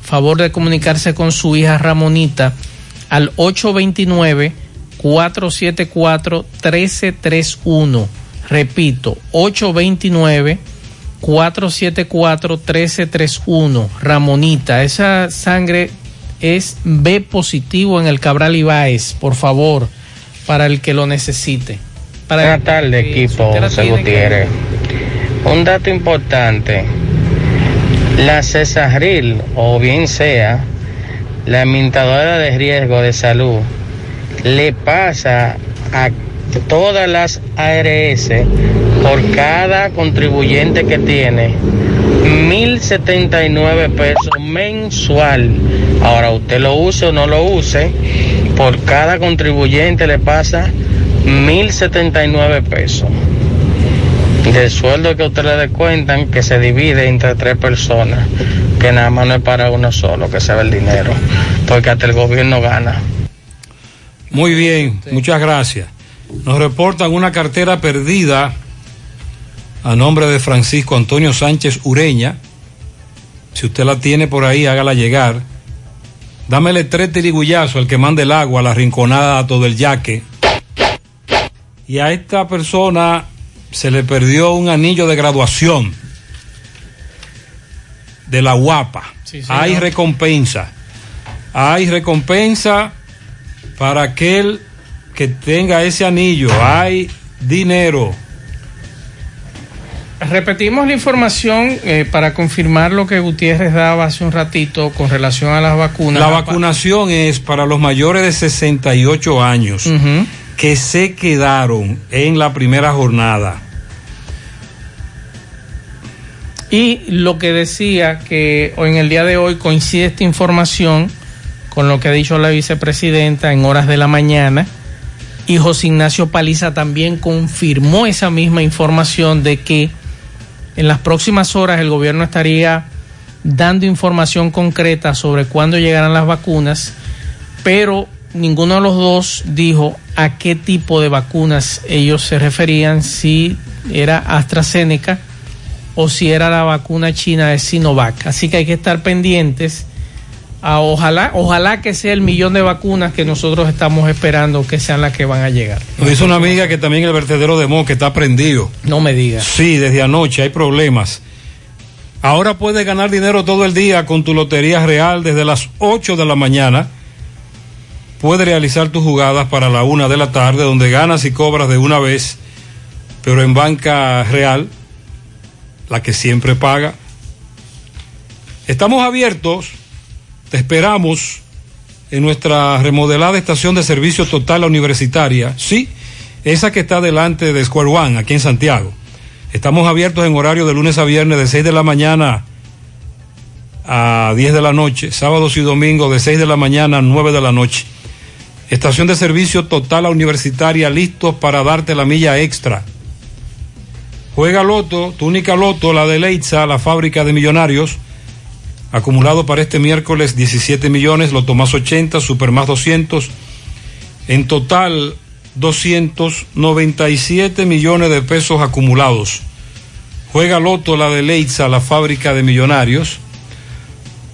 Favor de comunicarse con su hija Ramonita al 829-474-1331. Repito, 829-474-1331. Ramonita, esa sangre es B positivo en el Cabral Ibáez, por favor, para el que lo necesite. Para Buenas tardes, equipo José que- Gutiérrez. Un dato importante. La Cesarril, o bien sea, la amintadora de riesgo de salud, le pasa a todas las ARS por cada contribuyente que tiene 1.079 pesos mensual. Ahora usted lo use o no lo use, por cada contribuyente le pasa 1.079 pesos. Del sueldo que usted le descuentan, que se divide entre tres personas, que nada más no es para uno solo, que se ve el dinero, porque hasta el gobierno gana. Muy bien, muchas gracias. Nos reportan una cartera perdida a nombre de Francisco Antonio Sánchez Ureña. Si usted la tiene por ahí, hágala llegar. Dámele tres tirigullazos al que mande el agua a la rinconada todo el yaque. Y a esta persona se le perdió un anillo de graduación de la guapa. Sí. Hay recompensa. Hay recompensa para aquel que tenga ese anillo. Hay dinero. Repetimos la información eh, para confirmar lo que Gutiérrez daba hace un ratito con relación a las vacunas. La vacunación es para los mayores de 68 años Ujú. Que se quedaron en la primera jornada. Y lo que decía que en el día de hoy coincide esta información con lo que ha dicho la vicepresidenta en horas de la mañana. Y José Ignacio Paliza también confirmó esa misma información de que en las próximas horas el gobierno estaría dando información concreta sobre cuándo llegarán las vacunas, pero ninguno de los dos dijo a qué tipo de vacunas ellos se referían, si era AstraZeneca o si era la vacuna china de Sinovac. Así que hay que estar pendientes. A ojalá, ojalá que sea el millón de vacunas que nosotros estamos esperando que sean las que van a llegar. Nos dice una amiga que también el vertedero de Moque está prendido. No me digas. Sí, desde anoche hay problemas. Ahora puedes ganar dinero todo el día con tu Lotería Real desde las 8 de la mañana. Puedes realizar tus jugadas para la una de la tarde, donde ganas y cobras de una vez, pero en banca real, la que siempre paga. Estamos abiertos, te esperamos en nuestra remodelada estación de servicio total universitaria, sí, esa que está delante de Square One, aquí en Santiago. Estamos abiertos en horario de lunes a viernes de 6 de la mañana a 10 de la noche, sábados y domingos de 6 de la mañana a 9 de la noche. Estación de servicio total a universitaria, listos para darte la milla extra. Juega Loto, tu única Loto, la de Leitza, la fábrica de millonarios. Acumulado para este miércoles 17 millones, Loto más 80, Super más 200. En total 297 millones de pesos acumulados. Juega Loto, la de Leitza, la fábrica de millonarios.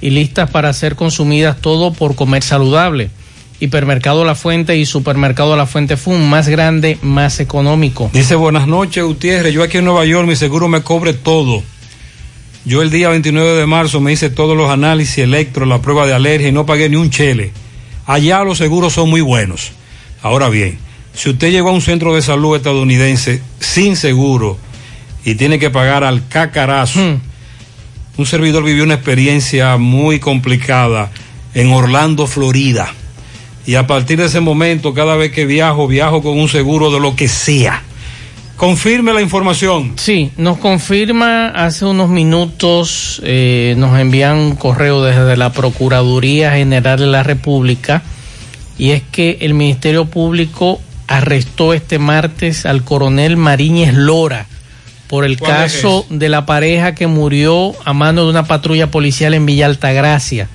y listas para ser consumidas todo por comer saludable. Hipermercado La Fuente y Supermercado La Fuente Fun, más grande, más económico. Dice buenas noches, Gutiérrez. Yo aquí en Nueva York, mi seguro me cobre todo. Yo el día 29 de marzo me hice todos los análisis electro, la prueba de alergia y no pagué ni un chele. Allá los seguros son muy buenos. Ahora bien, si usted llegó a un centro de salud estadounidense sin seguro y tiene que pagar al cacarazo, un servidor vivió una experiencia muy complicada en Orlando, Florida. Y a partir de ese momento, cada vez que viajo, viajo con un seguro de lo que sea. Confirme la información. Sí, nos confirma hace unos minutos, eh, nos envían un correo desde la Procuraduría General de la República y es que el Ministerio Público arrestó este martes al coronel Mariñez Lora por el ¿Cuál es caso de la pareja que murió a mano de una patrulla policial en Villa Altagracia.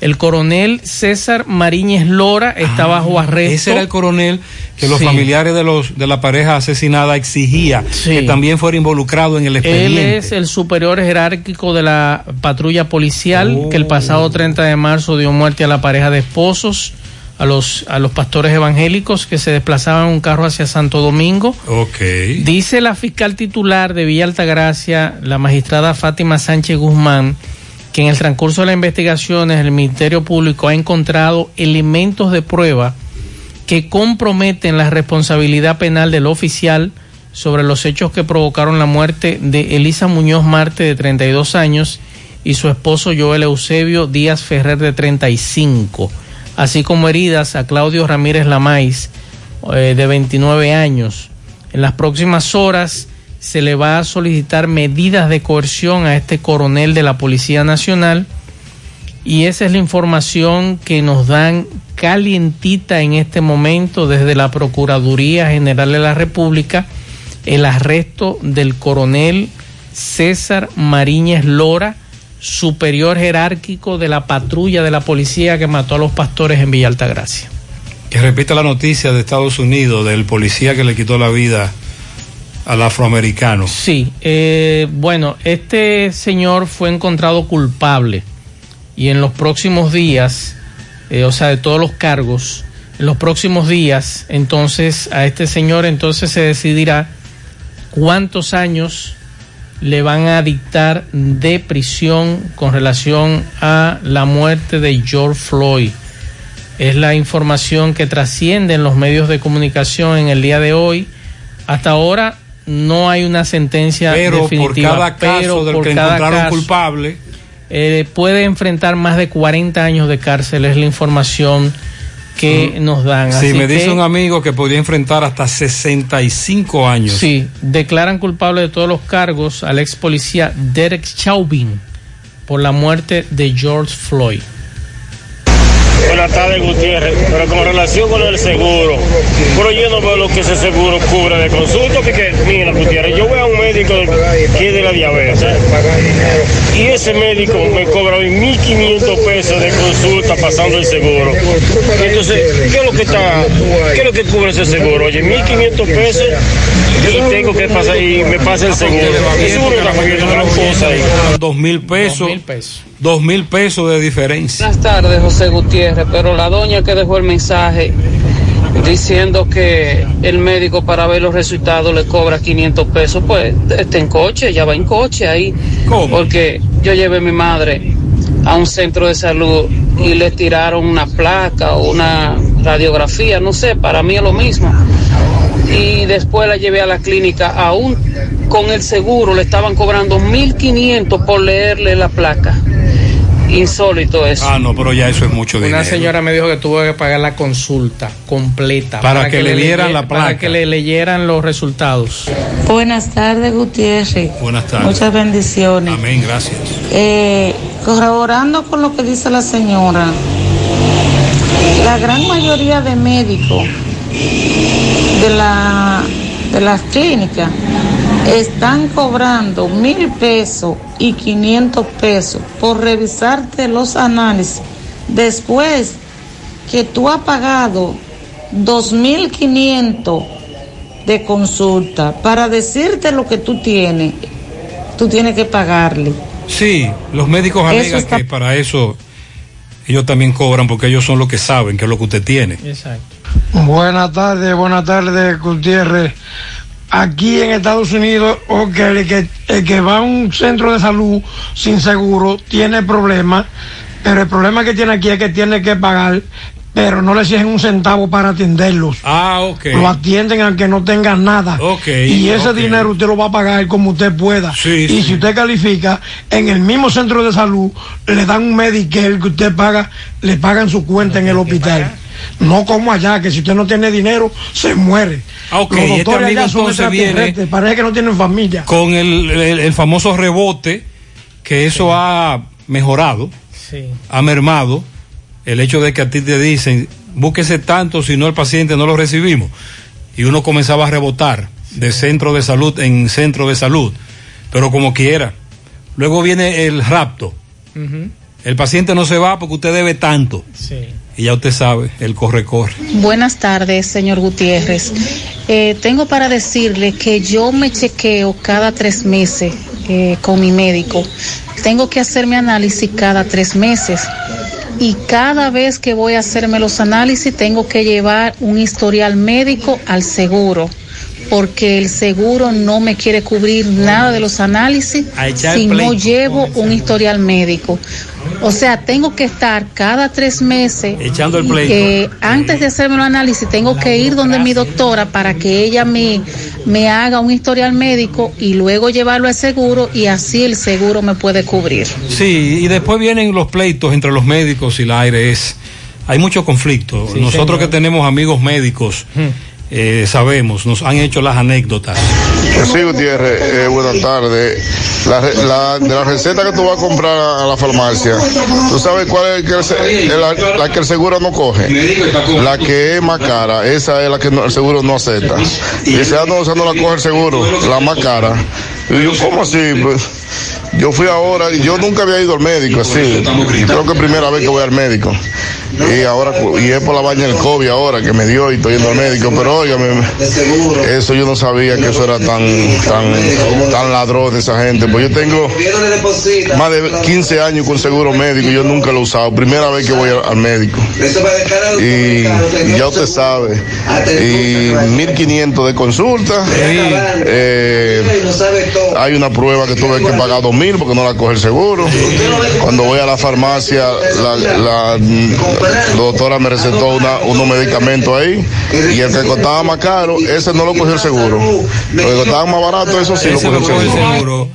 El coronel César Mariñez Lora está bajo arresto. Ah, Ese era el coronel que los Sí. familiares de los de la pareja asesinada exigía que también fuera involucrado en el Él expediente. es el superior jerárquico de la patrulla policial que el pasado 30 de marzo dio muerte a la pareja de esposos, a los, a los pastores evangélicos que se desplazaban en un carro hacia Santo Domingo. Dice la fiscal titular de Villa Altagracia, la magistrada Fátima Sánchez Guzmán, que en el transcurso de las investigaciones el Ministerio Público ha encontrado elementos de prueba que comprometen la responsabilidad penal del oficial sobre los hechos que provocaron la muerte de Elisa Muñoz Marte de 32 años y su esposo Joel Eusebio Díaz Ferrer de 35, así como heridas a Claudio Ramírez Lamais eh, de 29 años. En las próximas horas se le va a solicitar medidas de coerción a este coronel de la Policía Nacional y esa es la información que nos dan calientita en este momento desde la Procuraduría General de la República, el arresto del coronel César Mariñez Lora, superior jerárquico de la patrulla de la policía que mató a los pastores en Villa Altagracia. Que repita la noticia de Estados Unidos del policía que le quitó la vida al afroamericano. Sí, eh, bueno, este señor fue encontrado culpable y en los próximos días, eh, o sea, de todos los cargos, en los próximos días, entonces a este señor entonces se decidirá cuántos años le van a dictar de prisión con relación a la muerte de George Floyd. Es la información que trasciende en los medios de comunicación en el día de hoy. Hasta ahora no hay una sentencia Pero por definitiva. cada caso pero del por que cada encontraron caso, culpable, eh, puede enfrentar más de 40 años de cárcel, es la información que nos dan. Así me dice que- un amigo que podría enfrentar hasta 65 años. Sí, declaran culpable de todos los cargos al ex policía Derek Chauvin por la muerte de George Floyd. Buenas tardes, Gutiérrez. Pero con relación con el seguro, pero yo no veo lo que ese seguro cubre de consulta, porque mira, Gutiérrez, yo voy a un médico que es de la diabetes y ese médico me cobra hoy 1.500 pesos de consulta pasando el seguro. Entonces, ¿qué es lo que está, qué es lo que cubre ese seguro? Oye, 1.500 pesos y tengo que pasar y me pasa el seguro. El seguro está gran cosa ahí. Dos mil pesos. Dos mil pesos de diferencia. Buenas tardes, José Gutiérrez, pero la doña que dejó el mensaje diciendo que el médico para ver los resultados le cobra 500 pesos, pues está en coche, ya va en coche ahí. Porque yo llevé a mi madre a un centro de salud y le tiraron una placa o una radiografía, no sé, para mí es lo mismo. Y después la llevé a la clínica, aún con el seguro le estaban cobrando 1.500 por leerle la placa. Insólito eso. Ah, no, pero ya eso es mucho dinero. Una señora me dijo que tuvo que pagar la consulta completa Para que le dieran la Para placa. que le leyeran los resultados. Buenas tardes, Gutiérrez. Buenas tardes. Muchas bendiciones. Amén, gracias. Eh, corroborando con lo que dice la señora, la gran mayoría de médicos de, la, de las clínicas están cobrando mil pesos y 500 pesos por revisarte los análisis después que tú has pagado 2.500 de consulta para decirte lo que tú tienes, tú tienes que pagarle. Sí, los médicos alegan está- que para eso ellos también cobran porque ellos son los que saben qué es lo que usted tiene. Exacto. Buenas tardes, buenas tardes, Gutiérrez. Aquí en Estados Unidos, ok, el que, el que va a un centro de salud sin seguro tiene problemas, pero el problema que tiene aquí es que tiene que pagar, pero no le exigen un centavo para atenderlos. Ah, ok. Lo atienden aunque no tenga nada. Ok, y ese dinero usted lo va a pagar como usted pueda. y si usted califica, en el mismo centro de salud le dan un Medicare que usted paga, le pagan su cuenta en el hospital. No como allá, que si usted no tiene dinero, se muere. Ah, ok, Los este doctores allá son extraterrestres, parece que no tienen familia. Con el, el- el famoso rebote, que eso ha mejorado, Sí. ha mermado, el hecho de que a ti te dicen, búsquese tanto, si no el paciente no lo recibimos. Y uno comenzaba a rebotar de centro de salud en centro de salud, pero como quiera. Luego viene el rapto. El paciente no se va porque usted debe tanto. Sí. Y ya usted sabe, el corre-corre. Buenas tardes, señor Gutiérrez. Eh, tengo para decirle que yo me chequeo cada tres meses eh, con mi médico. Tengo que hacerme análisis cada tres meses. Y cada vez que voy a hacerme los análisis tengo que llevar un historial médico al seguro. Porque el seguro no me quiere cubrir nada de los análisis si no llevo un historial médico. O sea, tengo que estar cada tres meses Echando el pleito. eh, antes de hacerme el análisis tengo que ir donde mi doctora para que ella me, me haga un historial médico y luego llevarlo al seguro y así el seguro me puede cubrir. Sí, y después vienen los pleitos entre los médicos y la ARS. Hay mucho conflicto. Sí, Nosotros señor. que tenemos amigos médicos, eh, sabemos, nos han hecho las anécdotas. Sí, Gutiérrez, eh, buenas tardes. La, de la receta que tú vas a comprar a la farmacia, ¿tú sabes cuál es la, que el seguro no coge? La que es más cara, esa es la que el seguro no acepta. Y esa no, esa no la coge el seguro, la más cara. Y yo, ¿cómo así? Pues, yo fui ahora y yo nunca había ido al médico así. Creo que es primera vez que voy al médico. Y ahora y es por la vaina del COVID ahora que me dio y estoy yendo al médico, pero óigame, eso yo no sabía que eso era tan tan tan ladrón de esa gente, pues yo tengo más de 15 años con seguro médico, yo nunca lo he usado, primera vez que voy al médico. Y, y ya usted sabe, y 1500 de consulta, eh, hay una prueba que tuve que pagar 2000 porque no la coge el seguro. Cuando voy a la farmacia, la, la- la doctora me recetó una- unos medicamentos ahí y el que costaba más caro, ese no lo cogió el seguro. Lo que costaba más barato, eso sí lo cogió el seguro.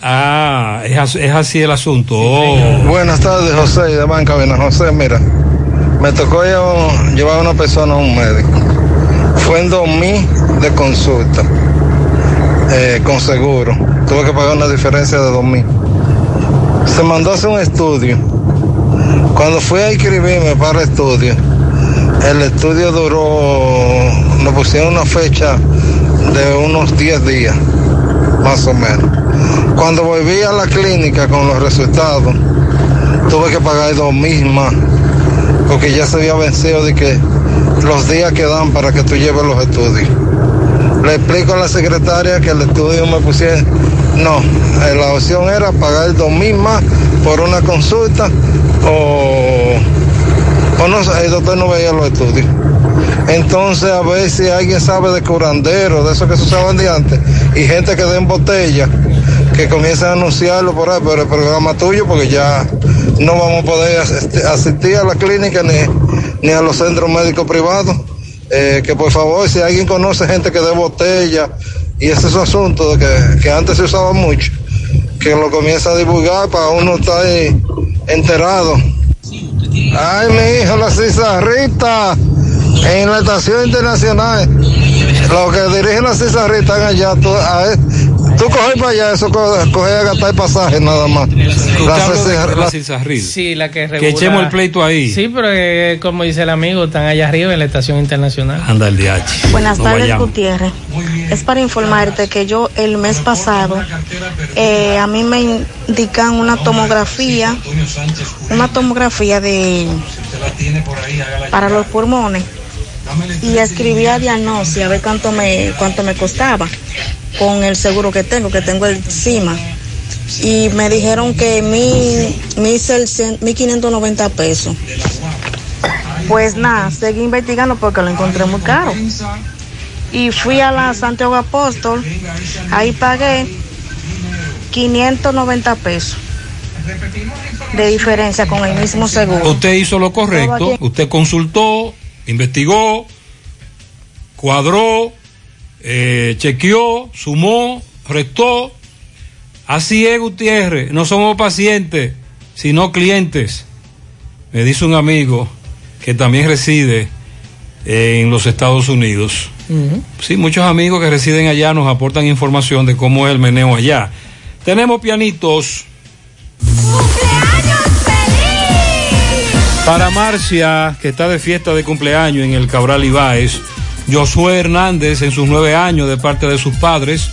Ah, es, es así el asunto. Oh. Buenas tardes, José, de Banca Vena. José, mira, me tocó yo llevar a una persona a un médico. Fue en 2000 de consulta, eh, con seguro. Tuve que pagar una diferencia de 2000. Se mandó a hacer un estudio. Cuando fui a inscribirme para el estudio, el estudio duró, nos pusieron una fecha de unos 10 días, más o menos. Cuando volví a la clínica con los resultados, tuve que pagar dos mil más, porque ya se había vencido de que los días que dan para que tú lleves los estudios. Le explico a la secretaria que el estudio me pusiera, no, eh, la opción era pagar dos mil más por una consulta o, o no, el doctor no veía los estudios. Entonces, a ver si alguien sabe de curandero, de eso que se usaban de antes, y gente que den botella, que comiencen a anunciarlo por ahí, pero el programa tuyo, porque ya no vamos a poder asist- asistir a la clínica ni, ni a los centros médicos privados. Eh, que por favor, si alguien conoce gente que dé botella y ese es un asunto que, que antes se usaba mucho, que lo comienza a divulgar para uno estar ahí enterado. Ay, mi hijo, la cizarrita en la estación internacional. Los que dirigen la cizarrita están allá. Tú, coges para allá, eso co- coges a gastar pasaje nada más. La Cizarril. Sí, la que Que regula- echemos el pleito ahí. Sí, pero eh, como dice el amigo, están allá arriba en la estación internacional. Anda el DH. Buenas No tardes, vayamos. Gutiérrez. Es para informarte que yo el mes pasado eh, a mí me indican una tomografía, una tomografía de para los pulmones y escribí a diagnosis a ver cuánto me cuánto me costaba con el seguro que tengo, que tengo encima. Y me dijeron que mi, mi 1590 pesos. Pues nada, seguí investigando porque lo encontré muy caro. Y fui a la Santiago Apóstol, ahí pagué 590 pesos de diferencia con el mismo seguro. Usted hizo lo correcto, usted consultó, investigó, cuadró, eh, chequeó, sumó, restó. Así es, Gutiérrez, no somos pacientes, sino clientes. Me dice un amigo que también reside en los Estados Unidos. Sí, muchos amigos que residen allá nos aportan información de cómo es el meneo allá. Tenemos pianitos. Para Marcia, que está de fiesta de cumpleaños en el Cabral Ibáez, Josué Hernández en sus nueve años de parte de sus padres,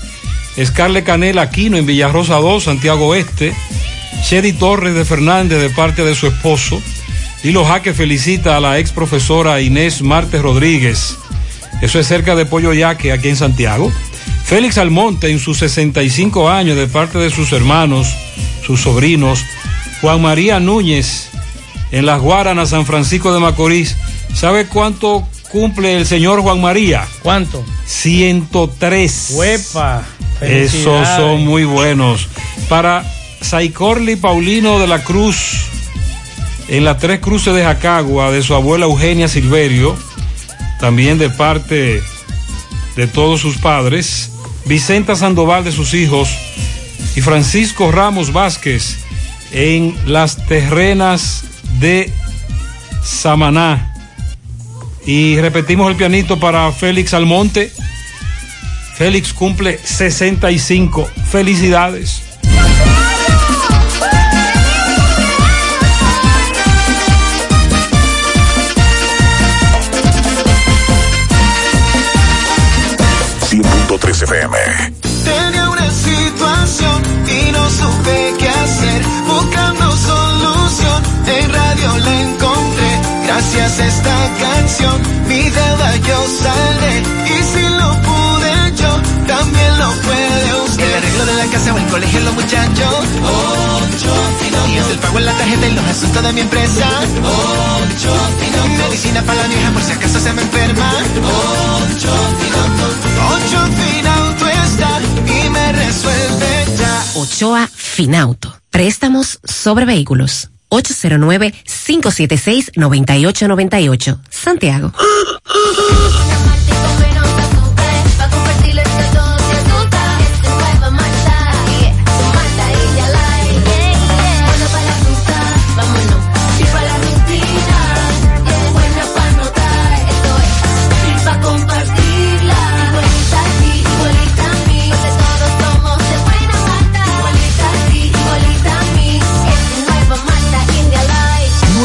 Scarlett Canela Aquino en Villarrosa 2, Santiago Este, Shedi Torres de Fernández de parte de su esposo, Lilo Jaque felicita a la ex profesora Inés Martes Rodríguez, eso es cerca de Pollo Yaque, aquí en Santiago. Félix Almonte en sus 65 años de parte de sus hermanos, sus sobrinos, Juan María Núñez en Las Guaranas, San Francisco de Macorís. ¿Sabe cuánto cumple el señor Juan María? ¿Cuánto? 103. ¡Huepa! Esos son muy buenos. Para Saicorli Paulino de la Cruz, en las Tres Cruces de Jacagua, de su abuela Eugenia Silverio, también de parte de todos sus padres, Vicenta Sandoval de sus hijos y Francisco Ramos Vázquez en las terrenas de Samaná. Y repetimos el pianito para Félix Almonte. Félix cumple 65. Felicidades. Esta canción, mi deuda yo saldré. Y si lo pude yo, también lo puede usted. El arreglo de la casa o el colegio los muchachos. Ocho Finaut. el pago en la tarjeta y los asuntos de mi empresa. Ocho. Medicina para la vieja por si acaso se me enferma. Ocho Finaut. Ocho Finauto está y me resuelve ya. Ochoa Finauto. Préstamos sobre vehículos. 809-576-9898. Santiago.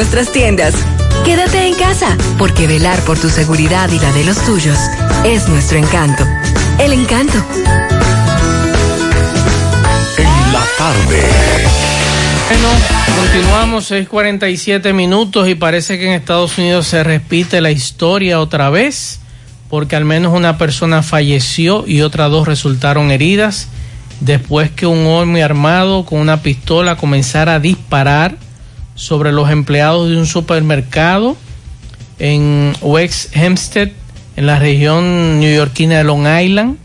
nuestras tiendas. Quédate en casa, porque velar por tu seguridad y la de los tuyos es nuestro encanto. El encanto. En la tarde. Bueno, continuamos, 6:47 minutos y parece que en Estados Unidos se repite la historia otra vez, porque al menos una persona falleció y otras dos resultaron heridas después que un hombre armado con una pistola comenzara a disparar sobre los empleados de un supermercado en West Hempstead, en la región neoyorquina de Long Island.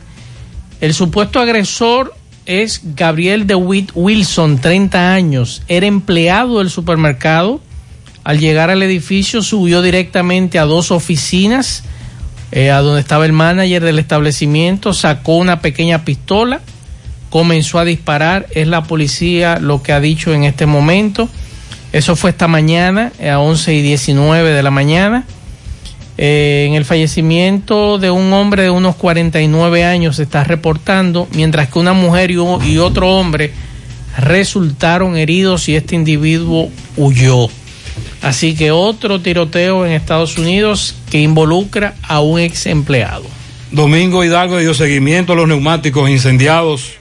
El supuesto agresor es Gabriel DeWitt Wilson, 30 años. Era empleado del supermercado. Al llegar al edificio subió directamente a dos oficinas, eh, a donde estaba el manager del establecimiento, sacó una pequeña pistola, comenzó a disparar. Es la policía lo que ha dicho en este momento. Eso fue esta mañana, eh, a 11 y 19 de la mañana. Eh, en el fallecimiento de un hombre de unos 49 años se está reportando, mientras que una mujer y, un- y otro hombre resultaron heridos y este individuo huyó. Así que otro tiroteo en Estados Unidos que involucra a un ex empleado. Domingo Hidalgo dio seguimiento a los neumáticos incendiados.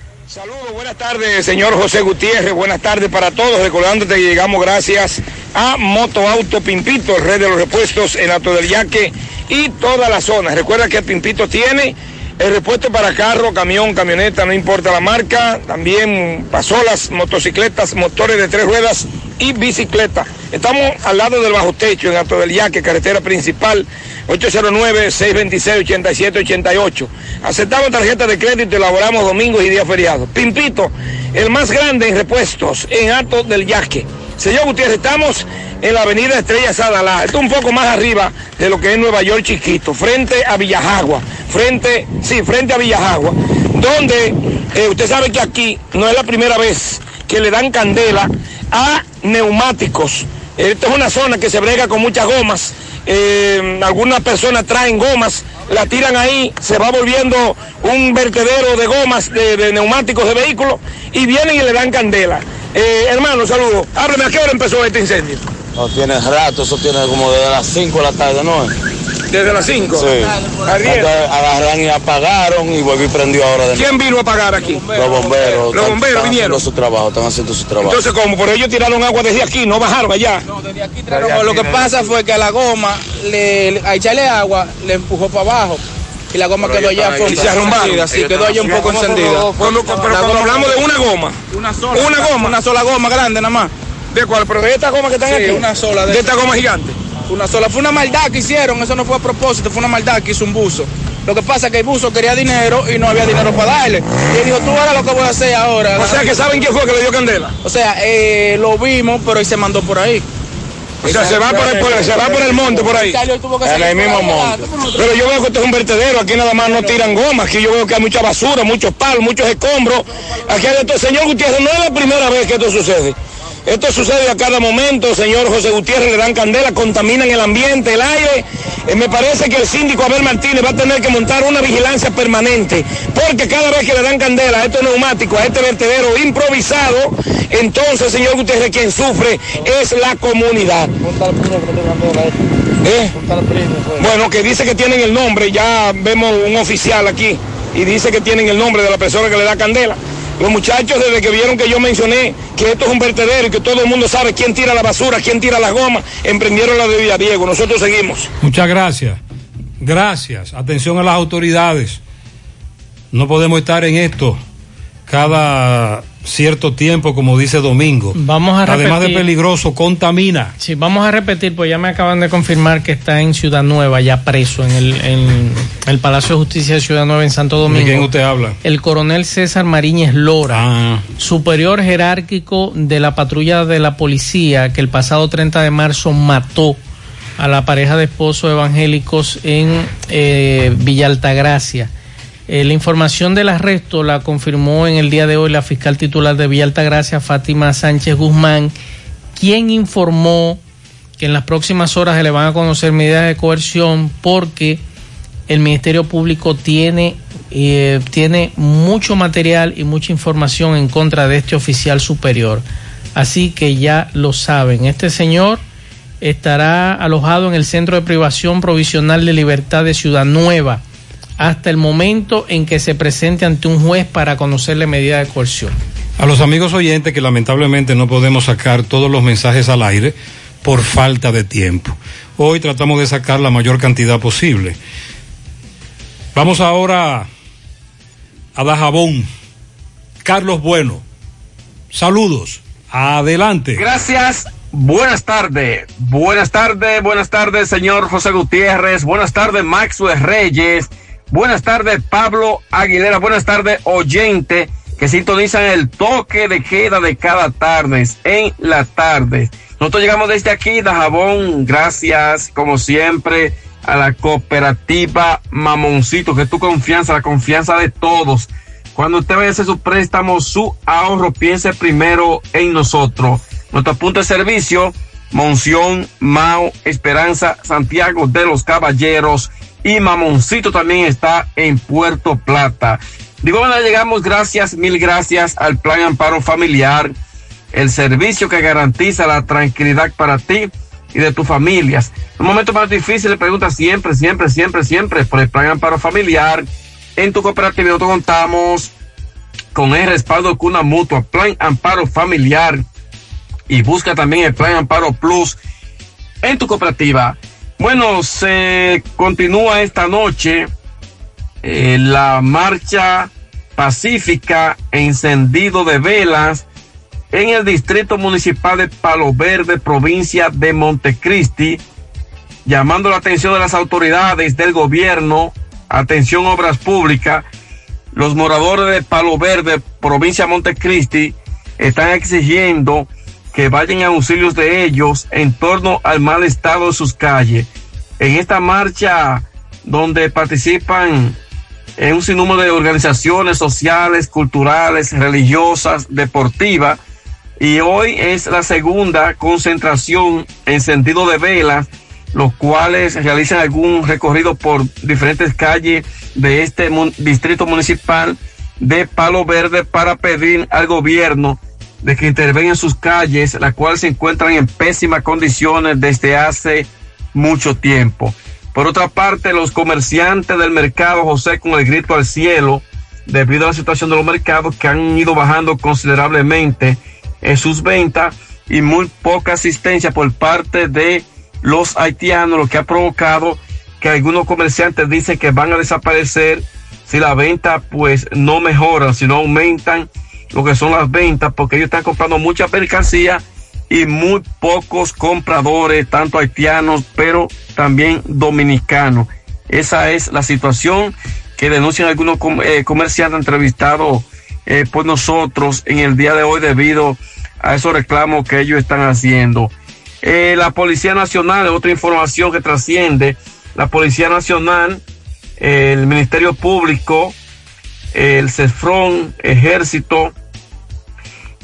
Buenas tardes, señor José Gutiérrez. Buenas tardes para todos. Recordándote que llegamos gracias a Moto Auto Pimpito, el rey de los repuestos en Alto del Yaque y toda la zona. Recuerda que Pimpito tiene el repuesto para carro, camión, camioneta, no importa la marca. También pasolas, motocicletas, motores de tres ruedas y bicicleta. Estamos al lado del bajo techo en Alto del Yaque, carretera principal. 809-626-8788. Aceptamos tarjeta de crédito y elaboramos domingos y días feriados. Pimpito, el más grande en repuestos en Alto del Yaque. Señor Gutiérrez, estamos en la avenida Estrella Sadalá. Esto un poco más arriba de lo que es Nueva York chiquito, frente a Villajagua. Frente, sí, frente a Villajagua. Donde eh, usted sabe que aquí no es la primera vez que le dan candela a neumáticos. Esta es una zona que se brega con muchas gomas. Eh, algunas personas traen gomas, la tiran ahí, se va volviendo un vertedero de gomas, de, de neumáticos de vehículos, y vienen y le dan candela. Eh, hermano, saludo. Hábleme, ¿a qué hora empezó este incendio? No tiene rato, eso tiene como desde las 5 de la tarde, ¿no? Desde las 5. Sí. Arriba. Entonces agarraron y apagaron y volví y prendió ahora de ¿Quién vino a pagar aquí? Los bomberos. Los están- bomberos están vinieron. haciendo su trabajo, están haciendo su trabajo. Entonces, como por ellos tiraron agua desde aquí, no bajaron allá. Pero lo que pasa fue que a la goma, le, le- a echarle agua, le empujó para abajo. Y la goma Pero quedó allá Y se arrumbaron. Así Ellos quedó allá un poco encendida. Cuando- pero hablamos de una goma. Una sola. Una goma. Una sola goma grande nada más. ¿De cuál? ¿Pero de esta goma que están Sí, aquí? una sola. ¿De esta goma gigante? Una sola. Fue una maldad que hicieron, eso no fue a propósito, fue una maldad que hizo un buzo. Lo que pasa es que el buzo quería dinero y no había dinero para darle. Y él dijo, tú ahora lo que voy a hacer ahora. O sea, que ¿saben quién fue que le dio candela? O sea, eh, lo vimos, pero él se mandó por ahí. O sea, se va por el, por- se va por el monte por ahí. En el mismo monte. Pero yo veo que esto es un vertedero, aquí nada más no tiran goma, aquí yo veo que hay mucha basura, muchos palos, muchos escombros. Aquí hay de todo. Señor Gutiérrez, no es la primera vez que esto sucede. Esto sucede a cada momento, señor José Gutiérrez, le dan candela, contaminan el ambiente, el aire. Eh, me parece que el síndico Abel Martínez va a tener que montar una vigilancia permanente, porque cada vez que le dan candela a estos neumáticos, a este vertedero improvisado, entonces, señor Gutiérrez, quien sufre es la comunidad. ¿Eh? Bueno, que dice que tienen el nombre, ya vemos un oficial aquí y dice que tienen el nombre de la persona que le da candela. Los muchachos desde que vieron que yo mencioné que esto es un vertedero y que todo el mundo sabe quién tira la basura, quién tira las gomas, emprendieron la de Villadiego. Nosotros seguimos. Muchas gracias. Gracias. Atención a las autoridades. No podemos estar en esto cada cierto tiempo, como dice Domingo. Vamos a Además de repetir. peligroso, contamina. Sí, vamos a repetir, pues ya me acaban de confirmar que está en Ciudad Nueva, ya preso en el, en el Palacio de Justicia de Ciudad Nueva en Santo ¿De Domingo. quién usted habla? El coronel César Mariñez Lora, Ah. superior jerárquico de la patrulla de la policía que el pasado 30 de marzo mató a la pareja de esposos evangélicos en eh, Villa Altagracia. Eh, la información del arresto la confirmó en el día de hoy la fiscal titular de Villa Altagracia, Fátima Sánchez Guzmán, quien informó que en las próximas horas se le van a conocer medidas de coerción porque el Ministerio Público tiene, eh, tiene mucho material y mucha información en contra de este oficial superior. Así que ya lo saben, este señor estará alojado en el Centro de Privación Provisional de Libertad de Ciudad Nueva hasta el momento en que se presente ante un juez para conocerle medida de coerción. A los amigos oyentes que lamentablemente no podemos sacar todos los mensajes al aire por falta de tiempo. Hoy tratamos de sacar la mayor cantidad posible. Vamos ahora a Dajabón. Carlos Bueno. Saludos. Adelante. Gracias. Buenas tardes. Buenas tardes, buenas tardes, señor José Gutiérrez. Buenas tardes, Maxwell Reyes. Buenas tardes, Pablo Aguilera. Buenas tardes, oyente que sintonizan el toque de queda de cada tarde en la tarde. Nosotros llegamos desde aquí, Dajabón. Gracias, como siempre, a la cooperativa Mamoncito, que es tu confianza, la confianza de todos. Cuando usted vaya a hacer su préstamo, su ahorro, piense primero en nosotros. Nuestro punto de servicio, Monción, Mao, Esperanza, Santiago de los Caballeros y Mamoncito también está en Puerto Plata. De igual llegamos gracias, mil gracias al Plan Amparo Familiar, el servicio que garantiza la tranquilidad para ti y de tus familias. Un momento más difícil, pregunta siempre, siempre, siempre, siempre por el Plan Amparo Familiar. En tu cooperativa nosotros contamos con el respaldo de Cuna Mutua, Plan Amparo Familiar y busca también el Plan Amparo Plus en tu cooperativa. Bueno, se continúa esta noche eh, la marcha pacífica, encendido de velas en el distrito municipal de Palo Verde, provincia de Montecristi, llamando la atención de las autoridades del gobierno, atención obras públicas, los moradores de Palo Verde, provincia de Montecristi, están exigiendo que vayan a auxilios de ellos en torno al mal estado de sus calles. En esta marcha donde participan en un sinnúmero de organizaciones sociales, culturales, religiosas, deportivas, y hoy es la segunda concentración en sentido de velas, los cuales realizan algún recorrido por diferentes calles de este distrito municipal de Palo Verde para pedir al gobierno de que intervenga en sus calles, las cuales se encuentran en pésimas condiciones desde hace mucho tiempo. Por otra parte, los comerciantes del mercado José con el grito al cielo, debido a la situación de los mercados que han ido bajando considerablemente en sus ventas y muy poca asistencia por parte de los haitianos, lo que ha provocado que algunos comerciantes dicen que van a desaparecer si la venta pues no mejora, si no aumentan lo que son las ventas, porque ellos están comprando mucha mercancía y muy pocos compradores, tanto haitianos, pero también dominicanos. Esa es la situación que denuncian algunos eh, comerciantes entrevistados eh, por nosotros en el día de hoy debido a esos reclamos que ellos están haciendo. Eh, la Policía Nacional, otra información que trasciende, la Policía Nacional, el Ministerio Público, el CEFRON, Ejército,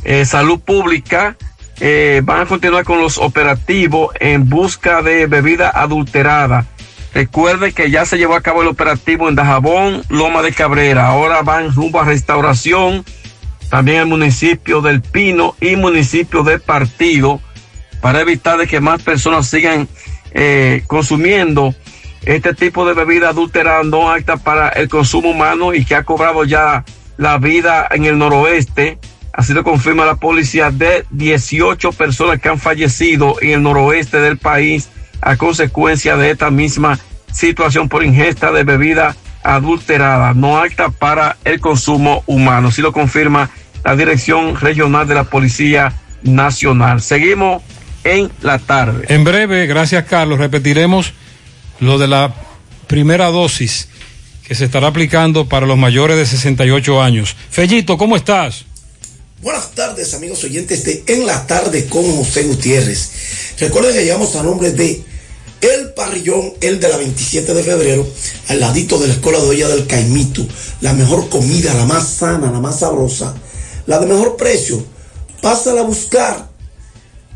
eh, Salud Pública, eh, van a continuar con los operativos en busca de bebida adulterada. Recuerde que ya se llevó a cabo el operativo en Dajabón, Loma de Cabrera. Ahora van rumbo a restauración, también el municipio del Pino y municipio de Partido, para evitar de que más personas sigan eh, consumiendo este tipo de bebida adulterada no apta para el consumo humano y que ha cobrado ya la vida en el noroeste. Así lo confirma la policía de 18 personas que han fallecido en el noroeste del país a consecuencia de esta misma situación por ingesta de bebida adulterada, no apta para el consumo humano. Así lo confirma la Dirección Regional de la Policía Nacional. Seguimos en la tarde. En breve, gracias Carlos, repetiremos lo de la primera dosis que se estará aplicando para los mayores de 68 años. Fellito, ¿cómo estás? Buenas tardes, amigos oyentes de En la Tarde con José Gutiérrez. Recuerden que llegamos a nombre de El Parrillón, el de la 27 de febrero, al ladito de la Escuela de Olla del Caimito. La mejor comida, la más sana, la más sabrosa, la de mejor precio. Pásala a buscar.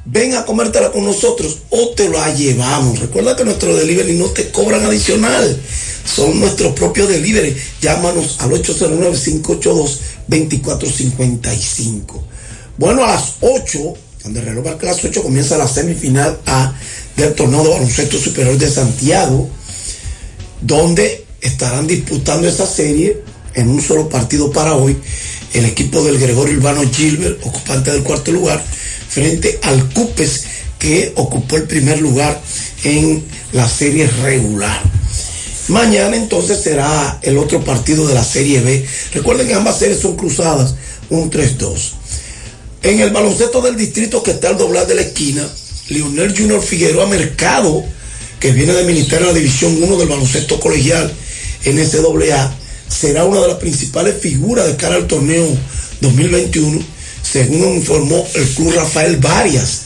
Ven a comértela con nosotros o te la llevamos. Recuerda que nuestro delivery no te cobran adicional. Son nuestros propios delivery. Llámanos al 809-582-2455. Bueno, a las 8, cuando el reloj marca las 8, comienza la semifinal A del torneo de baloncesto superior de Santiago, donde estarán disputando esta serie en un solo partido para hoy. El equipo del Gregorio Urbano Gilbert, ocupante del cuarto lugar, frente al Cupes, que ocupó el primer lugar en la serie regular. Mañana entonces será el otro partido de la Serie B. Recuerden que ambas series son cruzadas, un 3-2. En el baloncesto del distrito que está al doblar de la esquina, Leonel Junior Figueroa Mercado, que viene de administrar la División 1 del baloncesto colegial NCAA, será una de las principales figuras de cara al torneo 2021, según informó el club Rafael Varias.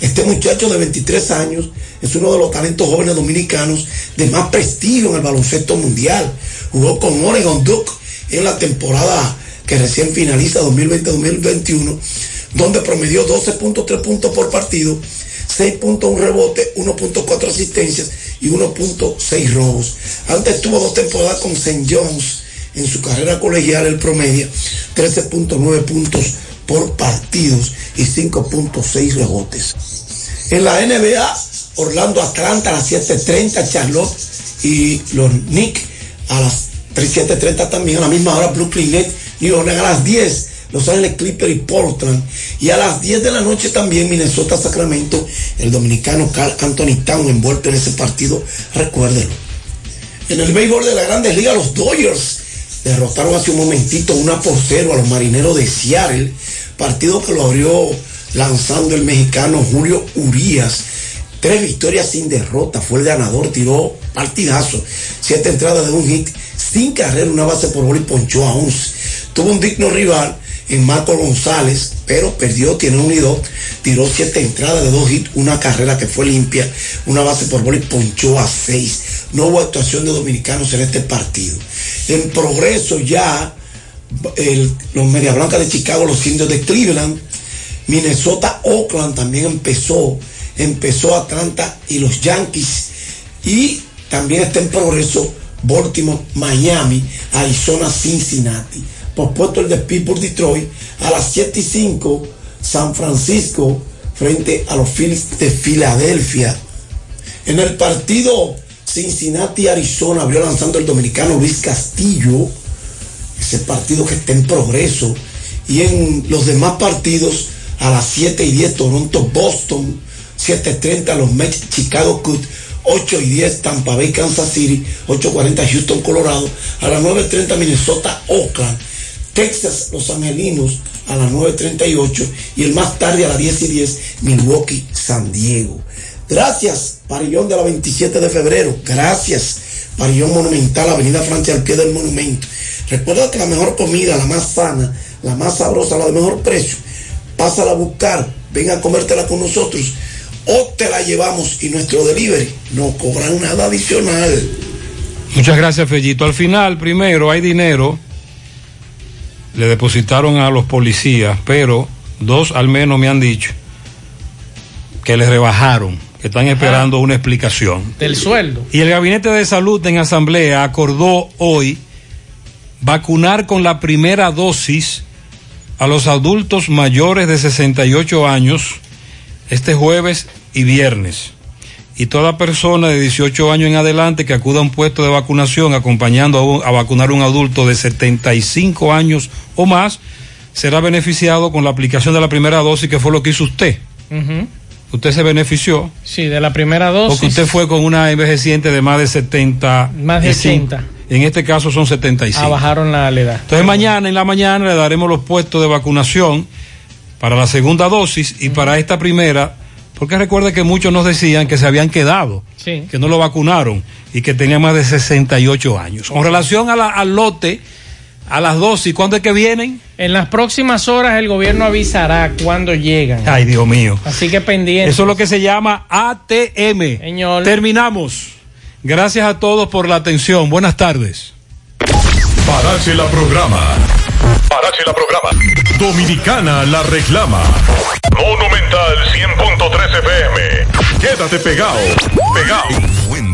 Este muchacho de 23 años es uno de los talentos jóvenes dominicanos de más prestigio en el baloncesto mundial. Jugó con Oregon Duke en la temporada que recién finaliza 2020-2021, donde promedió 12.3 puntos por partido, 6.1 rebote, 1.4 asistencias y 1.6 robos. Antes tuvo dos temporadas con St. John's en su carrera colegial, el promedio 13.9 puntos por partidos y 5.6 rebotes. En la NBA, Orlando Atlanta a las 7.30, Charlotte y los Knicks a las 7.30 también, a la misma hora Brooklyn Nets, New Orleans a las 10, Los Ángeles Clippers y Portland. Y a las 10 de la noche también Minnesota Sacramento, el dominicano Carl Anthony Town envuelto en ese partido, recuérdenlo. En el béisbol de la Grandes Ligas, los Dodgers derrotaron hace un momentito una por cero a los marineros de Seattle, partido que lo abrió lanzando el mexicano Julio Urías. Tres victorias sin derrota, fue el ganador, tiró partidazo, siete entradas de un hit, sin carrera, una base por bola y ponchó a 11. Tuvo un digno rival en Marco González, pero perdió, tiene un y dos, tiró siete entradas de dos hits, una carrera que fue limpia, una base por bola y ponchó a seis. No hubo actuación de dominicanos en este partido. En progreso ya los Media Blancas de Chicago, los indios de Cleveland, Minnesota, Oakland también empezó, empezó Atlanta y los Yankees. Y también está en progreso Baltimore, Miami, Arizona, Cincinnati. Pospuesto el de Pittsburgh, Detroit, a las 7 y 5, San Francisco frente a los Phillies de Filadelfia. En el partido Cincinnati, Arizona, abrió lanzando el dominicano Luis Castillo, ese partido que está en progreso. Y en los demás partidos, a las 7 y 10, Toronto, Boston, 7.30 los Mets, Chicago Cubs, 8 y 10 Tampa Bay, Kansas City, 8.40 Houston, Colorado, a las 9.30 Minnesota, Oakland, Texas, Los Angelinos, a las 9.38 y el más tarde a las 10 y 10 Milwaukee, San Diego. Gracias, Parillón de la 27 de febrero. Gracias, Parillón Monumental, Avenida Francia al pie del monumento. Recuerda que la mejor comida, la más sana, la más sabrosa, la de mejor precio, pásala a buscar, ven a comértela con nosotros o te la llevamos y nuestro delivery no cobran nada adicional. Muchas gracias, Fellito. Al final, primero, hay dinero. Le depositaron a los policías, pero dos al menos me han dicho que les rebajaron, que están esperando una explicación. Del sueldo. Y el Gabinete de Salud en Asamblea acordó hoy vacunar con la primera dosis a los adultos mayores de 68 años este jueves y viernes. Y toda persona de 18 años en adelante que acuda a un puesto de vacunación acompañando a, un- a vacunar a un adulto de 75 años o más será beneficiado con la aplicación de la primera dosis, que fue lo que hizo usted. Usted se benefició Sí, de la primera dosis. porque usted fue con una envejeciente de más de 70. Más de y cinco. 80. En este caso son 75. Ah, bajaron la edad. Entonces mañana en la mañana le daremos los puestos de vacunación para la segunda dosis y para esta primera, porque recuerde que muchos nos decían que se habían quedado, Sí. que no lo vacunaron y que tenían más de 68 años. Con relación a la- al lote, a las dosis, ¿cuándo es que vienen? En las próximas horas el gobierno avisará cuándo llegan. Ay, Dios mío. Así que pendiente. Eso es lo que se llama ATM. Señor. Terminamos. Gracias a todos por la atención. Buenas tardes. Parache la programa. Parache la programa. Dominicana la reclama. Monumental 100.13 FM. Quédate pegado. Pegado.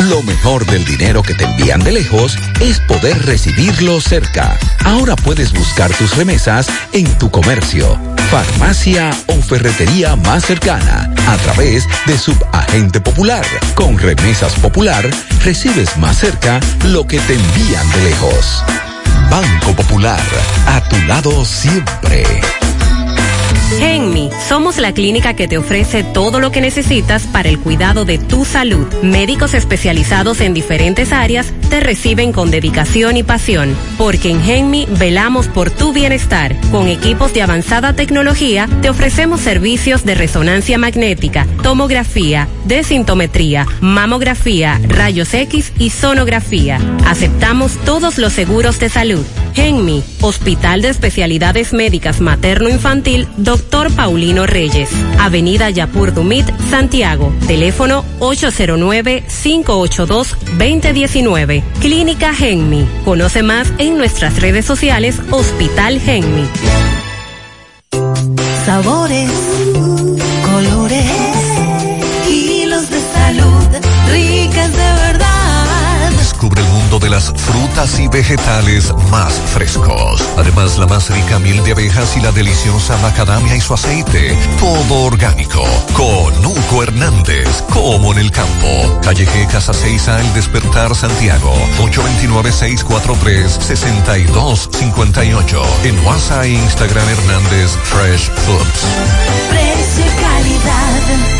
Lo mejor del dinero que te envían de lejos es poder recibirlo cerca. Ahora puedes buscar tus remesas en tu comercio, farmacia o ferretería más cercana a través de Subagente Popular. Con Remesas Popular recibes más cerca lo que te envían de lejos. Banco Popular, a tu lado siempre. Genmi, somos la clínica que te ofrece todo lo que necesitas para el cuidado de tu salud. Médicos especializados en diferentes áreas te reciben con dedicación y pasión, porque en Genmi velamos por tu bienestar. Con equipos de avanzada tecnología te ofrecemos servicios de resonancia magnética, tomografía, desintometría, mamografía, rayos X y sonografía. Aceptamos todos los seguros de salud. Genmi, Hospital de Especialidades Médicas Materno-Infantil, Dr. Paulino Reyes, Avenida Yapur Dumit, Santiago, teléfono 809-582-2019. Clínica Genmi. Conoce más en nuestras redes sociales Hospital Genmi. Sabores, colores, kilos de salud, ricas de verdad. Descubre el mundo de las frutas y vegetales más frescos. Además, la más rica miel de abejas y la deliciosa macadamia y su aceite. Todo orgánico. Conuco Hernández, como en el campo. Calle G, Casa 6A, El Despertar, Santiago. 829-643-6258. En WhatsApp e Instagram Hernández Fresh Foods. Precio calidad.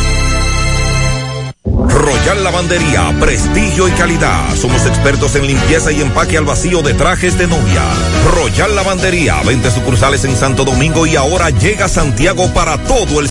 Royal Lavandería, prestigio y calidad. Somos expertos en limpieza y empaque al vacío de trajes de novia. Royal Lavandería, 20 sucursales en Santo Domingo y ahora llega Santiago para todo el